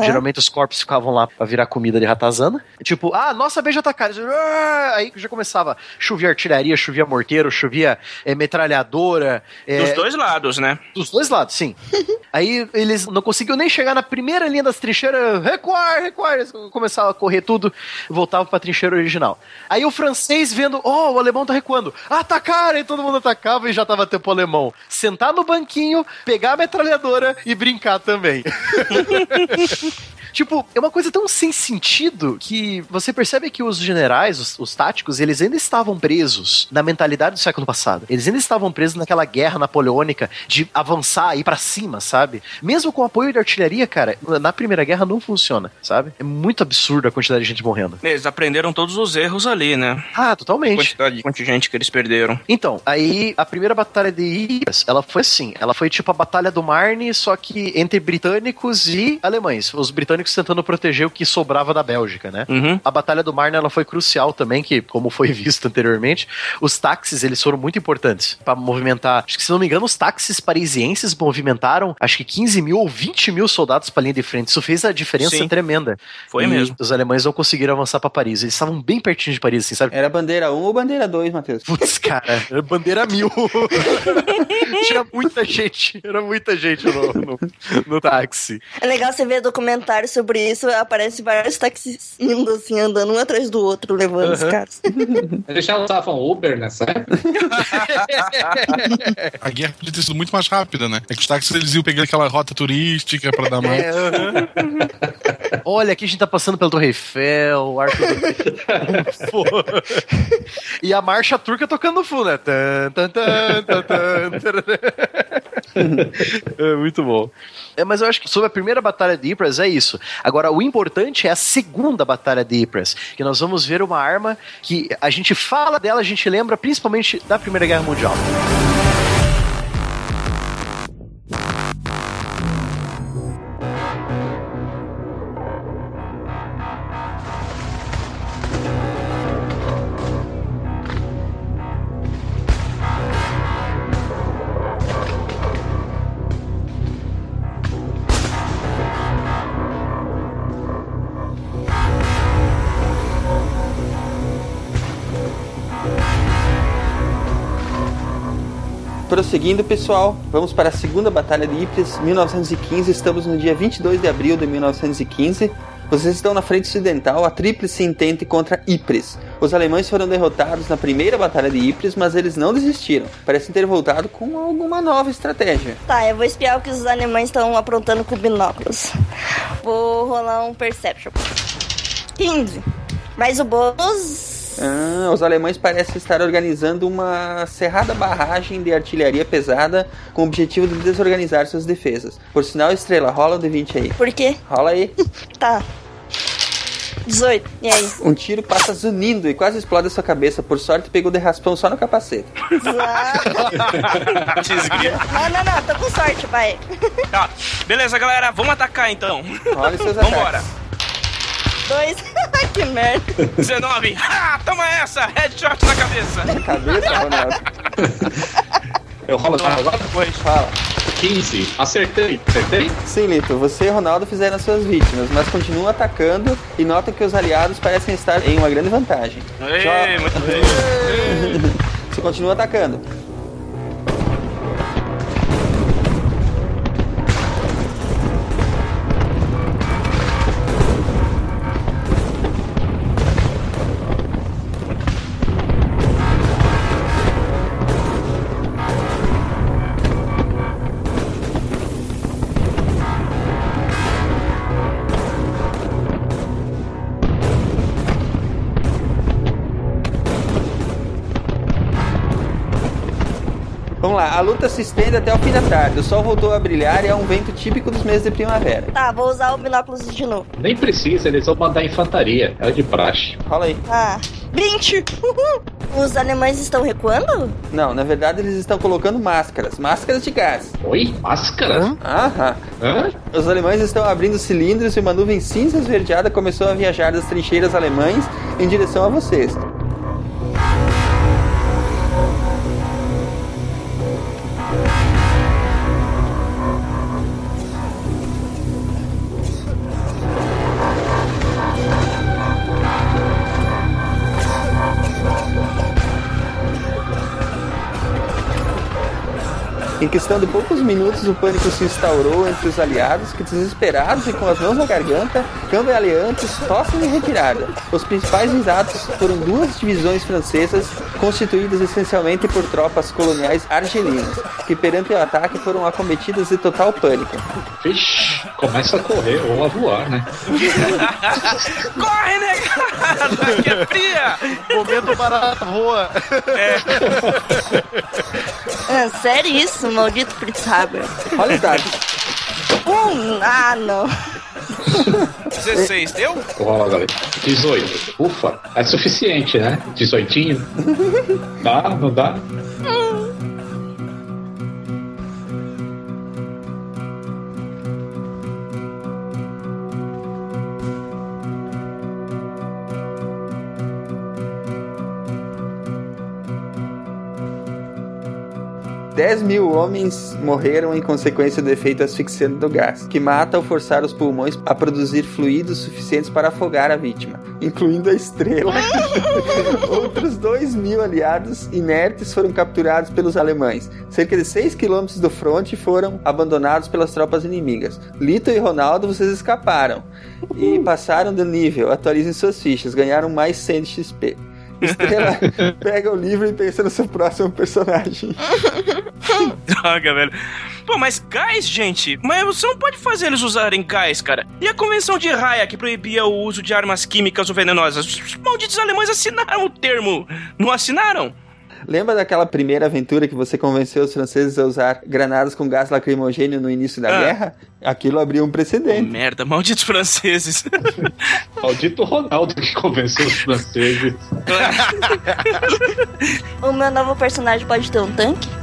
Geralmente os corpos ficavam lá pra virar comida de ratazana. Tipo, ah, nossa vez de atacar. "Ah!" Aí já começava. Chovia artilharia, chovia morteiro, chovia eh, metralhadora. eh, Dos dois lados, né? dos dois lados, sim. Aí eles não conseguiam nem chegar na primeira linha das trincheiras, recuar, recuar. Eles começavam a correr tudo voltavam pra trincheira original. Aí o francês vendo, oh, o alemão tá recuando. Atacar! E todo mundo atacava e já tava tempo alemão. Sentar no banquinho, pegar a metralhadora e brincar também. Tipo, é uma coisa tão sem sentido que você percebe que os generais, os, os táticos, eles ainda estavam presos na mentalidade do século passado. Eles ainda estavam presos naquela guerra napoleônica de avançar, ir pra cima, sabe? Mesmo com o apoio da artilharia, cara, na Primeira Guerra não funciona, sabe? É muito absurdo a quantidade de gente morrendo. Eles aprenderam todos os erros ali, né? Ah, totalmente. Quantidade de contingente que eles perderam. Então, aí a primeira batalha de Ypres, ela foi assim, ela foi tipo a batalha do Marne, só que entre britânicos e alemães. Os britânicos tentando proteger o que sobrava da Bélgica, né? Uhum. A batalha do Marne ela foi crucial também, que como foi visto anteriormente, os táxis eles foram muito importantes para movimentar. Acho que se não me engano, os táxis parisienses movimentaram acho que 15 mil ou 20 mil soldados para linha de frente. Isso fez a diferença Sim. tremenda. Foi E mesmo. Os alemães não conseguiram avançar para Paris. Eles estavam bem pertinho de Paris, assim, sabe? Era bandeira 1 ou bandeira 2, Matheus? Putz, cara, era bandeira mil. Tinha muita gente, era muita gente no, no, no táxi. É legal você ver documentário sobre isso, aparece vários táxis indo assim, andando um atrás do outro, levando os Aham. caras. Eles já usavam Uber nessa época? A guerra podia ter sido muito mais rápida, né? É que os táxis eles iam pegar aquela rota turística pra dar mais. É, aham. Olha, aqui a gente tá passando pela Torre Eiffel, o Arco do. E a marcha turca tocando no fundo, né? Tan, tan, tan, tan, tan. É muito bom. É, mas eu acho que sobre a primeira batalha de Ypres é isso. Agora, o importante é a segunda batalha de Ypres, que nós vamos ver uma arma que a gente fala dela, a gente lembra principalmente da Primeira Guerra Mundial. Prosseguindo, pessoal, vamos para a segunda batalha de Ypres, 1915. Estamos no dia 22 de abril de 1915. Vocês estão na frente ocidental, a Tríplice Entente contra Ypres. Os alemães foram derrotados na primeira batalha de Ypres, mas eles não desistiram. Parecem ter voltado com alguma nova estratégia. Tá, eu vou espiar o que os alemães estão aprontando com binóculos. Vou rolar um Perception. 15. Mais o bônus. Ah, os alemães parecem estar organizando uma cerrada barragem de artilharia pesada com o objetivo de desorganizar suas defesas. Por sinal, estrela, rola o D20 aí. Por quê? Rola aí. Tá. 18. E aí? Um tiro passa zunindo e quase explode a sua cabeça. Por sorte, pegou de raspão só no capacete. Desgrila. Não, não, não. Tô com sorte, vai. Tá. Beleza, galera, vamos atacar então. Rola seus ataques. Vambora. Dois. que merda. 19. Ah, toma essa! Headshot na cabeça. Na cabeça, Ronaldo. Eu rolo já agora? Pois. Fala. 15. Acertei. Acertei? Sim, Lito, você e Ronaldo fizeram suas vítimas, mas continuam atacando e notam que os aliados parecem estar em uma grande vantagem. Ei, muito bem. Você continua atacando. Vamos lá, a luta se estende até o fim da tarde. O sol voltou a brilhar e é um vento típico dos meses de primavera. Tá, vou usar o binóculos de novo. Nem precisa, eles vão mandar infantaria. É de praxe. Rola aí. Ah. 20. Uhul. Os alemães estão recuando? Não, na verdade eles estão colocando máscaras, máscaras de gás. Oi? Máscara? Aham. Hã? Os alemães estão abrindo cilindros e uma nuvem cinza esverdeada começou a viajar das trincheiras alemães em direção a vocês. Em questão de poucos minutos, o pânico se instaurou entre os aliados, que desesperados e com as mãos na garganta, cambaleantes, tossem em retirada. Os principais visados foram duas divisões francesas, constituídas essencialmente por tropas coloniais argelinas, que perante o ataque foram acometidas de total pânico. Vixe, começa a correr ou a voar, né? Corre, negada! Que é fria! Momento barata voa. Ah, sério isso, maldito Fritz Haber. Olha os dados. Um. Ah, não. 16, deu? Rola, galera. 18. Ufa, é suficiente, né? 18. Dá, não dá? Dez mil homens morreram em consequência do efeito asfixiante do gás, que mata ao forçar os pulmões a produzir fluidos suficientes para afogar a vítima, incluindo a estrela. Outros dois mil aliados inertes foram capturados pelos alemães. Cerca de 6 quilômetros do fronte foram abandonados pelas tropas inimigas. Lito e Ronaldo, vocês escaparam e passaram de nível. Atualizem suas fichas, ganharam mais 100 de XP. Estrela, pega o livro e pensa no seu próximo personagem. Droga, velho. Pô, mas gás, gente? Mas você não pode fazer eles usarem gás, cara. E a convenção de Haia que proibia o uso de armas químicas ou venenosas? Os malditos alemães assinaram o termo. Não assinaram? Lembra daquela primeira aventura que você convenceu os franceses a usar granadas com gás lacrimogêneo no início da Ah. guerra? Aquilo abriu um Oh, precedente. merda, malditos franceses. Maldito Ronaldo que convenceu os franceses. O meu novo personagem pode ter um tanque?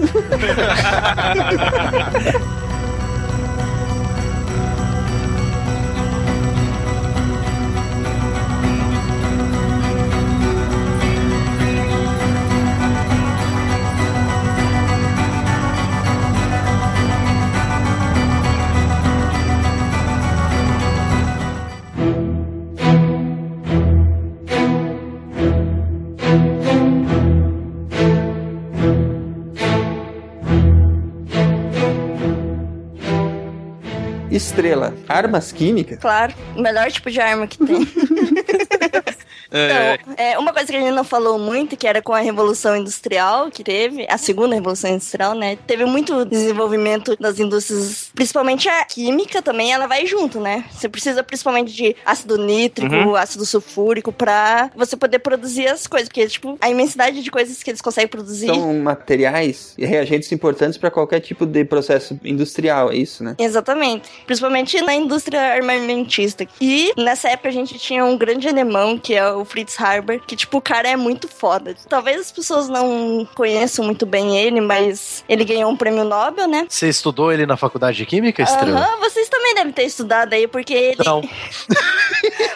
Estrela, armas químicas? Claro, o melhor tipo de arma que tem. É, Então, é, uma coisa que a gente não falou muito, que era com a Revolução Industrial que teve, a segunda Revolução Industrial, né? Teve muito desenvolvimento das indústrias, principalmente a química também, ela vai junto, né? Você precisa principalmente de ácido nítrico, Uhum. ácido sulfúrico, pra você poder produzir as coisas, porque, tipo, a imensidade de coisas que eles conseguem produzir. São materiais e reagentes importantes para qualquer tipo de processo industrial, é isso, né? Exatamente. Principalmente na indústria armamentista. E nessa época a gente tinha um grande alemão, que é o Fritz Haber, que, tipo, o cara é muito foda. Talvez as pessoas não conheçam muito bem ele, mas ele ganhou um prêmio Nobel, né? Você estudou ele na faculdade de Química, Estrela? Aham, vocês também devem ter estudado aí, porque ele. Não.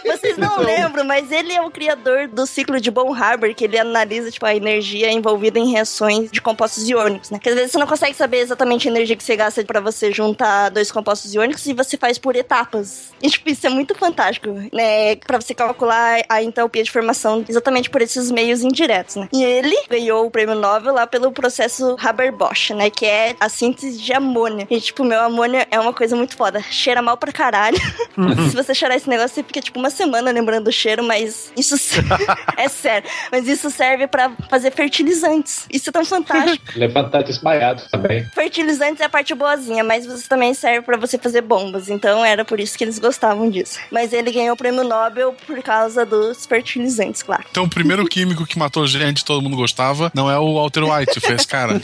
Vocês não lembram, mas ele é o criador do ciclo de Von Haber, que ele analisa, tipo, a energia envolvida em reações de compostos iônicos, né? Porque às vezes você não consegue saber exatamente a energia que você gasta pra você juntar dois compostos iônicos e você faz por etapas. E, tipo, isso é muito fantástico, né? Pra você calcular a entalpia de formação exatamente por esses meios indiretos, né? E ele ganhou o prêmio Nobel lá pelo processo Haber-Bosch, né? Que é a síntese de amônia. E, tipo, meu, amônia é uma coisa muito foda. Cheira mal pra caralho. Se você cheirar esse negócio, você fica, tipo, uma semana lembrando do cheiro, mas isso é sério. Mas isso serve pra fazer fertilizantes. Isso é tão fantástico. Levantar desmaiado também. Fertilizantes é a parte boazinha, mas você também serve pra você fazer bombas. Então era por isso que eles gostavam disso. Mas ele ganhou o prêmio Nobel por causa dos fertilizantes, claro. Então, o primeiro químico que matou gente, todo mundo gostava, não é o Walter White, foi esse cara.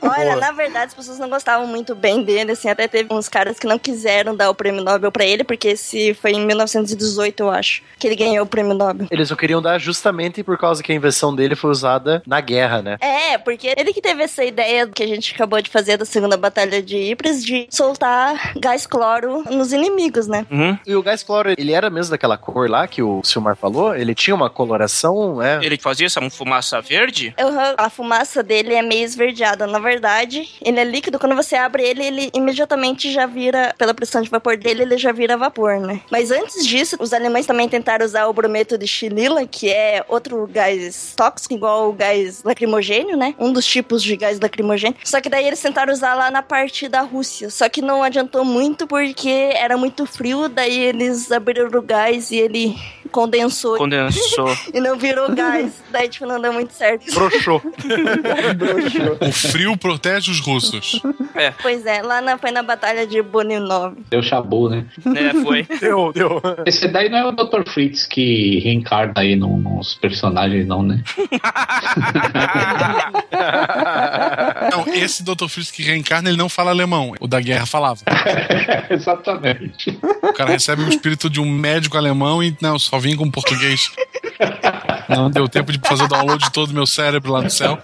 Olha, na verdade, as pessoas não gostavam muito bem dele, assim, até teve uns caras que não quiseram dar o prêmio Nobel pra ele, porque esse foi em 1918, eu acho, que ele ganhou o prêmio Nobel. Eles não queriam dar justamente por causa que a invenção dele foi usada na guerra, né? É, porque ele que teve essa ideia que a gente acabou de fazer da segunda batalha de Ypres de soltar gás cloro nos inimigos, né? uhum. E o gás cloro, ele era mesmo daquela cor lá que o Silmar falou? Ele tinha uma coloração, é? Ele fazia essa fumaça verde? Uhum, A fumaça dele é meio esverdeada. Na verdade, ele é líquido. Quando você abre ele, ele imediatamente já vira, pela pressão de vapor dele, ele já vira vapor, né? Mas antes disso, os alemães também tentaram usar o brometo de xilila, que é outro gás tóxico, igual o gás lacrimogênio, né? Um dos tipos de gás lacrimogênio. Só que daí eles tentaram usar lá na parte da Rússia. Só que não adiantou muito porque era muito frio, daí eles abriram o gás e ele condensou Condensou. e não virou gás. daí, tipo, não deu muito certo. Broxou. O frio protege os russos. Pois é, lá na, foi na batalha de Bonilov. Deu chabu, né? É, foi. deu, deu. Esse daí não é o Dr. Fritz que reencarna aí num- nos personagens, não, né? Não, esse Dr. Fritz que reencarna, ele não fala alemão. O da guerra falava. Exatamente. O cara recebe o espírito de um médico alemão e não, só vim com português. Não deu tempo de fazer o download de todo o meu cérebro lá no céu.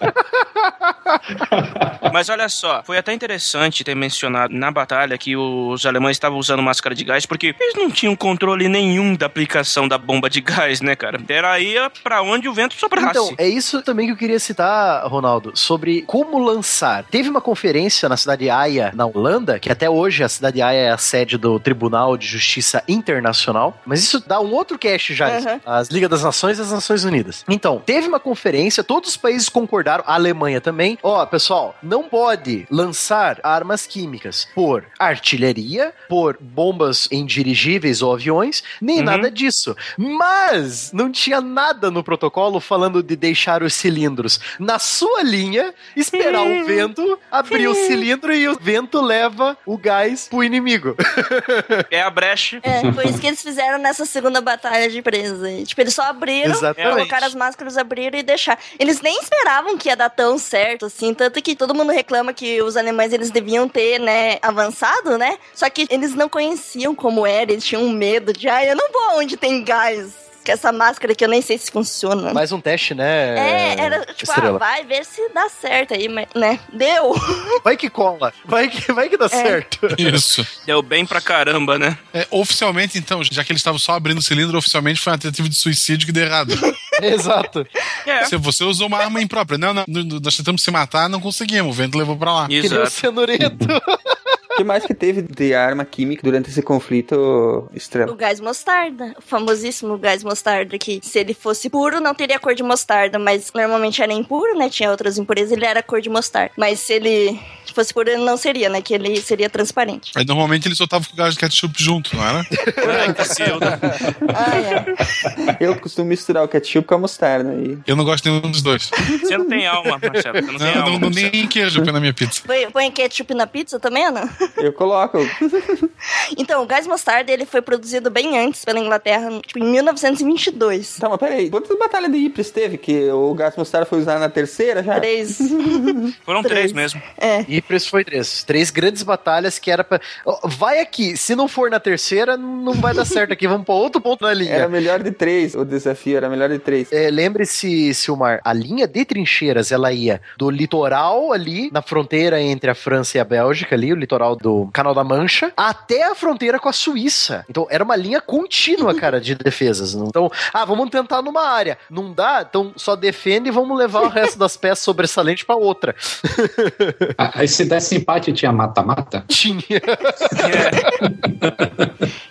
Mas olha só, foi até interessante ter mencionado na batalha que os alemães estavam usando máscara de gás, porque eles não tinham controle nenhum da aplicação da bomba de gás, né, cara? Era ia pra onde o vento soprasse. Então, é isso também que eu queria citar, Ronaldo, sobre como lançar. Teve uma conferência na cidade de Haia, na Holanda, que até hoje a cidade de Haia é a sede do Tribunal de Justiça Internacional, mas isso dá um outro cast já, Uhum. as Liga das Nações e as Nações Unidas. Então, teve uma conferência, todos os países concordaram, a Alemanha também. Ó, pessoal, não pode lançar armas químicas por artilharia, por bombas em dirigíveis ou aviões, nem Uhum. nada disso. Mas não tinha nada no protocolo falando de deixar os cilindros na sua linha, esperar o vento, abrir o cilindro e o vento leva o gás pro inimigo. É a brecha. É, foi isso que eles fizeram nessa segunda batalha de presa. E, tipo, eles só abriram, Exatamente. colocaram as máscaras, abriram e deixaram. Eles nem esperavam que ia dar tão certo, assim. Tanto que todo mundo reclama que os alemães, eles deviam ter, né, avançado, né? Só que eles não conheciam como era, eles tinham medo de, ah, eu não vou onde tem gás. Que essa máscara aqui eu nem sei se funciona. Mais um teste, né? É, era tipo, ah, vai ver se dá certo aí, mas, né? Deu! Vai que cola, vai que, vai que dá certo. Isso. Deu bem pra caramba, né? É, oficialmente, então, já que eles estavam só abrindo o cilindro, oficialmente foi uma tentativa de suicídio que deu errado. Exato. É. Se você usou uma arma imprópria. Não, não, nós tentamos se matar, não conseguimos. O vento levou pra lá. Que nem o Exato. O que mais que teve de arma química durante esse conflito, O Estrela? gás mostarda, o famosíssimo gás mostarda, que se ele fosse puro não teria cor de mostarda, mas normalmente era impuro, né? Tinha outras impurezas, ele era cor de mostarda. Mas se ele fosse por ele, não seria, né? Que ele seria transparente. Aí normalmente ele soltava com o gás de ketchup junto, não era? Cacilda. Ah, é. Eu costumo misturar o ketchup com a mostarda. E... Eu não gosto de nenhum dos dois. Você não tem alma, Marcelo. Você não tem Não, alma. não, não nem queijo põe na minha pizza. Põe, põe ketchup na pizza também, Ana? Eu coloco. Então, o gás mostarda, ele foi produzido bem antes pela Inglaterra, tipo, em 1922. Tá, mas peraí. Quantas batalhas de Ypres teve? Que o gás mostarda foi usado na terceira já? Três. Foram três mesmo. É. Ypres foi três. Três grandes batalhas que era pra. Vai aqui, se não for na terceira, não vai dar certo aqui. Vamos pra outro ponto na linha. Era melhor de três. O desafio era melhor de três. É, Lembre-se, Silmar, a linha de trincheiras ela ia do litoral ali, na fronteira entre a França e a Bélgica, ali, o litoral do Canal da Mancha, até a fronteira com a Suíça. Então era uma linha contínua, cara, de defesas. Então, ah, vamos tentar numa área. Não dá? Então só defende e vamos levar o resto das peças sobressalentes pra outra. Ah, Aí se desse empate tinha mata-mata? Tinha.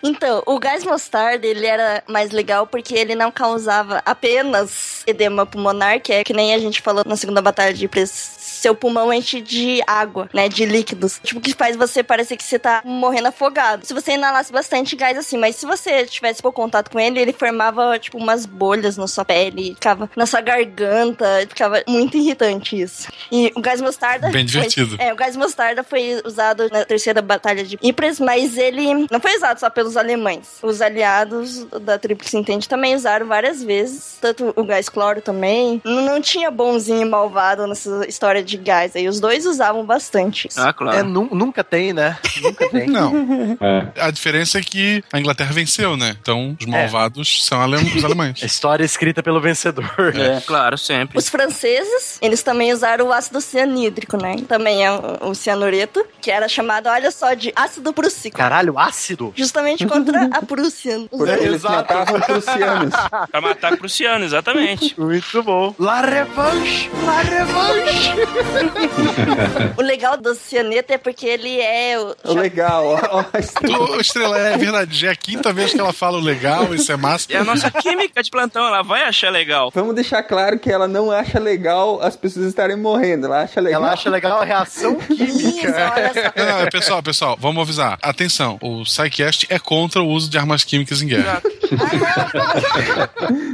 Então, o gás mostarda, ele era mais legal porque ele não causava apenas edema pulmonar, que é que nem a gente falou na segunda batalha de Ypres. Seu pulmão enche de água, né? De líquidos. Tipo, que faz você parecer que você tá morrendo afogado. Se você inalasse bastante gás assim, mas se você tivesse pouco contato com ele, ele formava, tipo, umas bolhas na sua pele, ficava na sua garganta, ficava muito irritante isso. E o gás mostarda. Bem divertido. É, o gás mostarda foi usado na terceira batalha de Ypres, mas ele não foi usado só pelos alemães. Os aliados da Tríplice Entente também usaram várias vezes, tanto o gás cloro também. Não, não tinha bonzinho e malvado nessa história de gás aí. Os dois usavam bastante. Ah, É, claro. nu- nunca tem, né? Nunca tem. Não. É. A diferença é que a Inglaterra venceu, né? Então os malvados são alem- os alemães. A história é escrita pelo vencedor. É. Claro, sempre. Os franceses, eles também usaram o ácido cianídrico, né? Também é o, cianureto, que era chamado, olha só, de ácido prussico. Caralho, ácido? Justamente contra a Prússia. Eles Exato. matavam prussianos. Pra matar prussiano, exatamente. Muito bom. La revanche! La revanche! O legal do cianeto é porque ele é... o- O legal, ó. ó, a estrela. Estrela, é verdade. Já é a quinta vez que ela fala o legal, isso é massa. E a nossa química de plantão, ela vai achar legal. Vamos deixar claro que ela não acha legal as pessoas estarem morrendo. Ela acha legal. Ela acha legal a reação Isso, química. olha só. Não, não, pessoal, pessoal, vamos avisar. Atenção, o SciCast é contra o uso de armas químicas em guerra.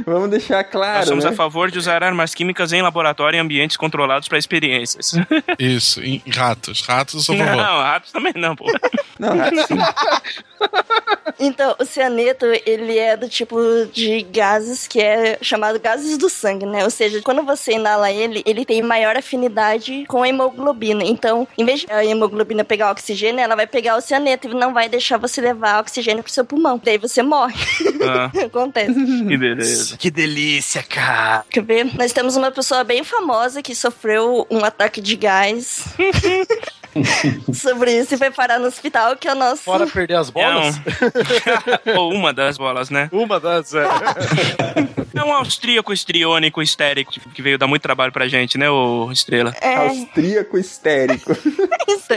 Vamos deixar Nós claro, somos né? a favor de usar armas químicas em laboratório em ambientes controlados para experiências. Isso, em ratos. Ratos a favor. Não, ratos também não, pô. Não, assim, Então, o cianeto, ele é do tipo de gases que é chamado gases do sangue, né? Ou seja, quando você inala ele, ele tem maior afinidade com a hemoglobina. Então, em vez de a hemoglobina pegar o oxigênio, ela vai pegar o cianeto e não vai deixar você levar oxigênio pro seu pulmão. Daí você morre. Ah, Acontece. que beleza. Que delícia, cara. Quer ver? Nós temos uma pessoa bem famosa que sofreu um ataque de gás. Sobre isso e foi parar no hospital, que é o nosso. Fora perder as bolas? É um- Ou uma das bolas, né? Uma das. É. É um austríaco estriônico histérico que veio dar muito trabalho pra gente, né, ô Estrela? É, austríaco histérico. isso.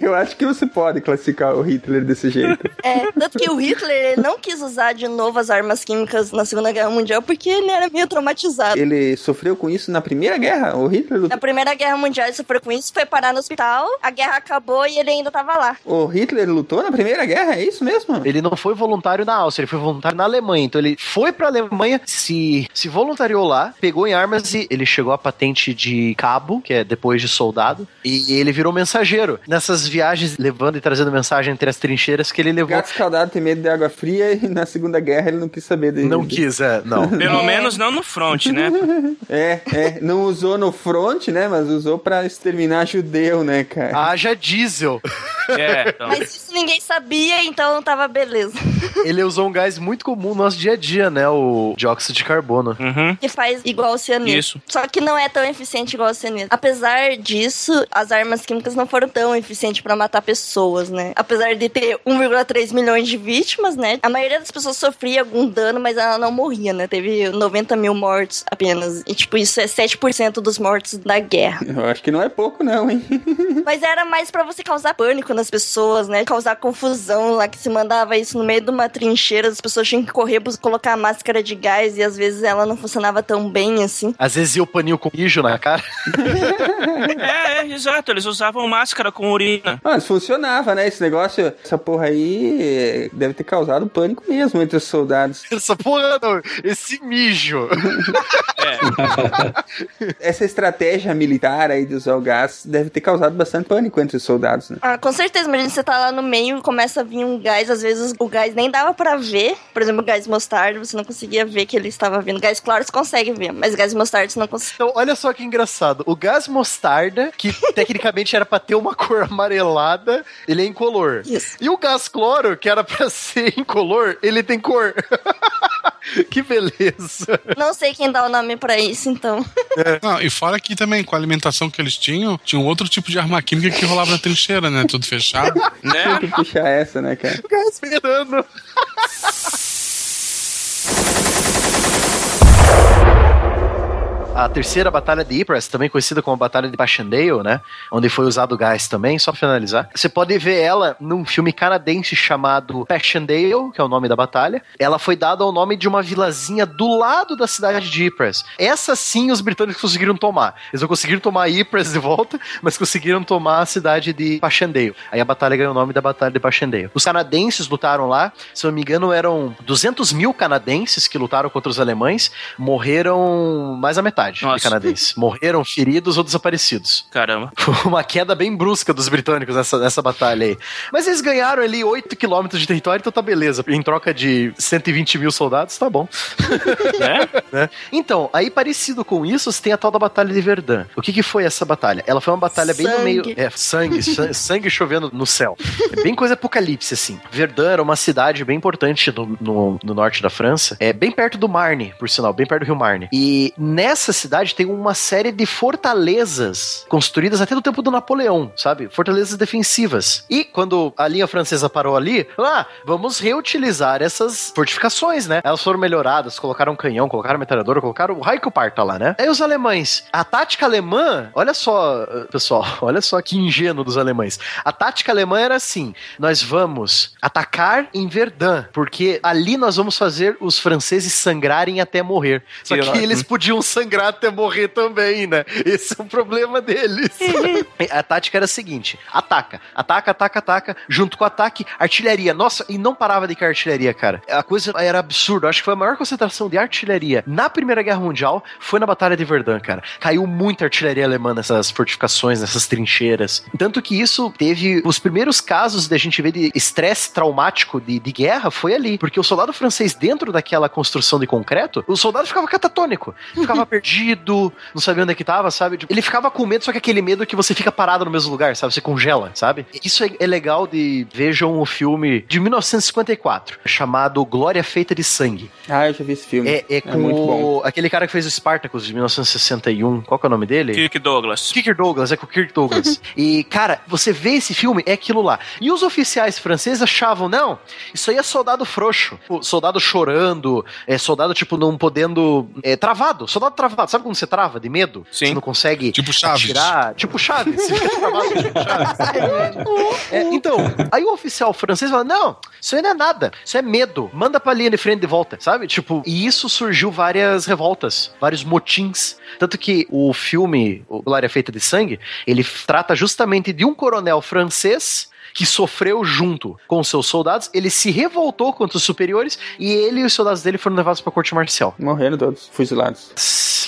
Eu acho que você pode classificar o Hitler desse jeito. É, tanto que o Hitler ele não quis usar de novo as armas químicas na Segunda Guerra Mundial porque ele era meio traumatizado. Ele sofreu com isso na Primeira Guerra? O Hitler Na. Primeira Guerra Mundial ele sofreu com isso, foi parar no hospital, a guerra acabou e ele ainda tava lá. O Hitler lutou na Primeira Guerra? É isso mesmo? Ele não foi voluntário na Áustria, ele foi voluntário na Alemanha. Então ele foi pra Alemanha, se, se voluntariou lá, pegou em armas e ele chegou à patente de cabo, que é depois de soldado, e ele virou mensageiro. Nessas viagens, levando e trazendo mensagem entre as trincheiras que ele O levou. gato escaldado tem medo de água fria e na Segunda Guerra ele não quis saber dele. Não quis, é, não. Pelo É. menos não no front, né? É, é. Não usou no front, né? Mas usou pra exterminar judeu, né, cara? Haja diesel. É, então. Mas isso ninguém sabia, então tava beleza. Ele usou um gás muito comum no nosso dia a dia, né? O dióxido de carbono. Uhum. Que faz igual o cianeto. Isso. Só que não é tão eficiente igual o cianeto. Apesar disso, as armas químicas não foram tão eficientes pra matar pessoas, né? Apesar de ter 1,3 milhões de vítimas, né? A maioria das pessoas sofria algum dano, mas ela não morria, né? Teve 90 mil mortos apenas. E, tipo, isso é 7% dos mortos da guerra. Eu acho que não é pouco, não, hein? Mas era mais pra você causar pânico matando as pessoas, né? Causar confusão lá, que se mandava isso no meio de uma trincheira, as pessoas tinham que correr pra colocar a máscara de gás e às vezes ela não funcionava tão bem assim. Às vezes ia o paninho com mijo na cara. É, é, exato. Eles usavam máscara com urina. Mas funcionava, né? Esse negócio, essa porra aí eh, deve ter causado pânico mesmo entre os soldados. Essa porra não, esse mijo. É. Essa estratégia militar aí de usar o gás deve ter causado bastante pânico entre os soldados, né? Ah, com certeza, imagina você tá lá no meio e começa a vir um gás, às vezes o gás nem dava pra ver. Por exemplo, o gás mostarda, você não conseguia ver que ele estava vindo. Gás claro você consegue ver, mas gás mostarda você não consegue. Então, olha só que engraçado. O gás mostarda, que tecnicamente era pra ter uma cor amarelada, ele é incolor. Isso. E o gás cloro, que era pra ser incolor, ele tem cor. que beleza. Não sei quem dá o nome pra isso, então. Não, e fora que também, com a alimentação que eles tinham, tinha um outro tipo de arma química que rolava na trincheira, né? Tudo fechado. Né? Tem que puxar essa, né, cara? O gás A terceira batalha de Ypres, também conhecida como a Batalha de Passchendaele, né? Onde foi usado gás também, só pra finalizar. Você pode ver ela num filme canadense chamado Passchendaele, que é o nome da batalha. Ela foi dada ao nome de uma vilazinha do lado da cidade de Ypres. Essa sim os britânicos conseguiram tomar. Eles não conseguiram tomar Ypres de volta, mas conseguiram tomar a cidade de Passchendaele. Aí a batalha ganhou o nome da Batalha de Passchendaele. Os canadenses lutaram lá, se eu não me engano, eram 200 mil canadenses que lutaram contra os alemães, morreram mais da metade de Nossa. canadenses. Morreram feridos ou desaparecidos. Caramba. Foi uma queda bem brusca dos britânicos nessa, nessa batalha aí. Mas eles ganharam ali 8 quilômetros de território, então tá beleza. Em troca de 120 mil soldados, tá bom. Né? né? Então, aí parecido com isso, você tem a tal da Batalha de Verdun. O que, que foi essa batalha? Ela foi uma batalha bem no Sangue. meio. É, sangue, san- sangue chovendo no céu. É bem coisa apocalipse, assim. Verdun era uma cidade bem importante no, no, no norte da França. É bem perto do Marne, por sinal, bem perto do rio Marne. E nessa cidade tem uma série de fortalezas construídas até do tempo do Napoleão, sabe? Fortalezas defensivas. E quando a linha francesa parou ali, ah, vamos reutilizar essas fortificações, né? Elas foram melhoradas, colocaram canhão, colocaram metralhadora, colocaram o raio que parta lá, né? Aí os alemães, a tática alemã, olha só, eh, pessoal, olha só que ingênuo dos alemães. A tática alemã era assim: nós vamos atacar em Verdun, porque ali nós vamos fazer os franceses sangrarem até morrer. Só Que eles podiam sangrar até morrer também, né? Esse é o problema deles. a tática era a seguinte: ataca, ataca, ataca, ataca, junto com o ataque, artilharia. Nossa, e não parava de cair artilharia, cara. A coisa era absurda. Acho que foi a maior concentração de artilharia na Primeira Guerra Mundial foi na Batalha de Verdun, cara. Caiu muita artilharia alemã nessas fortificações, nessas trincheiras. Tanto que isso teve os primeiros casos da gente ver de estresse traumático de, de guerra foi ali. Porque o soldado francês, dentro daquela construção de concreto, o soldado ficava catatônico. Ficava perdido, não sabia onde é que tava, sabe? Tipo, Ele ficava com medo, só que aquele medo que você fica parado no mesmo lugar, sabe? Você congela, sabe? Isso é, é legal de. Vejam o filme de 1954, chamado Glória Feita de Sangue. Ah, eu já vi esse filme. É, é com muito bom. aquele cara que fez o Spartacus de 1961. Qual que é o nome dele? Kirk Douglas. Kirk Douglas, é com o Kirk Douglas. e, cara, você vê esse filme, é aquilo lá. E os oficiais franceses achavam, não, isso aí é soldado frouxo. O soldado chorando, é soldado, tipo, não podendo. É, travado, soldado travado. Sabe quando você trava de medo? Sim. Você não consegue Tipo Chaves. atirar. Tipo Chaves. Você fica travado, tipo Chaves. É, então, aí o oficial francês fala: não, isso aí não é nada, isso é medo. Manda pra linha de frente de volta, sabe? Tipo, e isso surgiu várias revoltas, vários motins. Tanto que o filme, o Glória Feita de Sangue, ele trata justamente de um coronel francês que sofreu junto com seus soldados, ele se revoltou contra os superiores e ele e os soldados dele foram levados pra corte marcial. Morreram todos, fuzilados.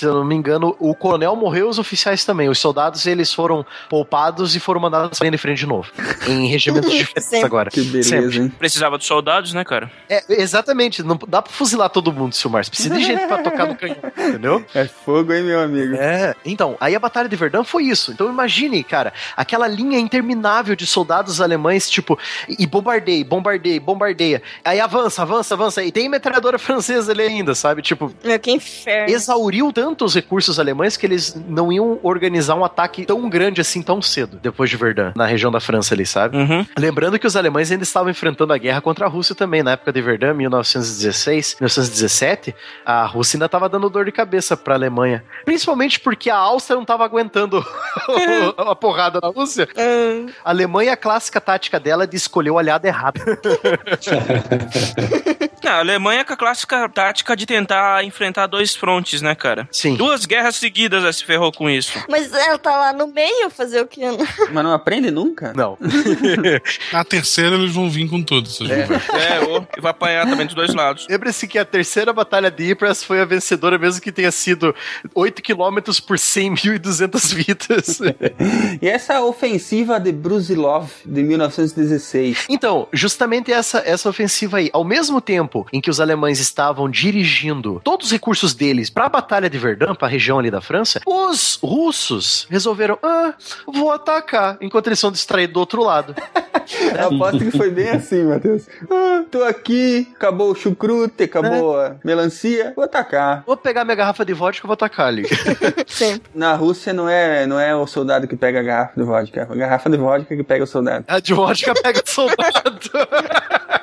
Se eu não me engano, o coronel morreu os oficiais também. Os soldados, eles foram poupados e foram mandados pra linha de frente de novo. Em regimentos diferentes agora. Que beleza, Sempre. hein? Precisava de soldados, né, cara? É, exatamente. Não dá pra fuzilar todo mundo, Silmar. Você precisa de gente pra tocar no canhão, entendeu? É fogo, hein, meu amigo? É, então, aí a Batalha de Verdun foi isso. Então imagine, cara, aquela linha interminável de soldados alemães, tipo, e bombardeia, bombardeia, bombardeia. Aí avança, avança, avança. E tem metralhadora francesa ali ainda, sabe? Tipo, Meu, que inferno. exauriu tanto os recursos alemães que eles não iam organizar um ataque tão grande assim tão cedo, depois de Verdun, na região da França ali, sabe? Uhum. Lembrando que os alemães ainda estavam enfrentando a guerra contra a Rússia também, na época de Verdun, 1916, 1917, a Rússia ainda estava dando dor de cabeça para a Alemanha. Principalmente porque a Áustria não estava aguentando a porrada da Rússia. Hum, A Alemanha clássica tática dela de escolher o aliado errado. Não, a Alemanha com a clássica tática de tentar enfrentar dois frontes, né, cara? Sim. Duas guerras seguidas ela se ferrou com isso. Mas ela tá lá no meio fazer o quê? Mas não aprende nunca? Não. Na terceira eles vão vir com tudo. Vocês. É, ou e vai apanhar também dos dois lados. Lembre-se que a terceira batalha de Ypres foi a vencedora, mesmo que tenha sido 8 km por 100.200 vidas. E essa ofensiva de Brusilov de 1916? Então, justamente essa, essa ofensiva aí, ao mesmo tempo em que os alemães estavam dirigindo todos os recursos deles para a Batalha de Verdun, para a região ali da França, os russos resolveram, ah, vou atacar, enquanto eles são distraídos do outro lado. Eu aposto que foi bem assim, Matheus. Ah, tô aqui, acabou o chucrute, acabou a melancia, vou atacar. Vou pegar minha garrafa de vodka e vou atacar ali. Sempre. Na Rússia não é, não é o soldado que pega a garrafa de vodka, é a garrafa de vodka que pega o soldado. A de vodka pega soldado.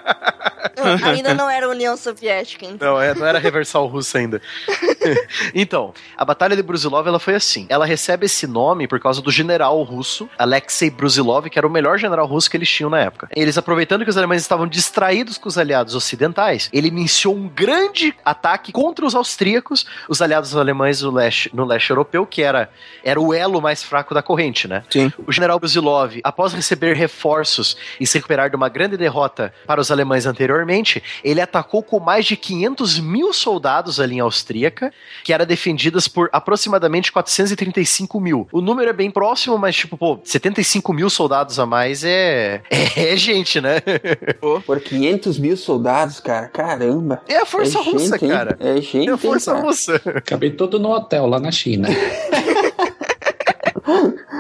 Não, ainda não era União Soviética, então. Não, é, não era reversal russo ainda. então, a Batalha de Brusilov ela foi assim. Ela recebe esse nome por causa do general russo, Alexei Brusilov, que era o melhor general russo que eles tinham na época. Eles, aproveitando que os alemães estavam distraídos com os aliados ocidentais, ele iniciou um grande ataque contra os austríacos, os aliados alemães no leste, no leste europeu, que era, era o elo mais fraco da corrente, né? Sim. O general Brusilov, após receber reforços e se recuperar de uma grande derrota para os alemães anteriormente, ele atacou com mais de 500 mil soldados a linha austríaca, que era defendidas por aproximadamente 435 mil. O número é bem próximo, mas tipo, pô, 75 mil soldados a mais é, é, gente, né? Por 500 mil soldados, cara, caramba. É a força É gente, russa, hein? cara. É gente, É a força cara? russa. Acabei todo no hotel lá na China.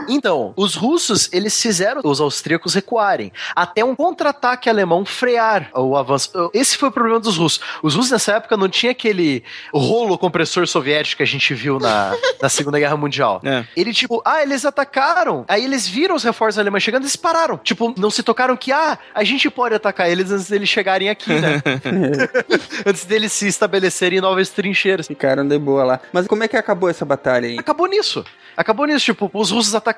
Então, os russos, eles fizeram os austríacos recuarem, até um contra-ataque alemão frear o avanço. Esse foi o problema dos russos. Os russos nessa época não tinha aquele rolo compressor soviético que a gente viu na, na Segunda Guerra Mundial. É. Ele, tipo, ah, eles atacaram. Aí eles viram os reforços alemães chegando e pararam. Tipo, não se tocaram que, ah, a gente pode atacar eles antes deles chegarem aqui, né? antes deles se estabelecerem em novas trincheiras. Ficaram de boa lá. Mas como é que acabou essa batalha aí? Acabou nisso. Acabou nisso, tipo, os russos atacaram,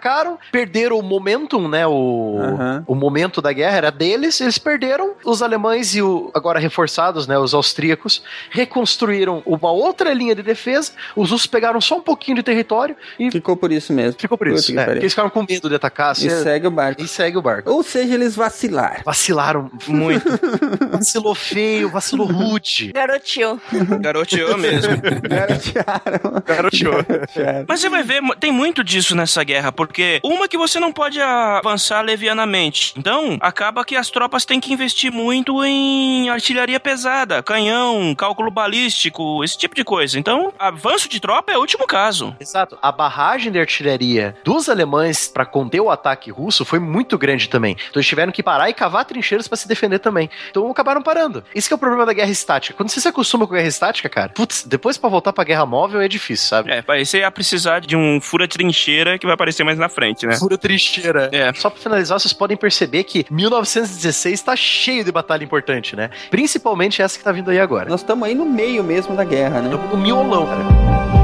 perderam o momentum, né? O, Aham. o momento da guerra era deles, eles perderam. Os alemães e o, agora reforçados, né? Os austríacos, reconstruíram uma outra linha de defesa. Os russos pegaram só um pouquinho de território e Ficou por isso mesmo. ficou por isso. Porque eles ficaram com medo de atacar. E assim, segue o barco. e segue o barco. Ou seja, eles vacilaram. Vacilaram Muito. Vacilou feio, vacilou rude. Garotinho. Garoteou mesmo. Garotearam. Garoteou. Mas você vai ver, tem muito disso nessa guerra, porque uma que você não pode avançar levianamente. Então, acaba que as tropas têm que investir muito em artilharia pesada, canhão, cálculo balístico, esse tipo de coisa. Então, avanço de tropa é o último caso. Exato. A barragem de artilharia dos alemães para conter o ataque russo foi muito grande também. Então eles tiveram que parar e cavar trincheiras para se defender também. Então acabaram parando. Esse que é o problema da guerra estática. Quando você se acostuma com a guerra estática, cara, putz, depois para voltar pra guerra móvel é difícil, sabe? É, aí você ia precisar de um fura-trincheira que vai aparecer mais na frente, né? Fura trincheira. É. Só pra finalizar, vocês podem perceber que 1916 tá cheio de batalha importante, né? Principalmente essa que tá vindo aí agora. Nós estamos aí no meio mesmo da guerra, né? No miolão, cara.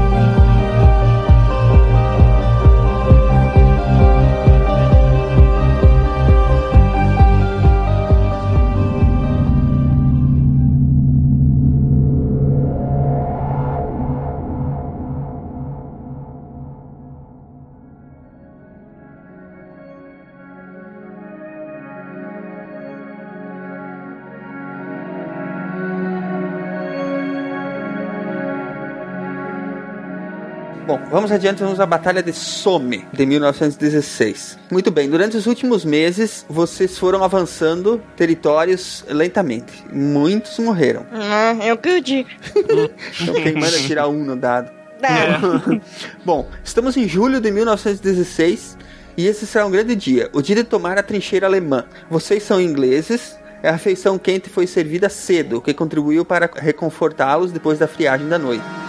Vamos adiante, vamos à Batalha de Somme, de 1916. Muito bem, durante os últimos meses, vocês foram avançando territórios lentamente. Muitos morreram. Ah, eu que eu digo. Então quem manda tirar um no dado. Não. Bom, estamos em julho de 1916 e esse será um grande dia, o dia de tomar a trincheira alemã. Vocês são ingleses, a refeição quente foi servida cedo, o que contribuiu para reconfortá-los depois da friagem da noite.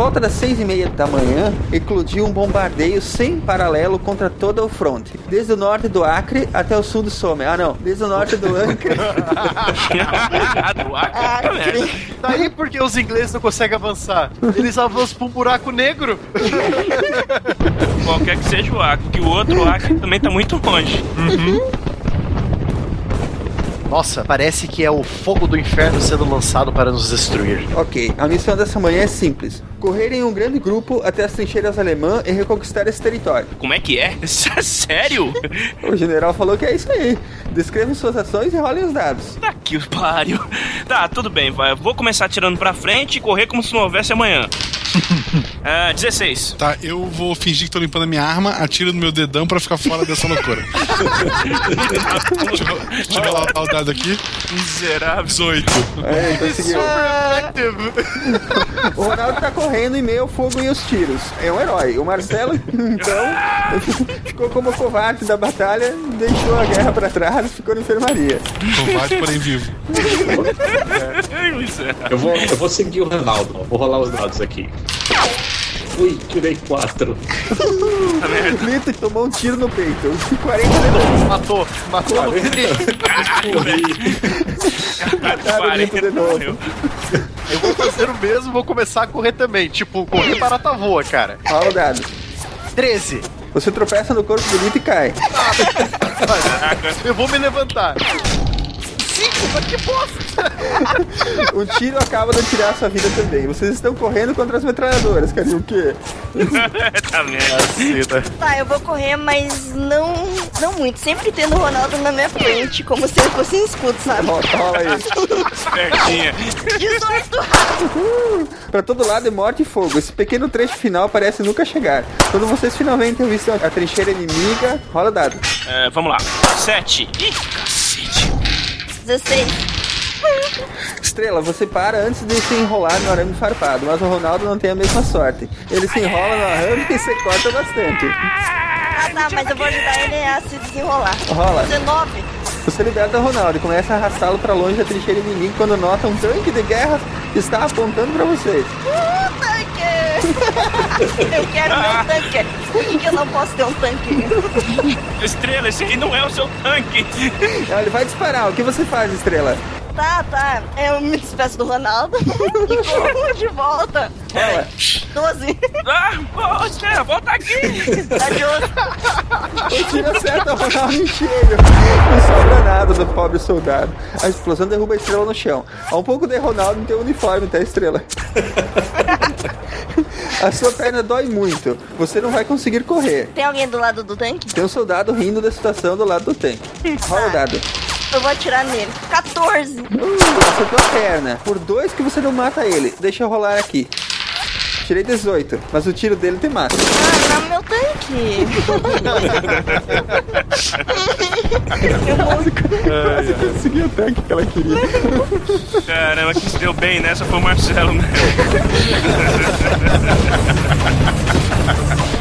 Volta das seis e meia da manhã, eclodiu um bombardeio sem paralelo contra toda o fronte, desde o norte do Acre até o sul do Some. Ah, não, desde o norte do Acre. do Acre, tá merda. Daí porque os ingleses não conseguem avançar. Eles avançam pra um buraco negro. Qualquer que seja o Acre, que o outro Acre também tá muito longe. Nossa, parece que é o fogo do inferno sendo lançado para nos destruir. ok, a missão dessa manhã é simples: correr em um grande grupo até as trincheiras alemã e reconquistar esse território. Como é que é? Sério? O general falou que é isso aí. Descrevam suas ações e rolem os dados. Tá que o pariu. Tá, tudo bem, vai. Vou começar tirando pra frente e correr como se não houvesse amanhã. Ah, 16. Tá, eu vou fingir que tô limpando a minha arma, atiro no meu dedão pra ficar fora dessa loucura. deixa, eu, deixa eu rolar o dado aqui. Miserável. 18. É, conseguiu. Effective. O Ronaldo tá correndo em meio ao fogo e os tiros. É um herói. O Marcelo, então, ficou como covarde da batalha, deixou a guerra pra trás e ficou na enfermaria. Combate, porém vivo. Miserável. Eu vou, eu vou seguir o Ronaldo. Vou rolar os dados aqui. Ui, tirei quatro. Lito tomou um tiro no peito. 40 dedos. Matou, matou no Mataram o Lito de novo. Eu vou fazer o mesmo, vou começar a correr também. Tipo, correr barata voa, cara. Rola o dado. 13. Você tropeça no corpo do Lito e cai. Eu vou me levantar. 5, mas que bosta! Um tiro acaba de tirar a sua vida também. Vocês estão correndo contra as metralhadoras. Quer dizer o quê? tá merda. Tá, eu vou correr, mas não, não muito. Sempre tendo o Ronaldo na minha frente, como se ele fosse um escudo, sabe? Rola, rola aí. Pertinha. 18! Pra todo lado é morte e fogo. Esse pequeno trecho final parece nunca chegar. Quando vocês finalmente visto a trincheira inimiga, rola o dado. É, vamos lá. 7. Ih, cacete. 16. Estrela, você para antes de se enrolar no arame farpado, mas o Ronaldo não tem a mesma sorte. Ele se enrola no arame e você corta bastante. Ah, tá, mas eu vou ajudar ele a se desenrolar. Rola. 19. Você liberta o Ronaldo e começa a arrastá-lo pra longe da trincheira inimiga quando nota um tanque de guerra está apontando pra vocês. Uh, tanque! eu quero meu tanque. Por que, que eu não posso ter um tanque? Estrela, esse aí não é o seu tanque. Ele vai disparar. O que você faz, Estrela? Tá, tá. Eu me despeço do Ronaldo e corro de volta. Rola. 12. Ah, pô, Estrela, volta aqui. Adiós. O tiro acerta o Ronaldo em cheio. Não sobra nada do pobre soldado. A explosão derruba a estrela no chão. Há um pouco de Ronaldo no teu uniforme, tá, estrela? A sua perna dói muito. Você não vai conseguir correr. Tem alguém do lado do tanque? Tem um soldado rindo da situação do lado do tanque. Rola o dado. Eu vou atirar nele. 14. Uh, acertou a perna. Por dois que você não mata ele. Deixa eu rolar aqui. Tirei 18, mas o tiro dele tem massa. Ah, não, meu tanque. eu. Quase consegui o tanque que ela queria. Caramba, quem se deu bem nessa foi o Marcelo, né?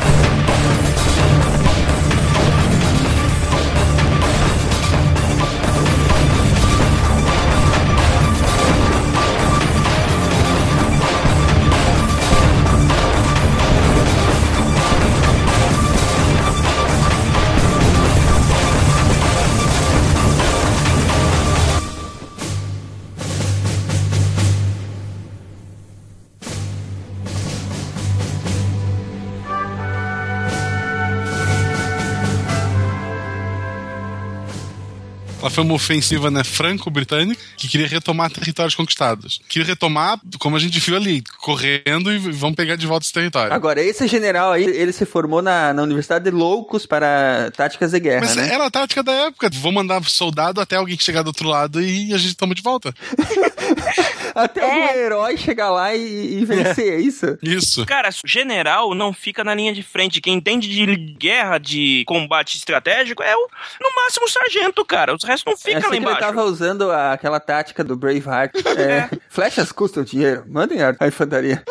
Ela foi uma ofensiva né, franco-britânica que queria retomar territórios conquistados. Queria retomar, como a gente viu ali, correndo e vamos pegar de volta esse território. Agora, esse general aí, ele se formou na, na Universidade de Loucos para táticas de guerra, Mas né? era a tática da época. Vou mandar soldado até alguém chegar do outro lado e a gente toma de volta. Até algum herói chegar lá e, e vencer, é isso? Isso. Cara, general não fica na linha de frente. Quem entende de guerra, de combate estratégico, é o, no máximo o sargento, cara. Os restos não ficam Essa lá que ele embaixo. tava usando a- aquela tática do Braveheart. É, Flechas custam dinheiro. Mandem a, a infantaria.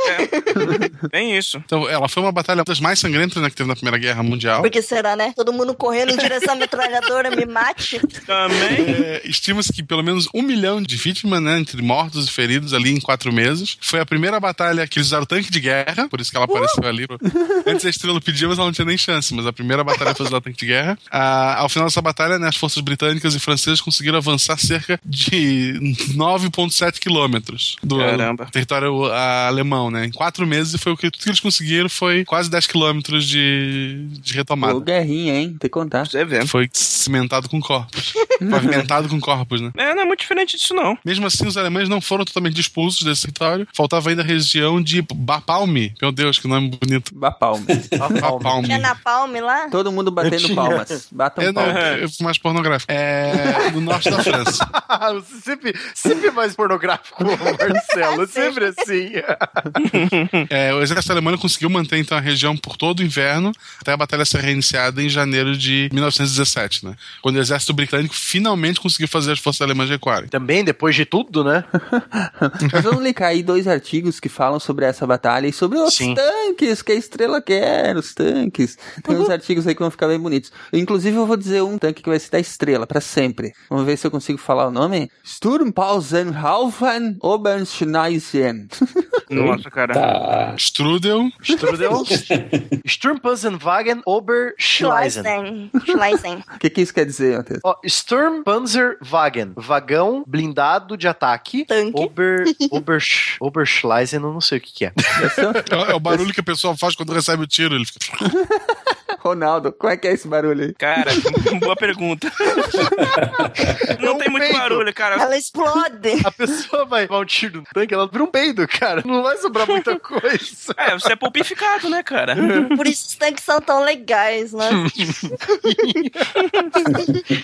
Bem isso. Então, ela foi uma batalha das mais sangrentas né, que teve na Primeira Guerra Mundial. Por que será, né? Todo mundo correndo em direção à metralhadora, me mate. Também. É, Estima-se que pelo menos um milhão de vítimas, né, entre mortos e feridos ali em quatro meses. Foi a primeira batalha que eles usaram tanque de guerra, por isso que ela apareceu ali. Antes a estrela pedia, mas ela não tinha nem chance. Mas a primeira batalha foi usar tanque de guerra. Ah, ao final dessa batalha, né, as forças britânicas e francesas conseguiram avançar cerca de 9,7 quilômetros do Caramba. território alemão, né? Em quatro meses foi o que tudo que eles conseguiram foi quase 10 quilômetros de, de retomada. Pô, guerrinha, hein? Tem que contar. Você vê. Foi cimentado com corpos. Pavimentado com corpos, né? É, não é muito diferente disso, não. Mesmo assim, os alemães não foram totalmente expulsos desse território. Faltava ainda a região de Bapalme. Meu Deus, que nome bonito. Bapalme. Bapalme. Tinha napalm lá? Todo mundo batendo tinha. palmas. Batam É, não, palmas. é mais pornográfico. É no norte da França. Sempre, sempre mais pornográfico, Marcelo. Sempre assim. É, o exército alemão conseguiu manter então a região por todo o inverno até a batalha ser reiniciada em janeiro de 1917, né? Quando o exército britânico finalmente conseguiu fazer as forças alemãs recuarem. Também, depois de tudo, né? Nós vamos linkar aí dois artigos que falam sobre essa batalha e sobre os Sim. tanques que a estrela quer, os tanques. Tem uns artigos aí que vão ficar bem bonitos. Inclusive, eu vou dizer um tanque que vai ser da estrela, pra sempre. Vamos ver se eu consigo falar o nome. Sturmpausenhaufen Oberschneisen. Nossa, cara. Tá. Strudel, Strudel. Sturmpanzerwagen Oberschleisen. Schleisen. Schleisen. O que, que isso quer dizer, Matheus? Ó, Sturmpanzerwagen. Vagão blindado de ataque. Tanque. Ober, Obersch, Oberschleisen, eu não sei o que, que é. é, é o barulho que a pessoa faz quando recebe o tiro. Ele fica... Ronaldo, como é que é esse barulho aí? Cara, boa pergunta. Não tem muito peido. barulho, cara. Ela explode. A pessoa vai dar um tiro no tanque, ela vira um peido, cara. Não vai sobrar muita coisa. É, você é pulpificado, né, cara? Por isso os tanques são tão legais, né?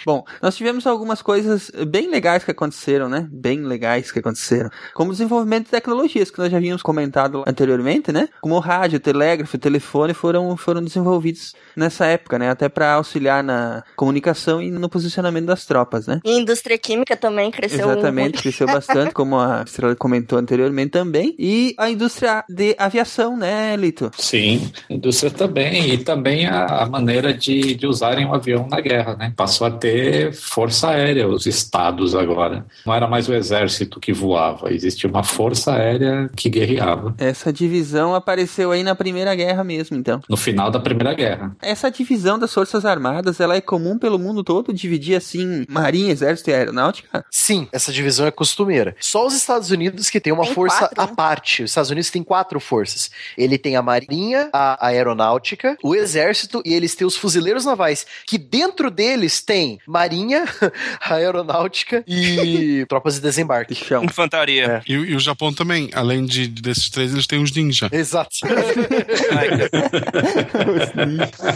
Bom, nós tivemos algumas coisas bem legais que aconteceram, né? Bem legais que aconteceram. Como o desenvolvimento de tecnologias que nós já havíamos comentado anteriormente, né? Como o rádio, o telégrafo, o telefone foram, foram desenvolvidos nessa época, né? Até para auxiliar na comunicação e no posicionamento das tropas, né? E a indústria química também cresceu Exatamente, muito. cresceu bastante, como a Estrela comentou anteriormente também. E a indústria de aviação, né, Lito? Sim, indústria também. E também a, a maneira de, de usarem o avião na guerra, né? Passou a ter força aérea, os estados agora. Não era mais o exército que voava, existia uma força aérea que guerreava. Essa divisão apareceu aí na Primeira Guerra mesmo, então. No final da Primeira Guerra. Essa divisão das Forças Armadas, ela é comum pelo mundo todo, dividir assim, marinha, exército e aeronáutica? Sim, essa divisão é costumeira. Só os Estados Unidos que tem uma Tem força quatro, à né? parte. Os Estados Unidos tem quatro forças. Ele tem a marinha, a aeronáutica, o exército e eles têm os fuzileiros navais, que dentro deles tem marinha, aeronáutica e tropas de De desembarque. chão. Infantaria. E, e o Japão também, além de, desses três, eles têm os ninja. Exato. Cara.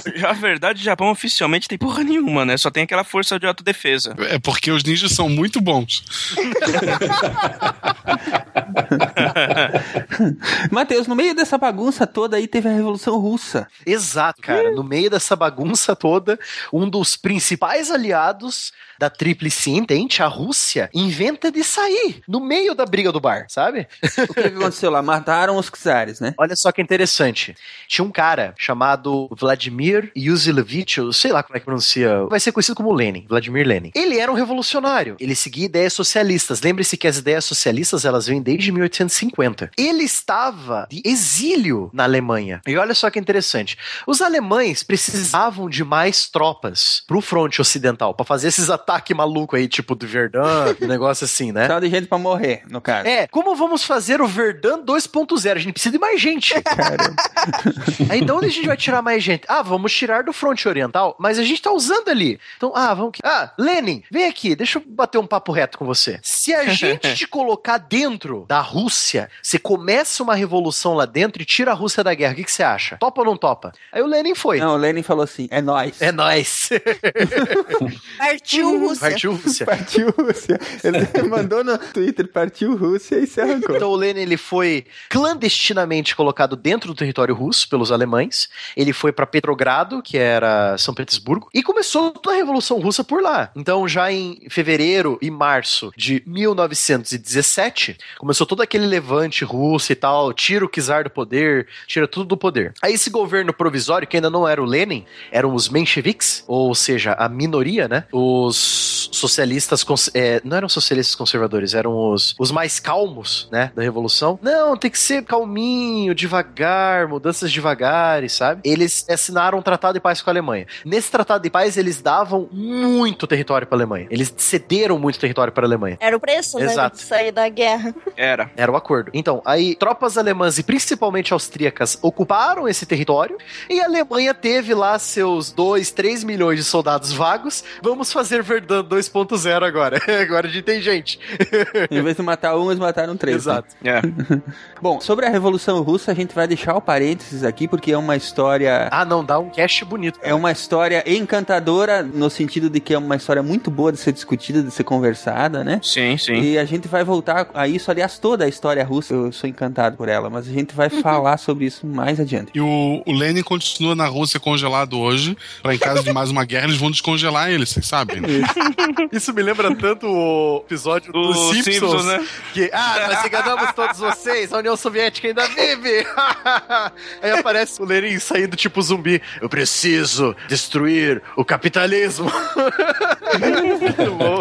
A verdade, o Japão oficialmente tem porra nenhuma, né? Só tem aquela força de autodefesa. É porque os ninjas são muito bons. Matheus, no meio dessa bagunça toda aí teve a Revolução Russa. Exato, cara. No meio dessa bagunça toda, um dos principais aliados da Tríplice Entente, a Rússia, inventa de sair no meio da briga do bar, sabe? O que, que aconteceu lá? Mataram os czares, né? Olha só que interessante. Tinha um cara chamado Vladimir Yusilevich, eu sei lá como é que pronuncia, vai ser conhecido como Lenin, Vladimir Lenin. Ele era um revolucionário, ele seguia ideias socialistas. Lembre-se que as ideias socialistas, elas vêm desde 1850. Ele estava de exílio na Alemanha. E olha só que interessante. Os alemães precisavam de mais tropas pro fronte ocidental, para fazer esses ataques malucos aí, tipo do Verdun, um negócio assim, né? Tava de gente pra morrer, no caso. É, como vamos fazer o Verdun 2.0? A gente precisa de mais gente. Aí de onde a gente vai tirar mais gente? Ah, vamos tirar do fronte oriental, mas a gente tá usando ali. Então, ah, vamos. Ah, Lenin, vem aqui, deixa eu bater um papo reto com você. Se a gente te colocar dentro da Rússia, você começa começa uma revolução lá dentro e tira a Rússia da guerra. O que, que você acha? Topa ou não topa? Aí o Lenin foi. Não, o Lenin falou assim: é nós. É nóis. Partiu Rússia. Partiu Rússia. Partiu Rússia. Ele mandou no Twitter, partiu Rússia e se arrancou. Então o Lenin ele foi clandestinamente colocado dentro do território russo pelos alemães. Ele foi para Petrogrado, que era São Petersburgo, e começou toda a Revolução Russa por lá. Então já em fevereiro e março de 1917, começou todo aquele levante russo e tal, tira o czar do poder, tira tudo do poder. Aí esse governo provisório, que ainda não era o Lenin, eram os mencheviques, ou seja, a minoria, né? Os socialistas, cons- é, não eram socialistas conservadores, eram os, os mais calmos, né? Da revolução. Não, tem que ser calminho, devagar, mudanças devagares, sabe? Eles assinaram um tratado de paz com a Alemanha. Nesse tratado de paz, eles davam muito território para a Alemanha. Eles cederam muito território para a Alemanha. Era o preço, né? Exato. De sair da guerra. Era. Era o acordo. Então, aí tropas alemãs e principalmente austríacas ocuparam esse território e a Alemanha teve lá seus 2, 3 milhões de soldados vagos. Vamos fazer Verdun 2.0 agora. agora a gente tem gente. Em vez de matar um, eles mataram três. né? Exato. É. Bom, sobre a Revolução Russa, a gente vai deixar o parênteses aqui, porque é uma história. Ah, não, dá um cash bonito. É uma história encantadora, no sentido de que é uma história muito boa de ser discutida, de ser conversada, né? Sim, sim. E a gente vai voltar a isso, aliás, toda a história russa, eu sou encantado por ela, mas a gente vai falar sobre isso mais adiante. E o, o Lenin continua na Rússia congelado hoje. Pra em caso de mais uma guerra, eles vão descongelar ele, vocês sabem. né? Isso me lembra tanto o episódio O dos Simpsons, Simpsons, né? Que, ah, nós enganamos todos vocês, a União Soviética ainda vive. Aí aparece o Lenin saindo tipo zumbi. Eu preciso destruir o capitalismo. Muito bom.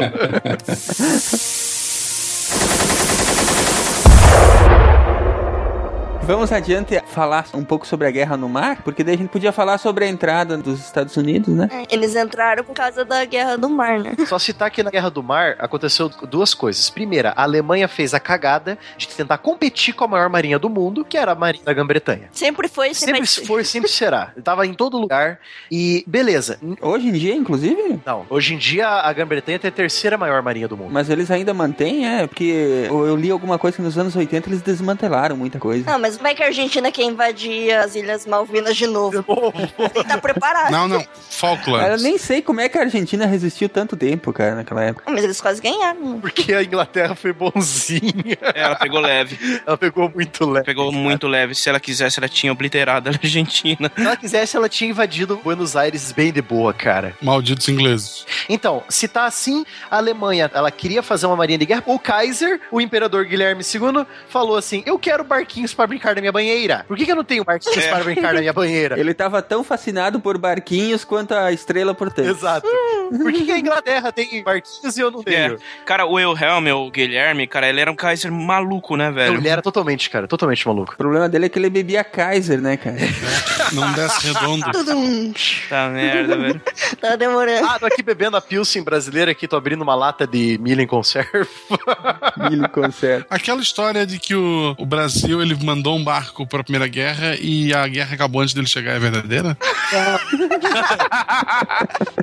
Vamos adiante falar um pouco sobre a guerra no mar, porque daí a gente podia falar sobre a entrada dos Estados Unidos, né? É, Eles entraram por causa da guerra do mar, né? Só citar que na Guerra do Mar aconteceu duas coisas. Primeira, a Alemanha fez a cagada de tentar competir com a maior marinha do mundo, que era a Marinha da Grã-Bretanha. Sempre foi, sempre, Sempre foi, sempre será. Tava em todo lugar. E beleza. Hoje em dia, inclusive, Não, hoje em dia a Grã-Bretanha tem a terceira maior marinha do mundo. mas eles ainda mantêm, é, porque eu li alguma coisa que nos anos 80 eles desmantelaram muita coisa. Não, mas vai que a Argentina quer invadir as Ilhas Malvinas de novo. Tem que estar preparado. Não, não. Cara, eu Falklands. nem sei como é que a Argentina resistiu tanto tempo, cara, naquela época. Mas eles quase ganharam. né? Porque a Inglaterra foi bonzinha. Ela pegou leve. Ela pegou muito leve. Pegou muito leve. Se ela quisesse, ela tinha obliterado a Argentina. Se ela quisesse, ela tinha invadido Buenos Aires bem de boa, cara. Malditos ingleses. Então, se tá assim, a Alemanha, ela queria fazer uma marinha de guerra. O Kaiser, o imperador Guilherme II, falou assim: Eu quero barquinhos para brincar na minha banheira. Por que, que eu não tenho barquinhos É. para brincar na minha banheira? Ele tava tão fascinado por barquinhos quanto a estrela por tanto. Exato. Por que, que a Inglaterra tem barquinhos e eu não tenho? É. Cara, o Wilhelm, o Guilherme, cara, ele era um Kaiser maluco, né, velho? Ele era totalmente, cara, totalmente maluco. O problema dele é que ele bebia Kaiser, né, cara? Não desce redondo. Tá merda, velho. Tá demorando. Ah, tô aqui bebendo a Pilsen brasileira aqui, tô abrindo uma lata de milho em conserva. Milho conserva. Aquela história de que o, o Brasil ele mandou um barco para a Primeira Guerra e a guerra acabou antes dele chegar é verdadeira?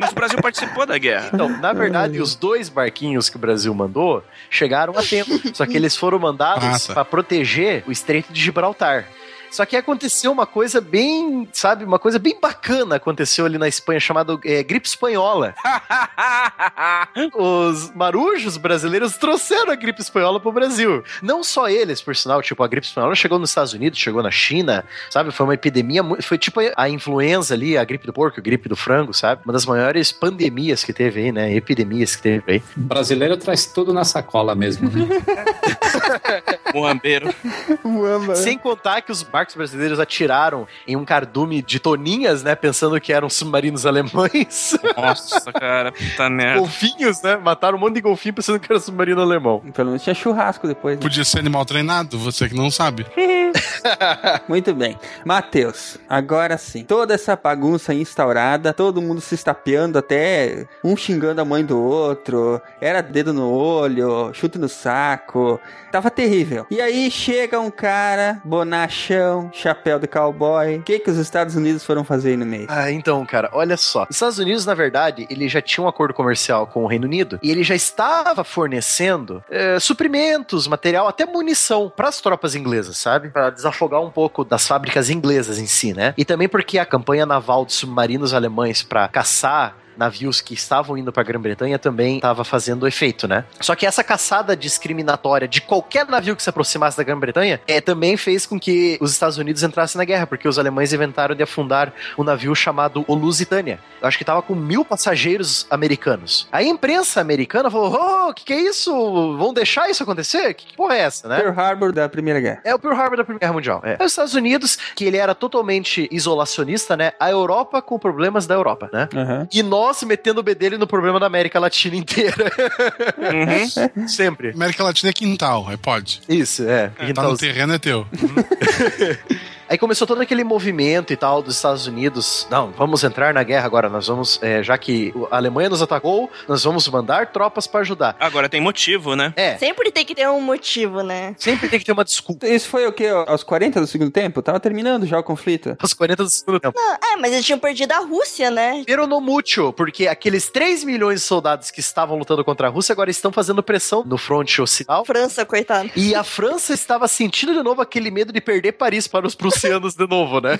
Mas o Brasil participou da guerra. Então, na verdade, os dois barquinhos que o Brasil mandou chegaram a tempo. Só que eles foram mandados Ah, tá. para proteger o Estreito de Gibraltar. Só que aconteceu uma coisa bem, sabe, uma coisa bem bacana aconteceu ali na Espanha, chamada é, gripe espanhola. Os marujos brasileiros trouxeram a gripe espanhola pro Brasil. Não só eles, por sinal, tipo, a gripe espanhola chegou nos Estados Unidos, chegou na China, sabe? Foi uma epidemia, foi tipo a influenza ali, a gripe do porco, a gripe do frango, sabe? Uma das maiores pandemias que teve aí, né? Epidemias que teve aí. O brasileiro traz tudo na sacola mesmo, né? Moambeiro. Uamba. Sem contar que os barcos brasileiros atiraram em um cardume de toninhas, né? Pensando que eram submarinos alemães. Nossa, cara, puta merda. golfinhos, né? Mataram um monte de golfinho pensando que era submarino alemão. Pelo menos tinha churrasco depois. Né? Podia ser animal treinado, você que não sabe. Muito bem. Matheus, agora sim. Toda essa bagunça instaurada, todo mundo se estapeando até um xingando a mãe do outro, era dedo no olho, chute no saco. Tava terrível. E aí chega um cara, bonachão, chapéu de cowboy. O que, que os Estados Unidos foram fazer aí no meio? Ah, então, cara, olha só. Os Estados Unidos, na verdade, ele já tinha um acordo comercial com o Reino Unido e ele já estava fornecendo eh, suprimentos, material, até munição para as tropas inglesas, sabe? Para desafogar um pouco das fábricas inglesas em si, né? E também porque a campanha naval de submarinos alemães para caçar navios que estavam indo para a Grã-Bretanha também estava fazendo efeito, né? Só que essa caçada discriminatória de qualquer navio que se aproximasse da Grã-Bretanha é, também fez com que os Estados Unidos entrassem na guerra, porque os alemães inventaram de afundar um navio chamado o Lusitânia. Eu acho que estava com mil passageiros americanos. A imprensa americana falou: Oh, o que, que é isso? Vão deixar isso acontecer? Que, que porra é essa, né? Pearl Harbor da Primeira Guerra. É o Pearl Harbor da Primeira Guerra Mundial. É. Os Estados Unidos, que ele era totalmente isolacionista, né? A Europa com problemas da Europa, né? Aham. E nós metendo o bedelho no problema da América Latina inteira. Uhum. Sempre. América Latina é quintal, é pode. Isso, é. Tá Então, no terreno é teu. Aí começou todo aquele movimento e tal dos Estados Unidos. Não, vamos entrar na guerra agora. Nós vamos, é, já que a Alemanha nos atacou, nós vamos mandar tropas para ajudar. Agora tem motivo, né? É, Sempre tem que ter um motivo, né? sempre tem que ter uma desculpa. Isso foi o quê? Aos 40 do segundo tempo? Tava terminando já o conflito. Aos 40 do segundo tempo. Não, é, mas eles tinham perdido a Rússia, né? Pero no mútil, porque aqueles 3 milhões de soldados que estavam lutando contra a Rússia agora estão fazendo pressão no fronte ocidental. França, coitado. E a França estava sentindo de novo aquele medo de perder Paris para os prussianos de novo, né?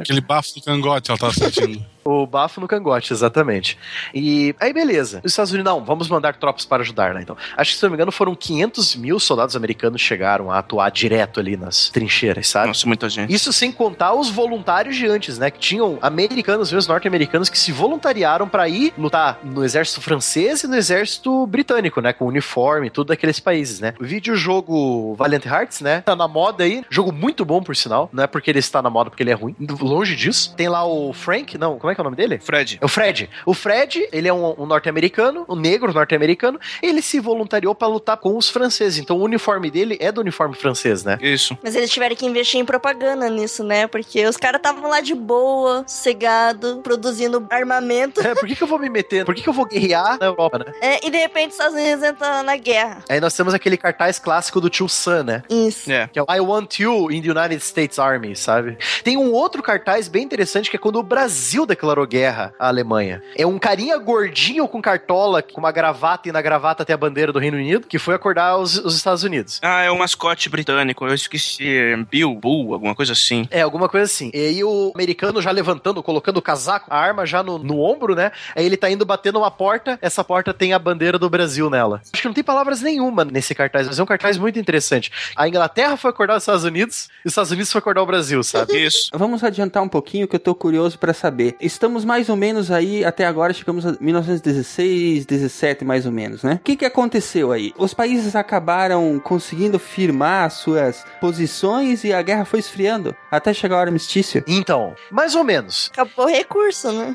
Aquele bafo do cangote ela tava sentindo. O bafo no cangote, exatamente. E aí, beleza. Os Estados Unidos, não, vamos mandar tropas para ajudar, né? Então, acho que, se não me engano, foram 500 mil soldados americanos que chegaram a atuar direto ali nas trincheiras, sabe? Nossa, muita gente. Isso sem contar os voluntários de antes, né? Que tinham americanos, mesmo norte-americanos, que se voluntariaram para ir lutar no exército francês e no exército britânico, né? Com uniforme, tudo daqueles países, né? O videojogo Valiant Hearts, né? Tá na moda aí. Jogo muito bom, por sinal. Não é porque ele está na moda porque ele é ruim. Longe disso. Tem lá o Frank, não, como é que é o nome dele? Fred. É o Fred. O Fred, ele é um, um norte-americano, um negro norte-americano. Ele se voluntariou para lutar com os franceses. Então o uniforme dele é do uniforme francês, né? Isso. Mas eles tiveram que investir em propaganda nisso, né? Porque os caras estavam lá de boa, cegado, produzindo armamento. É, por que, que eu vou me meter? Por que, que eu vou guerrear na Europa, né? É, e de repente os Estados Unidos entram na guerra. Aí nós temos aquele cartaz clássico do tio Sam, né? Isso. É. Que é o I want you in the United States Army, sabe? Tem um outro cartaz bem interessante que é quando o Brasil declarou guerra à Alemanha. É um carinha gordinho com cartola, com uma gravata e na gravata tem a bandeira do Reino Unido, que foi acordar os, os Estados Unidos. Ah, é um mascote britânico. Eu esqueci. é Bill, Bull, alguma coisa assim. É, alguma coisa assim. E aí o americano já levantando, colocando o casaco, a arma já no, no ombro, né? Aí ele tá indo batendo uma porta, essa porta tem a bandeira do Brasil nela. Acho que não tem palavras nenhuma nesse cartaz, mas é um cartaz muito interessante. A Inglaterra foi acordar os Estados Unidos e os Estados Unidos foi acordar o Brasil, sabe? Isso. Vamos adiantar um pouquinho que eu tô curioso pra saber. Estamos mais ou menos aí, até agora chegamos a 1916, 17 mais ou menos, né? O que que aconteceu aí? Os países acabaram conseguindo firmar suas posições e a guerra foi esfriando até chegar o armistício. Então, mais ou menos. Acabou o recurso, né?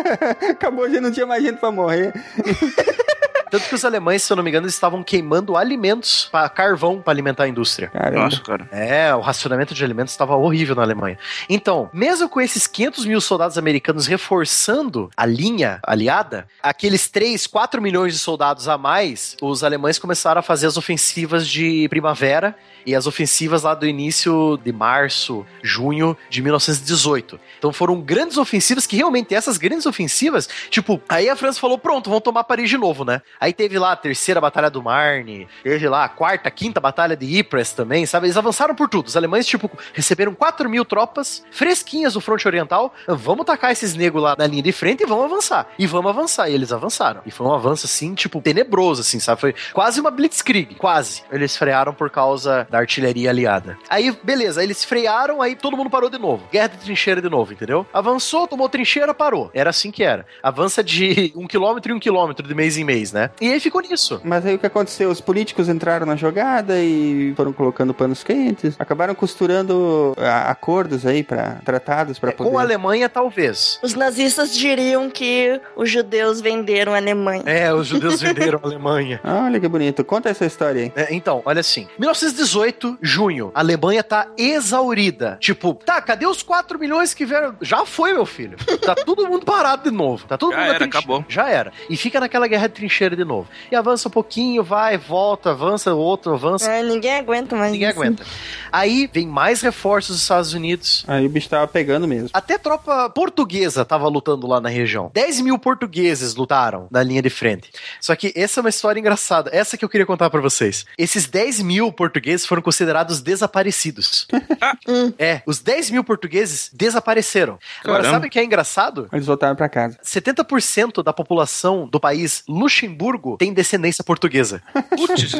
Acabou, já não tinha mais gente pra morrer. Tanto que os alemães, se eu não me engano, eles estavam queimando alimentos para carvão para alimentar a indústria. Caramba. Nossa, cara. É, o racionamento de alimentos estava horrível na Alemanha. Então, mesmo com esses 500 mil soldados americanos reforçando a linha aliada, aqueles 3, 4 milhões de soldados a mais, os alemães começaram a fazer as ofensivas de primavera e as ofensivas lá do início de março, junho de 1918. Então foram grandes ofensivas que realmente essas grandes ofensivas, tipo, aí a França falou: pronto, vamos tomar Paris de novo, né? Aí teve lá a terceira batalha do Marne, teve lá a quarta, quinta batalha de Ypres também, sabe? Eles avançaram por tudo. Os alemães, tipo, receberam 4 mil tropas fresquinhas do fronte oriental. Vamos tacar esses negros lá na linha de frente e vamos avançar. E vamos avançar. E eles avançaram. E foi um avanço, assim, tipo, tenebroso, assim, sabe? Foi quase uma blitzkrieg, quase. Eles frearam por causa da artilharia aliada. Aí, beleza, eles frearam, aí todo mundo parou de novo. Guerra de trincheira de novo, entendeu? Avançou, tomou trincheira, parou. Era assim que era. Avança de um quilômetro em um quilômetro, de mês em mês, né? E aí ficou nisso. Mas aí o que aconteceu? Os políticos entraram na jogada e foram colocando panos quentes. Acabaram costurando ah, acordos aí para tratados para poder. Com a Alemanha, talvez. Os nazistas diriam que os judeus venderam a Alemanha. É, os judeus venderam a Alemanha. Olha que bonito. Conta essa história aí. É, então, olha assim. 1918, junho, a Alemanha tá exaurida. Tipo, tá, cadê os 4 milhões que vieram? Já foi, meu filho. Tá todo mundo parado de novo. Tá todo Já mundo era, acabou. Já era. E fica naquela guerra de trincheira de novo. E avança um pouquinho, vai, volta, avança, outro, avança. É, ninguém aguenta mais. Ninguém isso. aguenta. Aí vem mais reforços dos Estados Unidos. Aí o bicho tava pegando mesmo. Até tropa portuguesa tava lutando lá na região. 10 mil portugueses lutaram na linha de frente. Só que essa é uma história engraçada. Essa que eu queria contar pra vocês. Esses 10 mil portugueses foram considerados desaparecidos. é, os 10 mil portugueses desapareceram. Agora, Caramba. sabe o que é engraçado? Eles voltaram pra casa. 70% da população do país Luxemburgo tem descendência portuguesa. Putz.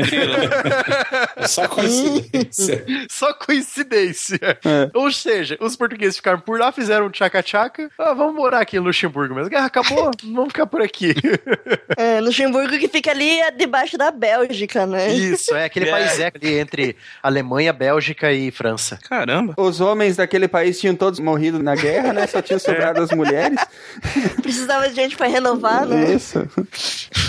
É só coincidência. Só coincidência. É. Ou seja, os portugueses ficaram por lá, fizeram um tchaca-tchaca. Ah, vamos morar aqui em Luxemburgo mesmo. A guerra acabou, vamos ficar por aqui. É, Luxemburgo que fica ali debaixo da Bélgica, né? Isso, é aquele É. país é ali entre Alemanha, Bélgica e França. Caramba. Os homens daquele país tinham todos morrido na guerra, né? Só tinham sobrado as mulheres. Precisava de gente pra renovar, né? Isso.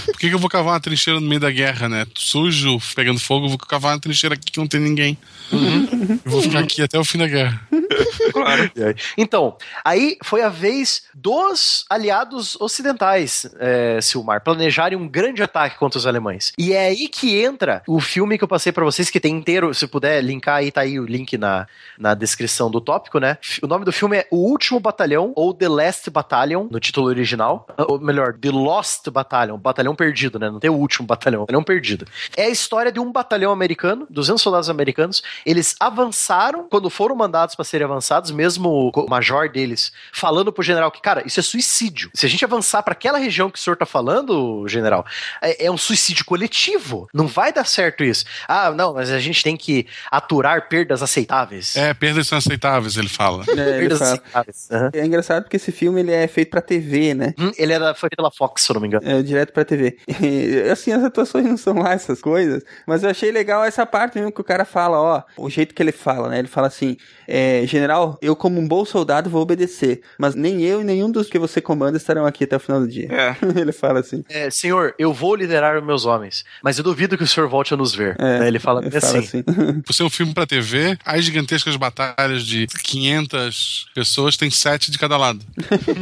Por que, que eu vou cavar uma trincheira no meio da guerra, né? Sujo, pegando fogo, eu vou cavar uma trincheira aqui que não tem ninguém. Eu vou ficar aqui até o fim da guerra. Claro. Então, aí foi a vez dos aliados ocidentais, é, Silmar, planejarem um grande ataque contra os alemães. E é aí que entra o filme que eu passei pra vocês, que tem inteiro, se puder linkar aí, tá aí o link na, na descrição do tópico, né? O nome do filme é O Último Batalhão, ou The Last Battalion, no título original. Ou melhor, The Lost Battalion, batalhão perdido, né? Não tem o último batalhão, batalhão perdido. É a história de um batalhão americano, 200 soldados americanos. Eles avançaram quando foram mandados para serem avançados, mesmo o major deles falando pro general que, cara, isso é suicídio. Se a gente avançar para aquela região que o senhor tá falando, general, é, é um suicídio coletivo. Não vai dar certo isso. Ah, não, mas a gente tem que aturar perdas aceitáveis. É, perdas são aceitáveis, ele fala. É, ele Perdas fala. aceitáveis. Aham. É engraçado porque esse filme ele é feito pra TV, né? Hum, ele era, foi pela Fox, se eu não me engano. É, direto pra TV. E, assim, as atuações não são lá essas coisas, mas eu achei legal essa parte mesmo que o cara fala, ó, o jeito que ele fala, né? Ele fala assim, é, general, eu como um bom soldado vou obedecer, mas nem eu e nenhum dos que você comanda estarão aqui até o final do dia. É. ele fala assim. É, senhor, eu vou liderar os meus homens, mas eu duvido que o senhor volte a nos ver. É, Ele fala, ele assim. assim. Por ser um filme pra TV, as gigantescas batalhas de 500 pessoas tem sete de cada lado.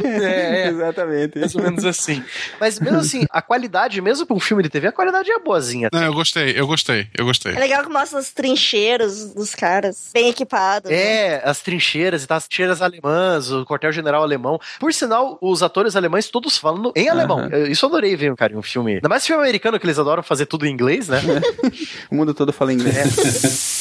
É, é. Exatamente. Mais ou menos assim. Mas mesmo assim, a qualidade, mesmo pra um filme de TV, a qualidade é boazinha. Não, eu gostei, eu gostei, eu gostei. É legal que mostra as trincheiras dos caras, bem equipados. né? É, as trincheiras e tá, as trincheiras alemãs, o quartel-general alemão. Por sinal, os atores alemães todos falando em alemão. Eu- Isso eu adorei ver, cara, em um filme. Ainda mais filme americano, que eles adoram fazer tudo em inglês, né? O mundo todo fala inglês.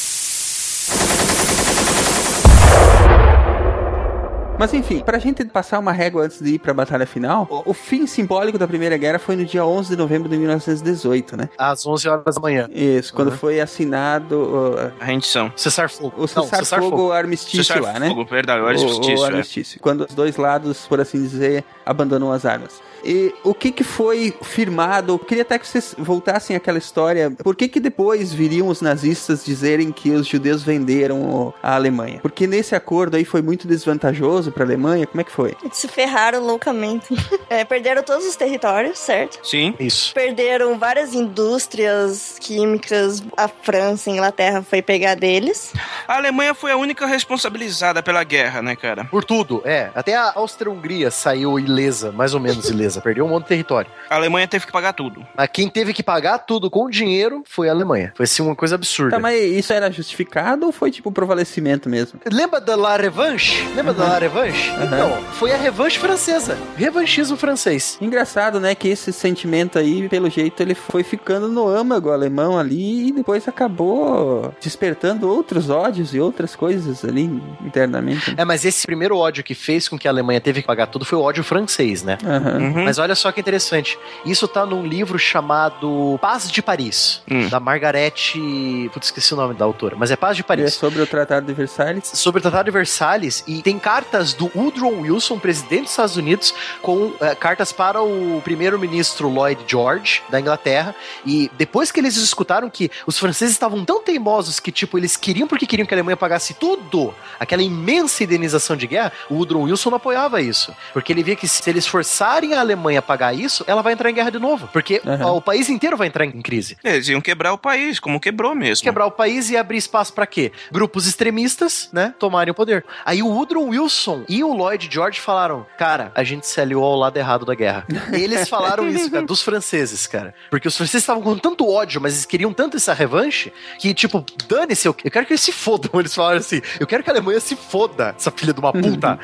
Mas enfim, pra gente passar uma régua antes de ir pra batalha final, o, o fim simbólico da Primeira Guerra foi no dia 11 de novembro de 1918, né? Às 11 horas da manhã. Isso, quando Uhum. foi assinado uh, A rendição. Cessar-fogo. o cessar-fogo armistício lá, né? Fogo, verdade, o O- armistício. o é. armistício. Quando os dois lados, por assim dizer, abandonam as armas. E o que que foi firmado? Eu queria até que vocês voltassem àquela história. Por que que depois viriam os nazistas dizerem que os judeus venderam a Alemanha? Porque nesse acordo aí foi muito desvantajoso para a Alemanha. Como é que foi? Eles se ferraram loucamente. É, perderam todos os territórios, certo? Sim. Isso. Perderam várias indústrias químicas. A França e a Inglaterra foi pegar deles. A Alemanha foi a única responsabilizada pela guerra, né, cara? Por tudo, é. Até a Áustria-Hungria saiu ilesa, mais ou menos ilesa. Perdeu um monte de território. A Alemanha teve que pagar tudo. Mas quem teve que pagar tudo com dinheiro foi a Alemanha. Foi assim uma coisa absurda. Tá, mas isso era justificado ou foi tipo provalecimento mesmo? Lembra da La Revanche? Lembra da La Revanche? Então, foi a revanche francesa. Revanchismo francês. Engraçado, né, que esse sentimento aí, pelo jeito, ele foi ficando no âmago alemão ali e depois acabou despertando outros ódios ódios e outras coisas ali internamente. É, mas esse primeiro ódio que fez com que a Alemanha teve que pagar tudo foi o ódio francês, né? Aham. Uhum. Mas olha só que interessante. Isso tá num livro chamado Paz de Paris, Hum. da Margarete. Putz, esqueci o nome da autora, mas é Paz de E é Paris. sobre o Tratado de Versalhes. Sobre o Tratado de Versalhes, e tem cartas do Woodrow Wilson, presidente dos Estados Unidos, com eh, cartas para o primeiro-ministro Lloyd George, da Inglaterra. E depois que eles escutaram que os franceses estavam tão teimosos que, tipo, eles queriam porque queriam que a Alemanha pagasse tudo, aquela imensa indenização de guerra, o Woodrow Wilson não apoiava isso. Porque ele via que se eles forçarem a Alemanha a pagar isso, ela vai entrar em guerra de novo. Porque ó, o país inteiro vai entrar em crise. Eles iam quebrar o país, como quebrou mesmo. Quebrar o país e abrir espaço pra quê? Grupos extremistas, né, tomarem o poder. Aí o Woodrow Wilson e o Lloyd George falaram: "Cara, a gente se aliou ao lado errado da guerra". Eles falaram isso, cara, dos franceses, cara. Porque os franceses estavam com tanto ódio, mas eles queriam tanto essa revanche que tipo, dane-se, eu eu quero que eles se fodam. Eles falaram assim: "Eu quero que a Alemanha se foda, essa filha de uma puta".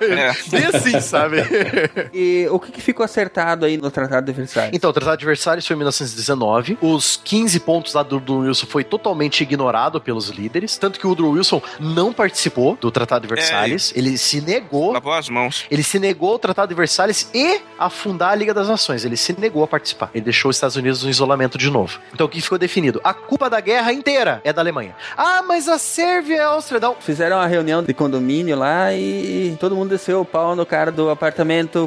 É. Bem assim, sabe? E o que, que ficou acertado aí no Tratado de Versalhes? Então, o Tratado de Versalhes foi em 1919. Os 15 pontos lá do Woodrow Wilson foi totalmente ignorado pelos líderes. Tanto que o Woodrow Wilson não participou do Tratado de Versalhes. ele se negou. Lavou as mãos. Ele se negou ao Tratado de Versalhes e a fundar a Liga das Nações. Ele se negou a participar. Ele deixou os Estados Unidos no isolamento de novo. Então, o que ficou definido? A culpa da guerra inteira é da Alemanha. Ah, mas a Sérvia e a Áustria não. Fizeram uma reunião de condomínio lá e todo mundo desceu o pau no cara do apartamento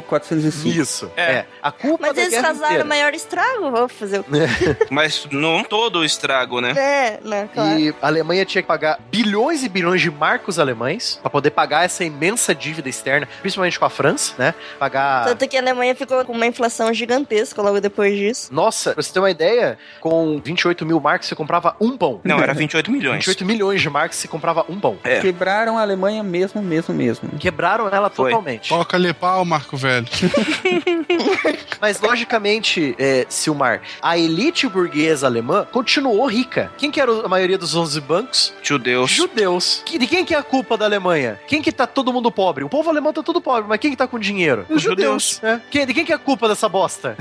405. Isso. É. É. A culpa Mas da eles causaram o maior estrago, vou fazer o Mas não todo o estrago, né? É, né, claro. E a Alemanha tinha que pagar bilhões e bilhões de marcos alemães para poder pagar essa imensa dívida externa, principalmente com a França, né? Pagar. Tanto que a Alemanha ficou com uma inflação gigantesca logo depois disso. Nossa, pra você ter uma ideia, com 28 mil marcos você comprava um pão. Não, era 28 milhões. 28 milhões de marcos você comprava um pão. É. Quebraram a Alemanha mesmo, mesmo, mesmo. Quebraram ela Foi. totalmente. Toca-lhe pau, Marco Velho. Mas, logicamente, é, Silmar, a elite burguesa alemã continuou rica. Quem que era a maioria dos 11 bancos? Judeus. Judeus. Que- De quem que é a culpa da Alemanha? Quem que tá todo mundo pobre? O povo alemão tá todo pobre, mas quem que tá com dinheiro? Os judeus. É. Quem, de quem que é a culpa dessa bosta?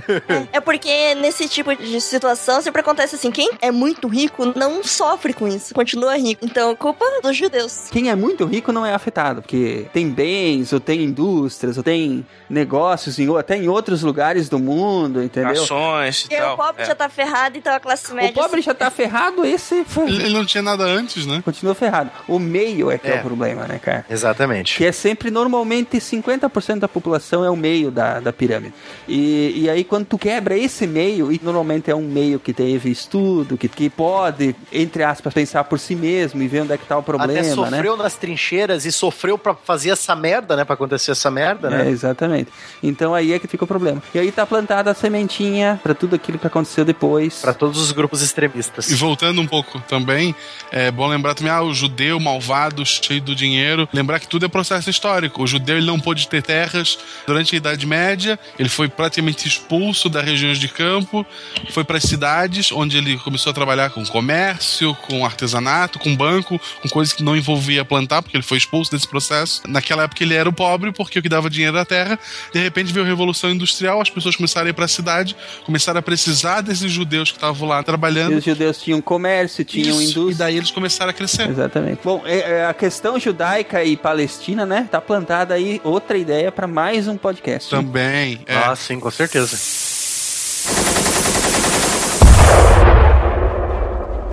É porque nesse tipo de situação sempre acontece assim: quem é muito rico não sofre com isso, continua rico. Então, culpa dos judeus. Quem é muito rico não é afetado, porque tem bens, ou tem indústrias, ou tem negócios, em, ou até em outros lugares do mundo, entendeu? Ações e Porque tal. o pobre É. já tá ferrado, então a classe média. O pobre já tá ferrado, esse foi- Ele, não tinha nada antes, né? continua ferrado. O meio é que é, É. o problema, né, cara? Exatamente. Que é sempre, normalmente, 50% da população é o meio da, da pirâmide. E, e aí, quando tu quebra esse meio, e normalmente é um meio que teve estudo, que, que pode, entre aspas, pensar por si mesmo e ver onde é que tá o problema, Até né? sofreu nas trincheiras e sofreu pra fazer essa merda, né? Pra acontecer essa merda, É, né? Exatamente. Então aí é que fica o problema. E aí tá plantada a sementinha pra tudo aquilo que aconteceu depois. Pra todos os grupos extremistas. E voltando um pouco também, é bom lembrar também, ah, o judeu malvado, cheio do dinheiro. Lembrar que tudo é processo histórico. O judeu ele não pôde ter terras durante a Idade Média, ele foi praticamente expulso das regiões de campo, foi para as cidades, onde ele começou a trabalhar com comércio, com artesanato, com banco, com coisas que não envolvia plantar, porque ele foi expulso desse processo. Naquela época ele era o pobre, porque o que dava dinheiro era a terra. De repente veio a Revolução Industrial, as pessoas começaram a ir para a cidade, começaram a precisar desses judeus que estavam lá E trabalhando. os judeus tinham comércio, tinham Isso, indústria. E daí eles começaram a crescer. Exatamente. Bom, é- é a questão judaica e palestina, né? Tá plantada aí outra ideia pra mais um podcast. Também. É. Ah, sim, com certeza.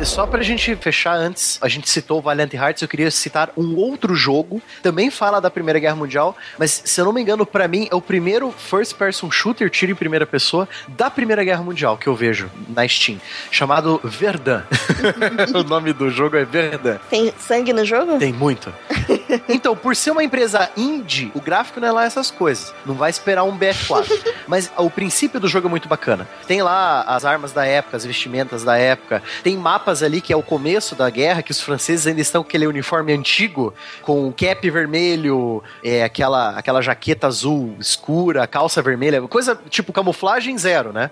Só pra gente fechar antes, a gente citou o Valiant Hearts, eu queria citar um outro jogo, também fala da Primeira Guerra Mundial, mas se eu não me engano, pra mim é o primeiro first person shooter, tiro em primeira pessoa, da Primeira Guerra Mundial que eu vejo na Steam, chamado Verdun. o nome do jogo é Verdun. Tem sangue no jogo? Tem muito. Então, por ser uma empresa indie, o gráfico não é lá essas coisas. Não vai esperar um BF4. Mas o princípio do jogo é muito bacana. Tem lá as armas da época, as vestimentas da época. Tem mapas ali que é o começo da guerra, que os franceses ainda estão com aquele uniforme antigo, com cap vermelho, é, aquela, aquela jaqueta azul escura, calça vermelha, coisa tipo camuflagem zero, né?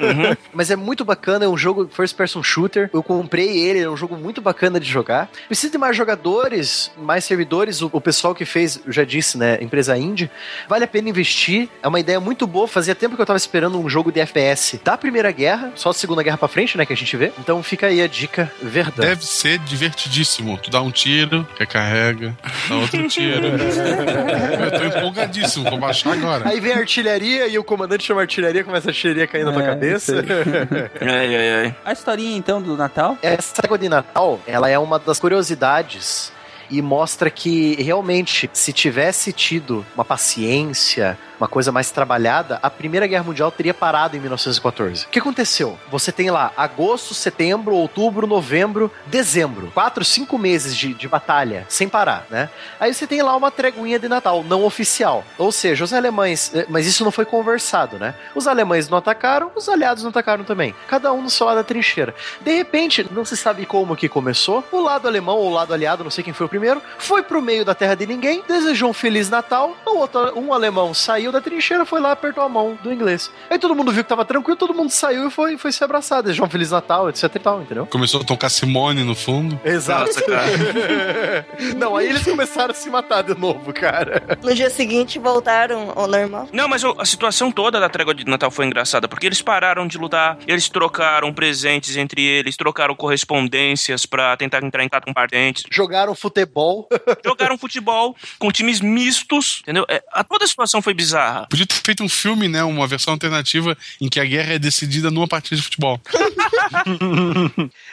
Mas é muito bacana, é um jogo first person shooter. Eu comprei ele, é um jogo muito bacana de jogar. Precisa de mais jogadores, mais servidores o, o pessoal que fez, eu já disse, né, empresa indie, vale a pena investir. É uma ideia muito boa. Fazia tempo que eu tava esperando um jogo de FPS da Primeira Guerra, só a Segunda Guerra pra frente, né, que a gente vê. Então fica aí a dica verdade. Deve ser divertidíssimo. Tu dá um tiro, recarrega, dá outro tiro. eu tô empolgadíssimo, vou baixar agora. Aí vem a artilharia e o comandante chama a artilharia, começa a artilharia cair na tua É, cabeça. Ai, ai, ai. A historinha, então, do Natal? Essa trégua de Natal, ela é uma das curiosidades e mostra que realmente, se tivesse tido uma paciência, uma coisa mais trabalhada, a Primeira Guerra Mundial teria parado em 1914. O que aconteceu? Você tem lá agosto, setembro, outubro, novembro, dezembro. Quatro, cinco meses de, de batalha, sem parar, né? Aí você tem lá uma treguinha de Natal, não oficial. Ou seja, os alemães. eh, Mas isso não foi conversado, né? Os alemães não atacaram, os aliados não atacaram também. Cada um no seu lado da trincheira. De repente, não se sabe como que começou. O lado alemão ou o lado aliado, não sei quem foi o primeiro, foi pro meio da terra de ninguém, desejou um Feliz Natal. O outro, um alemão saiu da trincheira, foi lá, apertou a mão do inglês. Aí todo mundo viu que tava tranquilo, todo mundo saiu e foi, foi se abraçar, desejou um Feliz Natal, etc e tal, entendeu? Começou a tocar Simone no fundo. Exato. Nossa, cara. não, aí eles começaram a se matar de novo, cara. No dia seguinte voltaram ao normal. Não, mas a situação toda da trégua de Natal foi engraçada, porque eles pararam de lutar, eles trocaram presentes entre eles, trocaram correspondências pra tentar entrar em contato com parentes, Jogaram futebol. jogaram futebol com times mistos, entendeu? É, a, toda a situação foi bizarra. Podia ter feito um filme, né? Uma versão alternativa em que a guerra é decidida numa partida de futebol.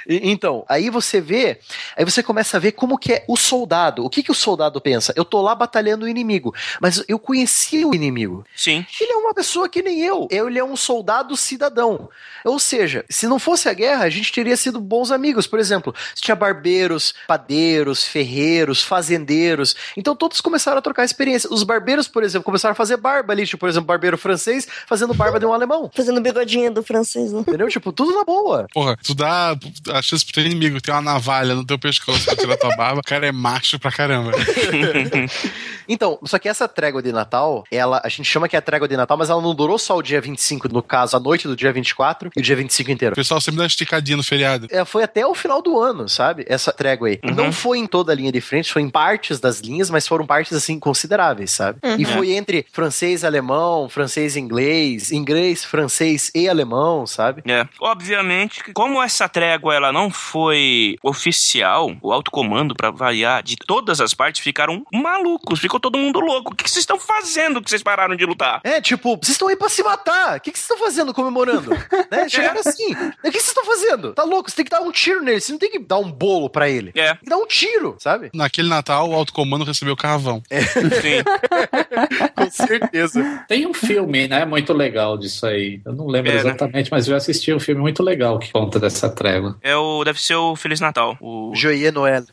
Então, aí você vê, aí você começa a ver como que é o soldado. O que que o soldado pensa? Eu tô lá batalhando o inimigo, mas eu conheci o inimigo. Sim. Ele é uma pessoa que nem eu. Ele é um soldado cidadão. Ou seja, se não fosse a guerra, a gente teria sido bons amigos. Por exemplo, tinha barbeiros, padeiros, ferreiros, fazendeiros. Então todos começaram a trocar experiência. Os barbeiros, por exemplo, começaram a fazer barba ali. Tipo, por exemplo, barbeiro francês fazendo barba de um alemão. Fazendo bigodinho do francês, né? Entendeu? Tipo, tudo na boa. Porra, tu dá a chance pro teu inimigo ter uma navalha no teu pescoço pra tirar tua barba, o cara é macho pra caramba. Então, só que essa trégua de Natal, ela, a gente chama que é a trégua de Natal, mas ela não durou só o dia 25, no caso, a noite do dia 24 e o dia 25 inteiro. O pessoal sempre dá uma esticadinha no feriado. É, foi até o final do ano, sabe? Essa trégua aí. Uhum. Não foi em toda a linha de frente, foi em partes das linhas, mas foram partes, assim, consideráveis, sabe? E foi entre francês, alemão, francês, inglês, inglês, francês e alemão, sabe? É. Obviamente, que como essa trégua ela não foi oficial, o alto comando, pra variar, de todas as partes ficaram malucos, ficou todo mundo louco. O que vocês estão fazendo que vocês pararam de lutar? É, tipo, vocês estão aí pra se matar. O que, que vocês estão fazendo comemorando? né? Chegaram assim. O que vocês estão fazendo? Tá louco? Você tem que dar um tiro nele. Você não tem que dar um bolo pra ele. É, Tem que dar um tiro, sabe? Naquele Natal, o alto comando recebeu carvão. sim. Com certeza. Tem um filme, né, muito legal disso aí. Eu não lembro É, né? exatamente, mas eu assisti um filme muito legal que conta dessa trégua. É o, deve ser o Feliz Natal. O Joel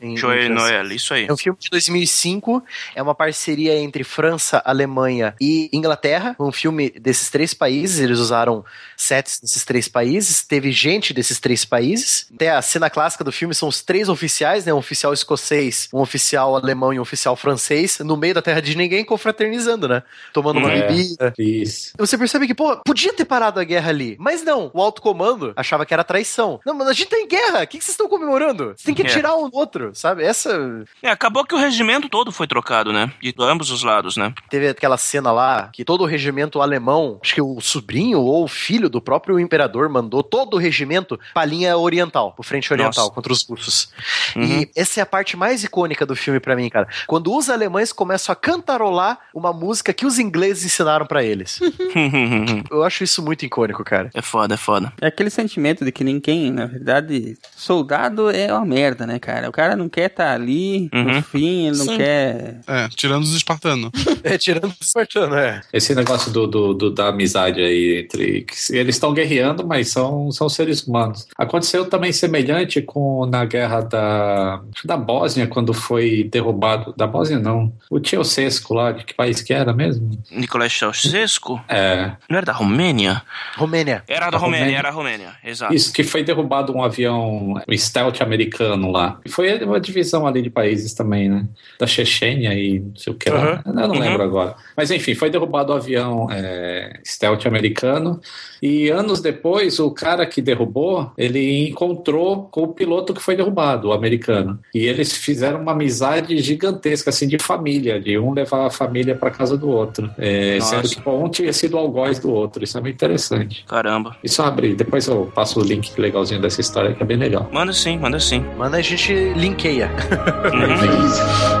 em francês. Noel, isso aí. É um filme de 2005, é uma parceria entre França, Alemanha e Inglaterra. Um filme desses três países, eles usaram sets desses três países, teve gente desses três países. Até a cena clássica do filme são os três oficiais, né? Um oficial escocês, um oficial alemão e um oficial francês, no meio da terra de ninguém, confraternizando, né? Tomando uma É. bebida. Isso. Você percebe que, pô, podia ter parado a guerra ali. Mas não, o alto comando achava que era traição. Não, mas a gente tá em guerra. O que que vocês estão comemorando? Você tem que É. tirar um outro, sabe? Essa. É, acabou que o regimento todo foi trocado, né? De ambos os lados, né? Teve aquela cena lá que todo o regimento alemão, acho que o sobrinho ou o filho do próprio imperador mandou todo o regimento pra linha oriental, pro frente oriental, Nossa. contra os russos. Uhum. E essa é a parte mais icônica do filme pra mim, cara. Quando os alemães começam a cantarolar uma música que os ingleses ensinaram pra eles. Eu acho isso muito icônico, cara. é foda, é foda. É aquele sentimento de que ninguém, na verdade, soldado é uma merda, né, cara? O cara não quer estar ali, Uhum. no fim, ele não Sim. quer. É, tirando os espartanos. É, tirando o espartano, é. Esse negócio do, do- do- da amizade aí entre. Eles estão guerreando, mas são, são seres humanos. Aconteceu também semelhante com na guerra da, da Bósnia, quando foi derrubado. Da Bósnia, não. O Ceausescu lá, de que país que era mesmo? Nicolai Ceausescu? É, Não era da Romênia? Romênia. Era da Da Romênia, Romênia. era a Romênia, exato. isso que foi derrubado um avião, um stealth americano lá. E Foi uma divisão ali de países também, né? Da Chechênia e não sei o que lá. Eu não Uhum. lembro agora. Mas enfim, foi derrubado o avião é, stealth americano. E anos depois, o cara que derrubou, ele encontrou com o piloto que foi derrubado, o americano. E eles fizeram uma amizade gigantesca, assim, de família, de um levar a família para casa do outro. É, sendo que um tinha sido algoz do outro. Isso é muito interessante. Caramba. Isso abre, depois eu passo o link legalzinho dessa história, que é bem legal. Manda sim, manda sim. Manda a gente linkeia. Uhum.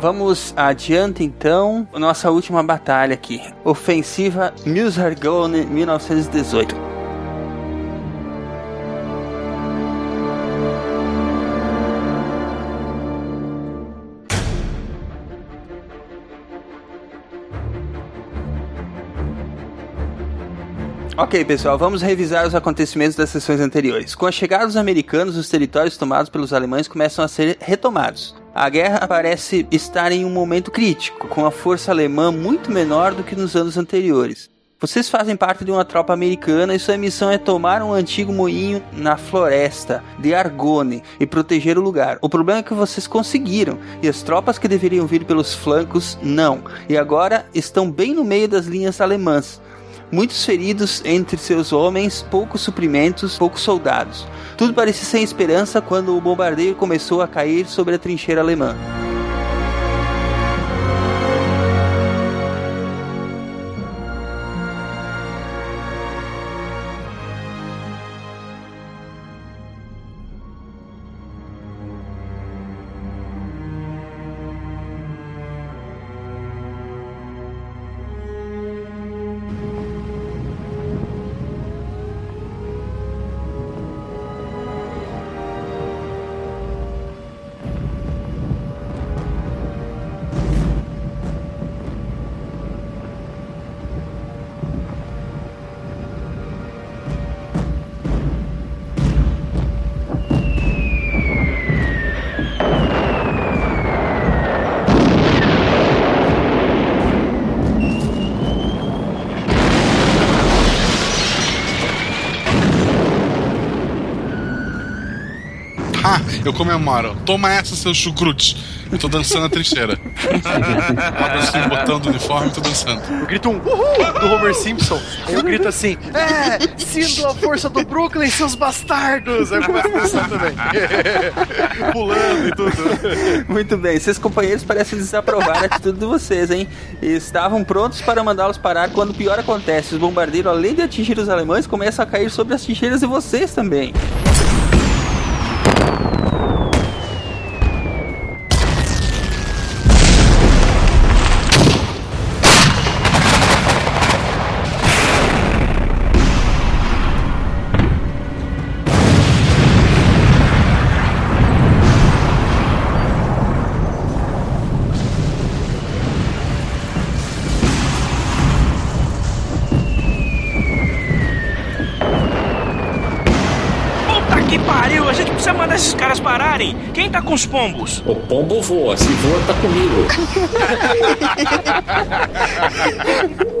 Vamos adiante então, nossa última batalha aqui. Ofensiva Musargone 1918. Ok, pessoal, vamos revisar os acontecimentos das sessões anteriores. Com a chegada dos americanos, os territórios tomados pelos alemães começam a ser retomados. A guerra parece estar em um momento crítico, com a força alemã muito menor do que nos anos anteriores. Vocês fazem parte de uma tropa americana e sua missão é tomar um antigo moinho na floresta de Argonne e proteger o lugar. O problema é que vocês conseguiram e as tropas que deveriam vir pelos flancos não, e agora estão bem no meio das linhas alemãs. Muitos feridos entre seus homens, poucos suprimentos, poucos soldados. Tudo parecia sem esperança quando o bombardeio começou a cair sobre a trincheira alemã. Eu comemoro. Toma essa, seu chucrute. Eu tô dançando a trincheira. Abro assim, botando o uniforme tô dançando. Eu grito um uhul do Homer Simpson. Aí eu grito assim: É, sinto a força do Brooklyn, seus bastardos. Aí eu começo a dançar também. Pulando e tudo. Muito bem, seus companheiros parecem desaprovar a atitude de vocês, hein? E estavam prontos para mandá-los parar quando o pior acontece. Os bombardeiros, além de atingir os alemães, começam a cair sobre as trincheiras de vocês também. Quem tá com os pombos? O pombo voa, se voa tá comigo.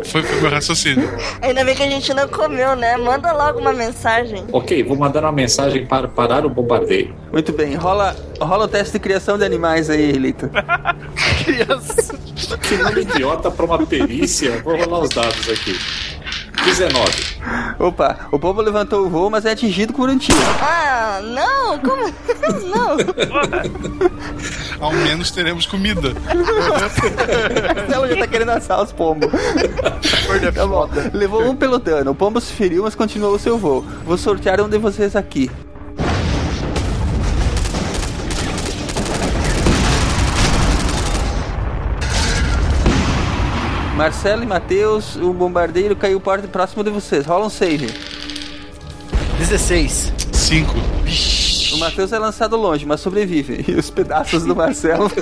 Foi, foi meu raciocínio. Ainda bem que a gente não comeu, né? Manda logo uma mensagem. ok, vou mandar uma mensagem para parar o bombardeio. Muito bem, rola, rola o teste de criação de animais aí, Lito. Criança. Que nome idiota para uma perícia. Vou rolar os dados aqui. 19. Opa, o pombo levantou o voo, mas é atingido por um tiro. Ah, não! Como? não! Ao menos teremos comida. Ela já tá querendo assar os pombos. Tá bom. Levou um pelo dano. O pombo se feriu, mas continuou o seu voo. Vou sortear um de vocês aqui. Marcelo e Matheus, o bombardeiro caiu perto- próximo de vocês. Rola um save. 16. Cinco. O Matheus é lançado longe, mas sobrevive. E os pedaços do Marcelo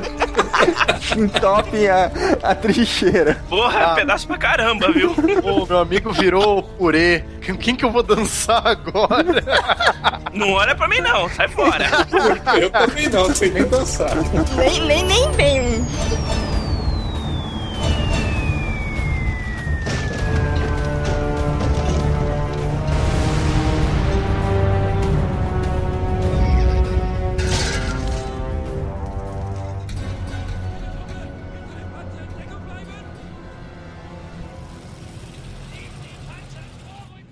entopem a, a trincheira. Porra, é pedaço pra caramba, viu? Ô, meu amigo virou purê. Quem que eu vou dançar agora? Não olha pra mim, não. Sai fora. Eu também não, não sei nem dançar. Nem, nem, nem vem.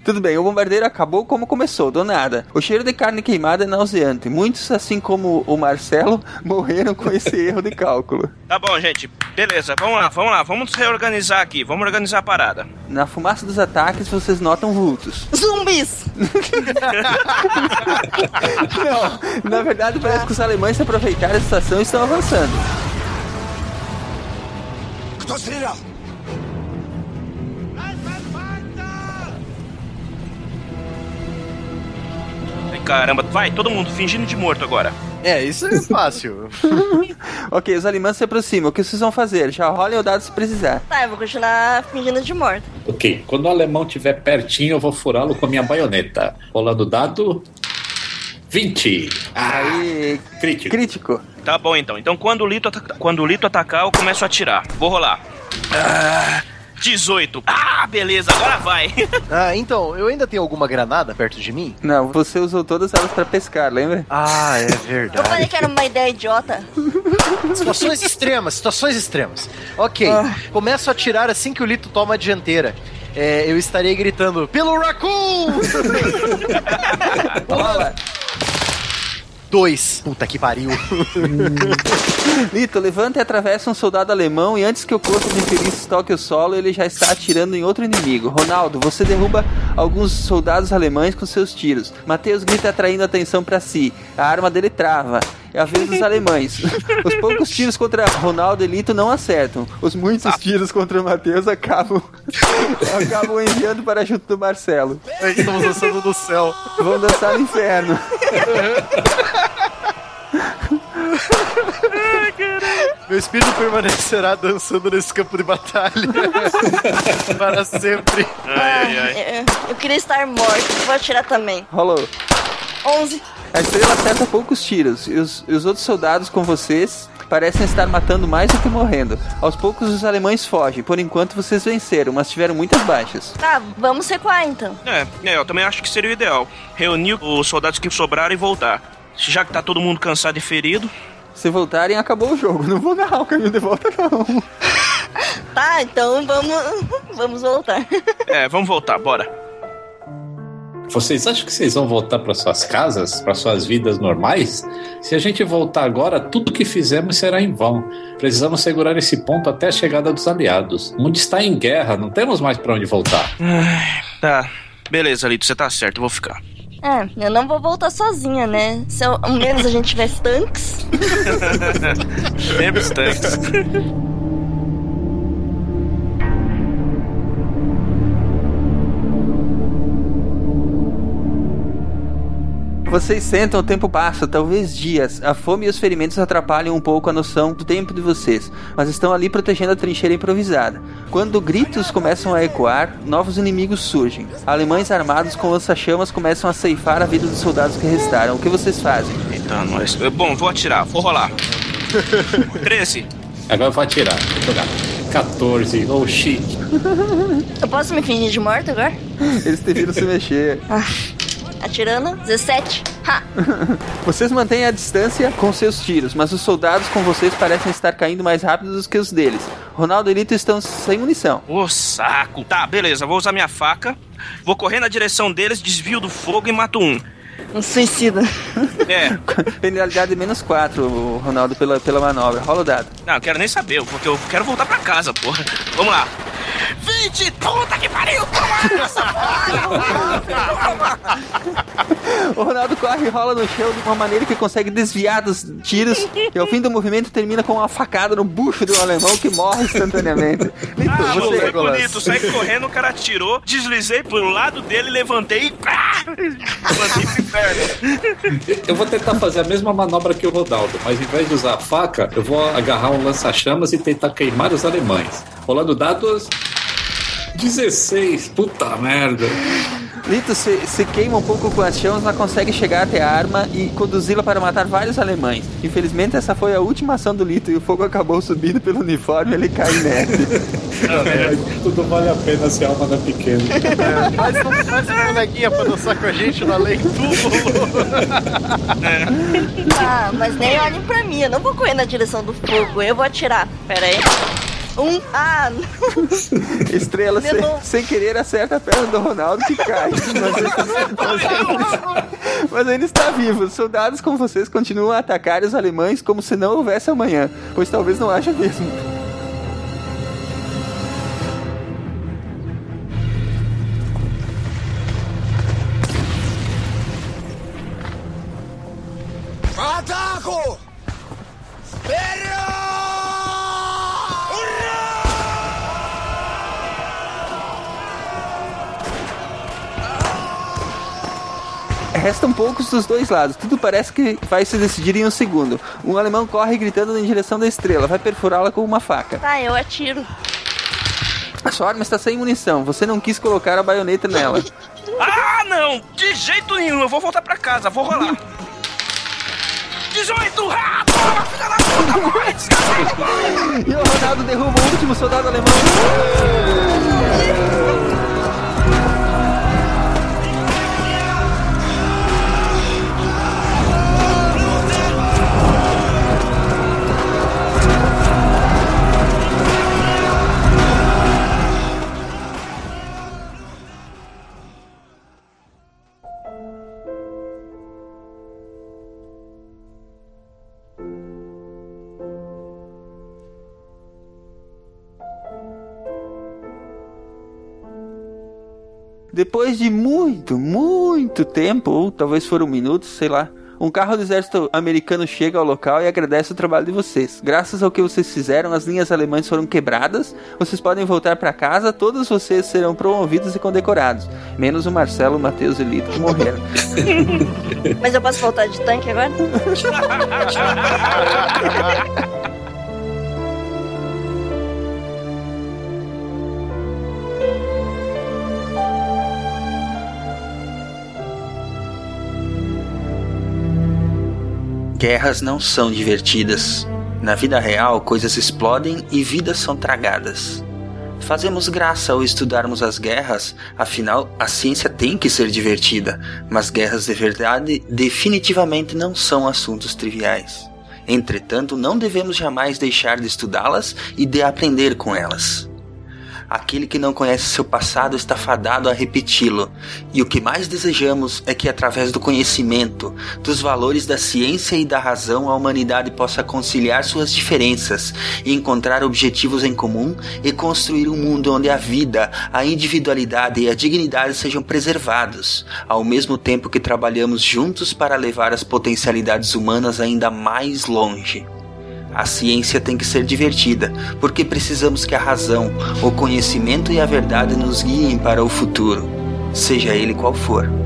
Tudo bem, o bombardeiro acabou como começou, do nada. O cheiro de carne queimada é nauseante. Muitos, assim como o Marcelo, morreram com esse erro de cálculo. Tá bom, gente. Beleza, vamos lá, vamos lá. Vamos reorganizar aqui. Vamos organizar a parada. Na fumaça dos ataques, vocês notam vultos. Zumbis! Não, na verdade parece que os alemães se aproveitaram da situação e estão avançando. Ai, caramba. Vai, todo mundo fingindo de morto agora. É, isso é fácil. Ok, os alemães se aproximam. O que vocês vão fazer? Já rolem o dado se precisar. Tá, eu vou continuar fingindo de morto. Ok, quando o alemão estiver pertinho, eu vou furá-lo com a minha baioneta. Rolando o dado. 20. Ah, Aí, crítico. crítico. Tá bom, então. Então, quando o Lito, quando o Lito atacar, eu começo a atirar. Vou rolar. Ah, 18. Ah, beleza, agora vai. ah, então, eu ainda tenho alguma granada perto de mim? Não, você usou todas elas para pescar, lembra? Ah, é verdade. Eu falei que era uma ideia idiota. situações extremas, situações extremas. Ok, ah. começo a tirar assim que o Lito toma a dianteira. É, eu estarei gritando pelo Raccoon! Olá, 2. Puta que pariu. Lito, levanta e atravessa um soldado alemão e antes que o corpo de infeliz toque o solo, ele já está atirando em outro inimigo. Ronaldo, você derruba alguns soldados alemães com seus tiros. Mateus grita atraindo atenção para si. A arma dele trava. É a vez dos alemães. Os poucos tiros contra Ronaldo e Lito não acertam. Os muitos tiros contra o Mateus acabam acabam enviando para junto do Marcelo. Estamos dançando no céu. Vão dançar no inferno. Meu espírito permanecerá dançando nesse campo de batalha. Para sempre. Ai, ai, ai. Eu, eu queria estar morto. Vou atirar também. Rolou. 11. A estrela acerta poucos tiros e os, e os outros soldados com vocês parecem estar matando mais do que morrendo. Aos poucos os alemães fogem, por enquanto vocês venceram, mas tiveram muitas baixas. Tá, vamos recuar então. É, é, eu também acho que seria o ideal. Reunir os soldados que sobraram e voltar. Já que tá todo mundo cansado e ferido. Se voltarem, acabou o jogo. Não vou narrar o caminho de volta, não. Tá, então vamos, vamos voltar. É, vamos voltar, bora. Vocês acham que vocês vão voltar para suas casas, para suas vidas normais? Se a gente voltar agora, tudo que fizemos será em vão. Precisamos segurar esse ponto até a chegada dos aliados. O mundo está em guerra, não temos mais para onde voltar. Tá. Beleza, Lito, você tá certo, eu vou ficar. É, eu não vou voltar sozinha, né? Se ao ao menos a gente tivesse tanques. Sempre os tanques. Vocês sentam, o tempo passa, talvez dias. A fome e os ferimentos atrapalham um pouco a noção do tempo de vocês, mas estão ali protegendo a trincheira improvisada. Quando gritos começam a ecoar, novos inimigos surgem. Alemães armados com lança-chamas começam a ceifar a vida dos soldados que restaram. O que vocês fazem? Eita, nós. Bom, vou atirar, vou rolar. 13. Agora eu vou atirar. Vou jogar. 14. Oh shit. Eu posso me fingir de morto agora? Eles te viram se mexer. Atirando. 17. Ha! Vocês mantêm a distância com seus tiros, mas os soldados com vocês parecem estar caindo mais rápido do que os deles. Ronaldo e Lito estão sem munição. Ô, saco. Tá, beleza, vou usar minha faca. Vou correr na direção deles, desvio do fogo e mato um. Um suicida. É. Penalidade menos 4, Ronaldo, pela, pela manobra. Rola o dado. Não, eu quero nem saber, porque eu quero voltar pra casa, porra. Vamos lá. 20! Puta que pariu! O Ronaldo corre e rola no chão de uma maneira que consegue desviar dos tiros. E ao fim do movimento termina com uma facada no bucho do alemão que morre instantaneamente. Lito, Ah, você. foi bonito. Saí correndo, o cara atirou, deslizei pro lado dele, levantei e. pá! Levantei pro inferno. Eu vou tentar fazer a mesma manobra que o Rodaldo, mas em vez de usar a faca, eu vou agarrar um lança-chamas e tentar queimar os alemães. Rolando dados. 16, puta merda. Lito se, se queima um pouco com as chamas, mas consegue chegar até a arma e conduzi-la para matar vários alemães. Infelizmente, essa foi a última ação do Lito e o fogo acabou subindo pelo uniforme e ele cai nele. Tudo vale a pena se a alma não é pequena. Faz um, faz um coleguinha pra dançar com a gente na lei Ah, mas nem olhem pra mim, eu não vou correr na direção do fogo, eu vou atirar. Pera aí. Um. Ah, Estrela, sem, sem querer, acerta a perna do Ronaldo que cai. Mas, mas ele, mas ele está vivo. Os soldados como vocês continuam a atacar os alemães como se não houvesse amanhã, pois talvez não haja mesmo. Restam poucos dos dois lados. Tudo parece que vai se decidir em um segundo. Um alemão corre gritando em direção da estrela. Vai perfurá-la com uma faca. tá, eu atiro. A sua arma está sem munição. Você não quis colocar a baioneta nela. Ah, não! De jeito nenhum, eu vou voltar pra casa, vou rolar. 18! Ah, filha da puta, morre, desgraçado! E o Ronaldo derruba o último soldado alemão. Depois de muito, muito tempo, ou talvez foram minutos, sei lá, um carro do exército americano chega ao local e agradece o trabalho de vocês. Graças ao que vocês fizeram, as linhas alemãs foram quebradas. Vocês podem voltar para casa, todos vocês serão promovidos e condecorados, menos o Marcelo, o Matheus e o Lito que morreram. Mas eu posso voltar de tanque agora? Guerras não são divertidas. Na vida real, coisas explodem e vidas são tragadas. Fazemos graça ao estudarmos as guerras, afinal, a ciência tem que ser divertida, mas guerras de verdade definitivamente não são assuntos triviais. Entretanto, não devemos jamais deixar de estudá-las e de aprender com elas. Aquele que não conhece seu passado está fadado a repeti-lo, e o que mais desejamos é que, através do conhecimento, dos valores da ciência e da razão, a humanidade possa conciliar suas diferenças e encontrar objetivos em comum e construir um mundo onde a vida, a individualidade e a dignidade sejam preservados, ao mesmo tempo que trabalhamos juntos para levar as potencialidades humanas ainda mais longe. A ciência tem que ser divertida, porque precisamos que a razão, o conhecimento e a verdade nos guiem para o futuro, seja ele qual for.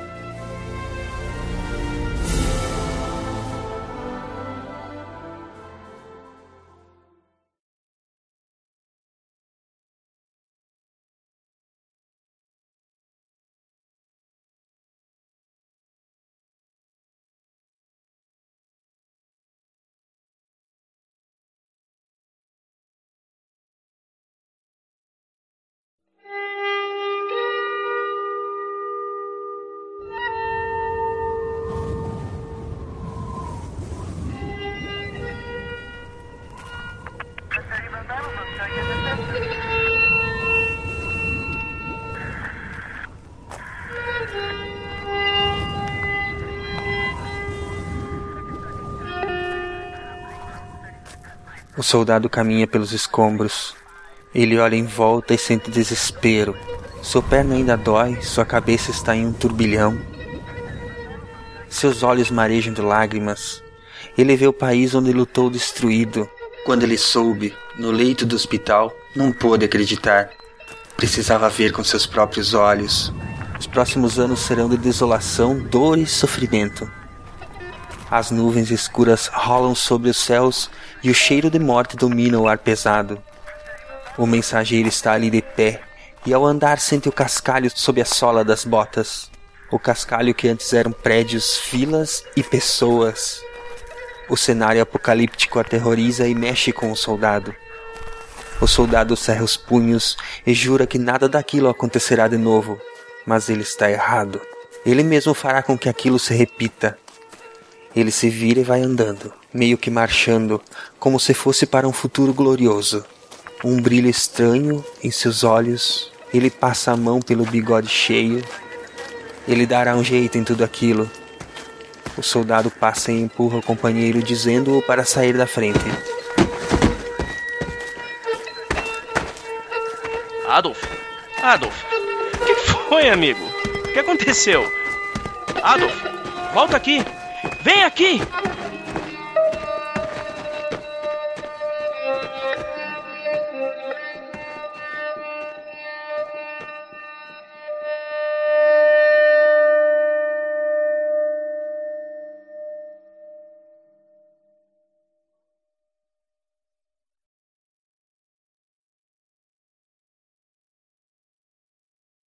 O soldado caminha pelos escombros. Ele olha em volta e sente desespero. Sua perna ainda dói, sua cabeça está em um turbilhão. Seus olhos marejam de lágrimas. Ele vê o país onde lutou destruído. Quando ele soube, no leito do hospital, não pôde acreditar. Precisava ver com seus próprios olhos. Os próximos anos serão de desolação, dor e sofrimento. As nuvens escuras rolam sobre os céus e o cheiro de morte domina o ar pesado. O mensageiro está ali de pé e ao andar sente o cascalho sob a sola das botas. O cascalho que antes eram prédios, filas e pessoas. O cenário apocalíptico aterroriza e mexe com o soldado. O soldado cerra os punhos e jura que nada daquilo acontecerá de novo, mas ele está errado. Ele mesmo fará com que aquilo se repita. Ele se vira e vai andando, meio que marchando, como se fosse para um futuro glorioso. Um brilho estranho em seus olhos, ele passa a mão pelo bigode cheio. Ele dará um jeito em tudo aquilo. O soldado passa e empurra o companheiro, dizendo-o para sair da frente. Adolf? Adolf? O que foi, amigo? O que aconteceu? Adolf, volta aqui! Vem aqui!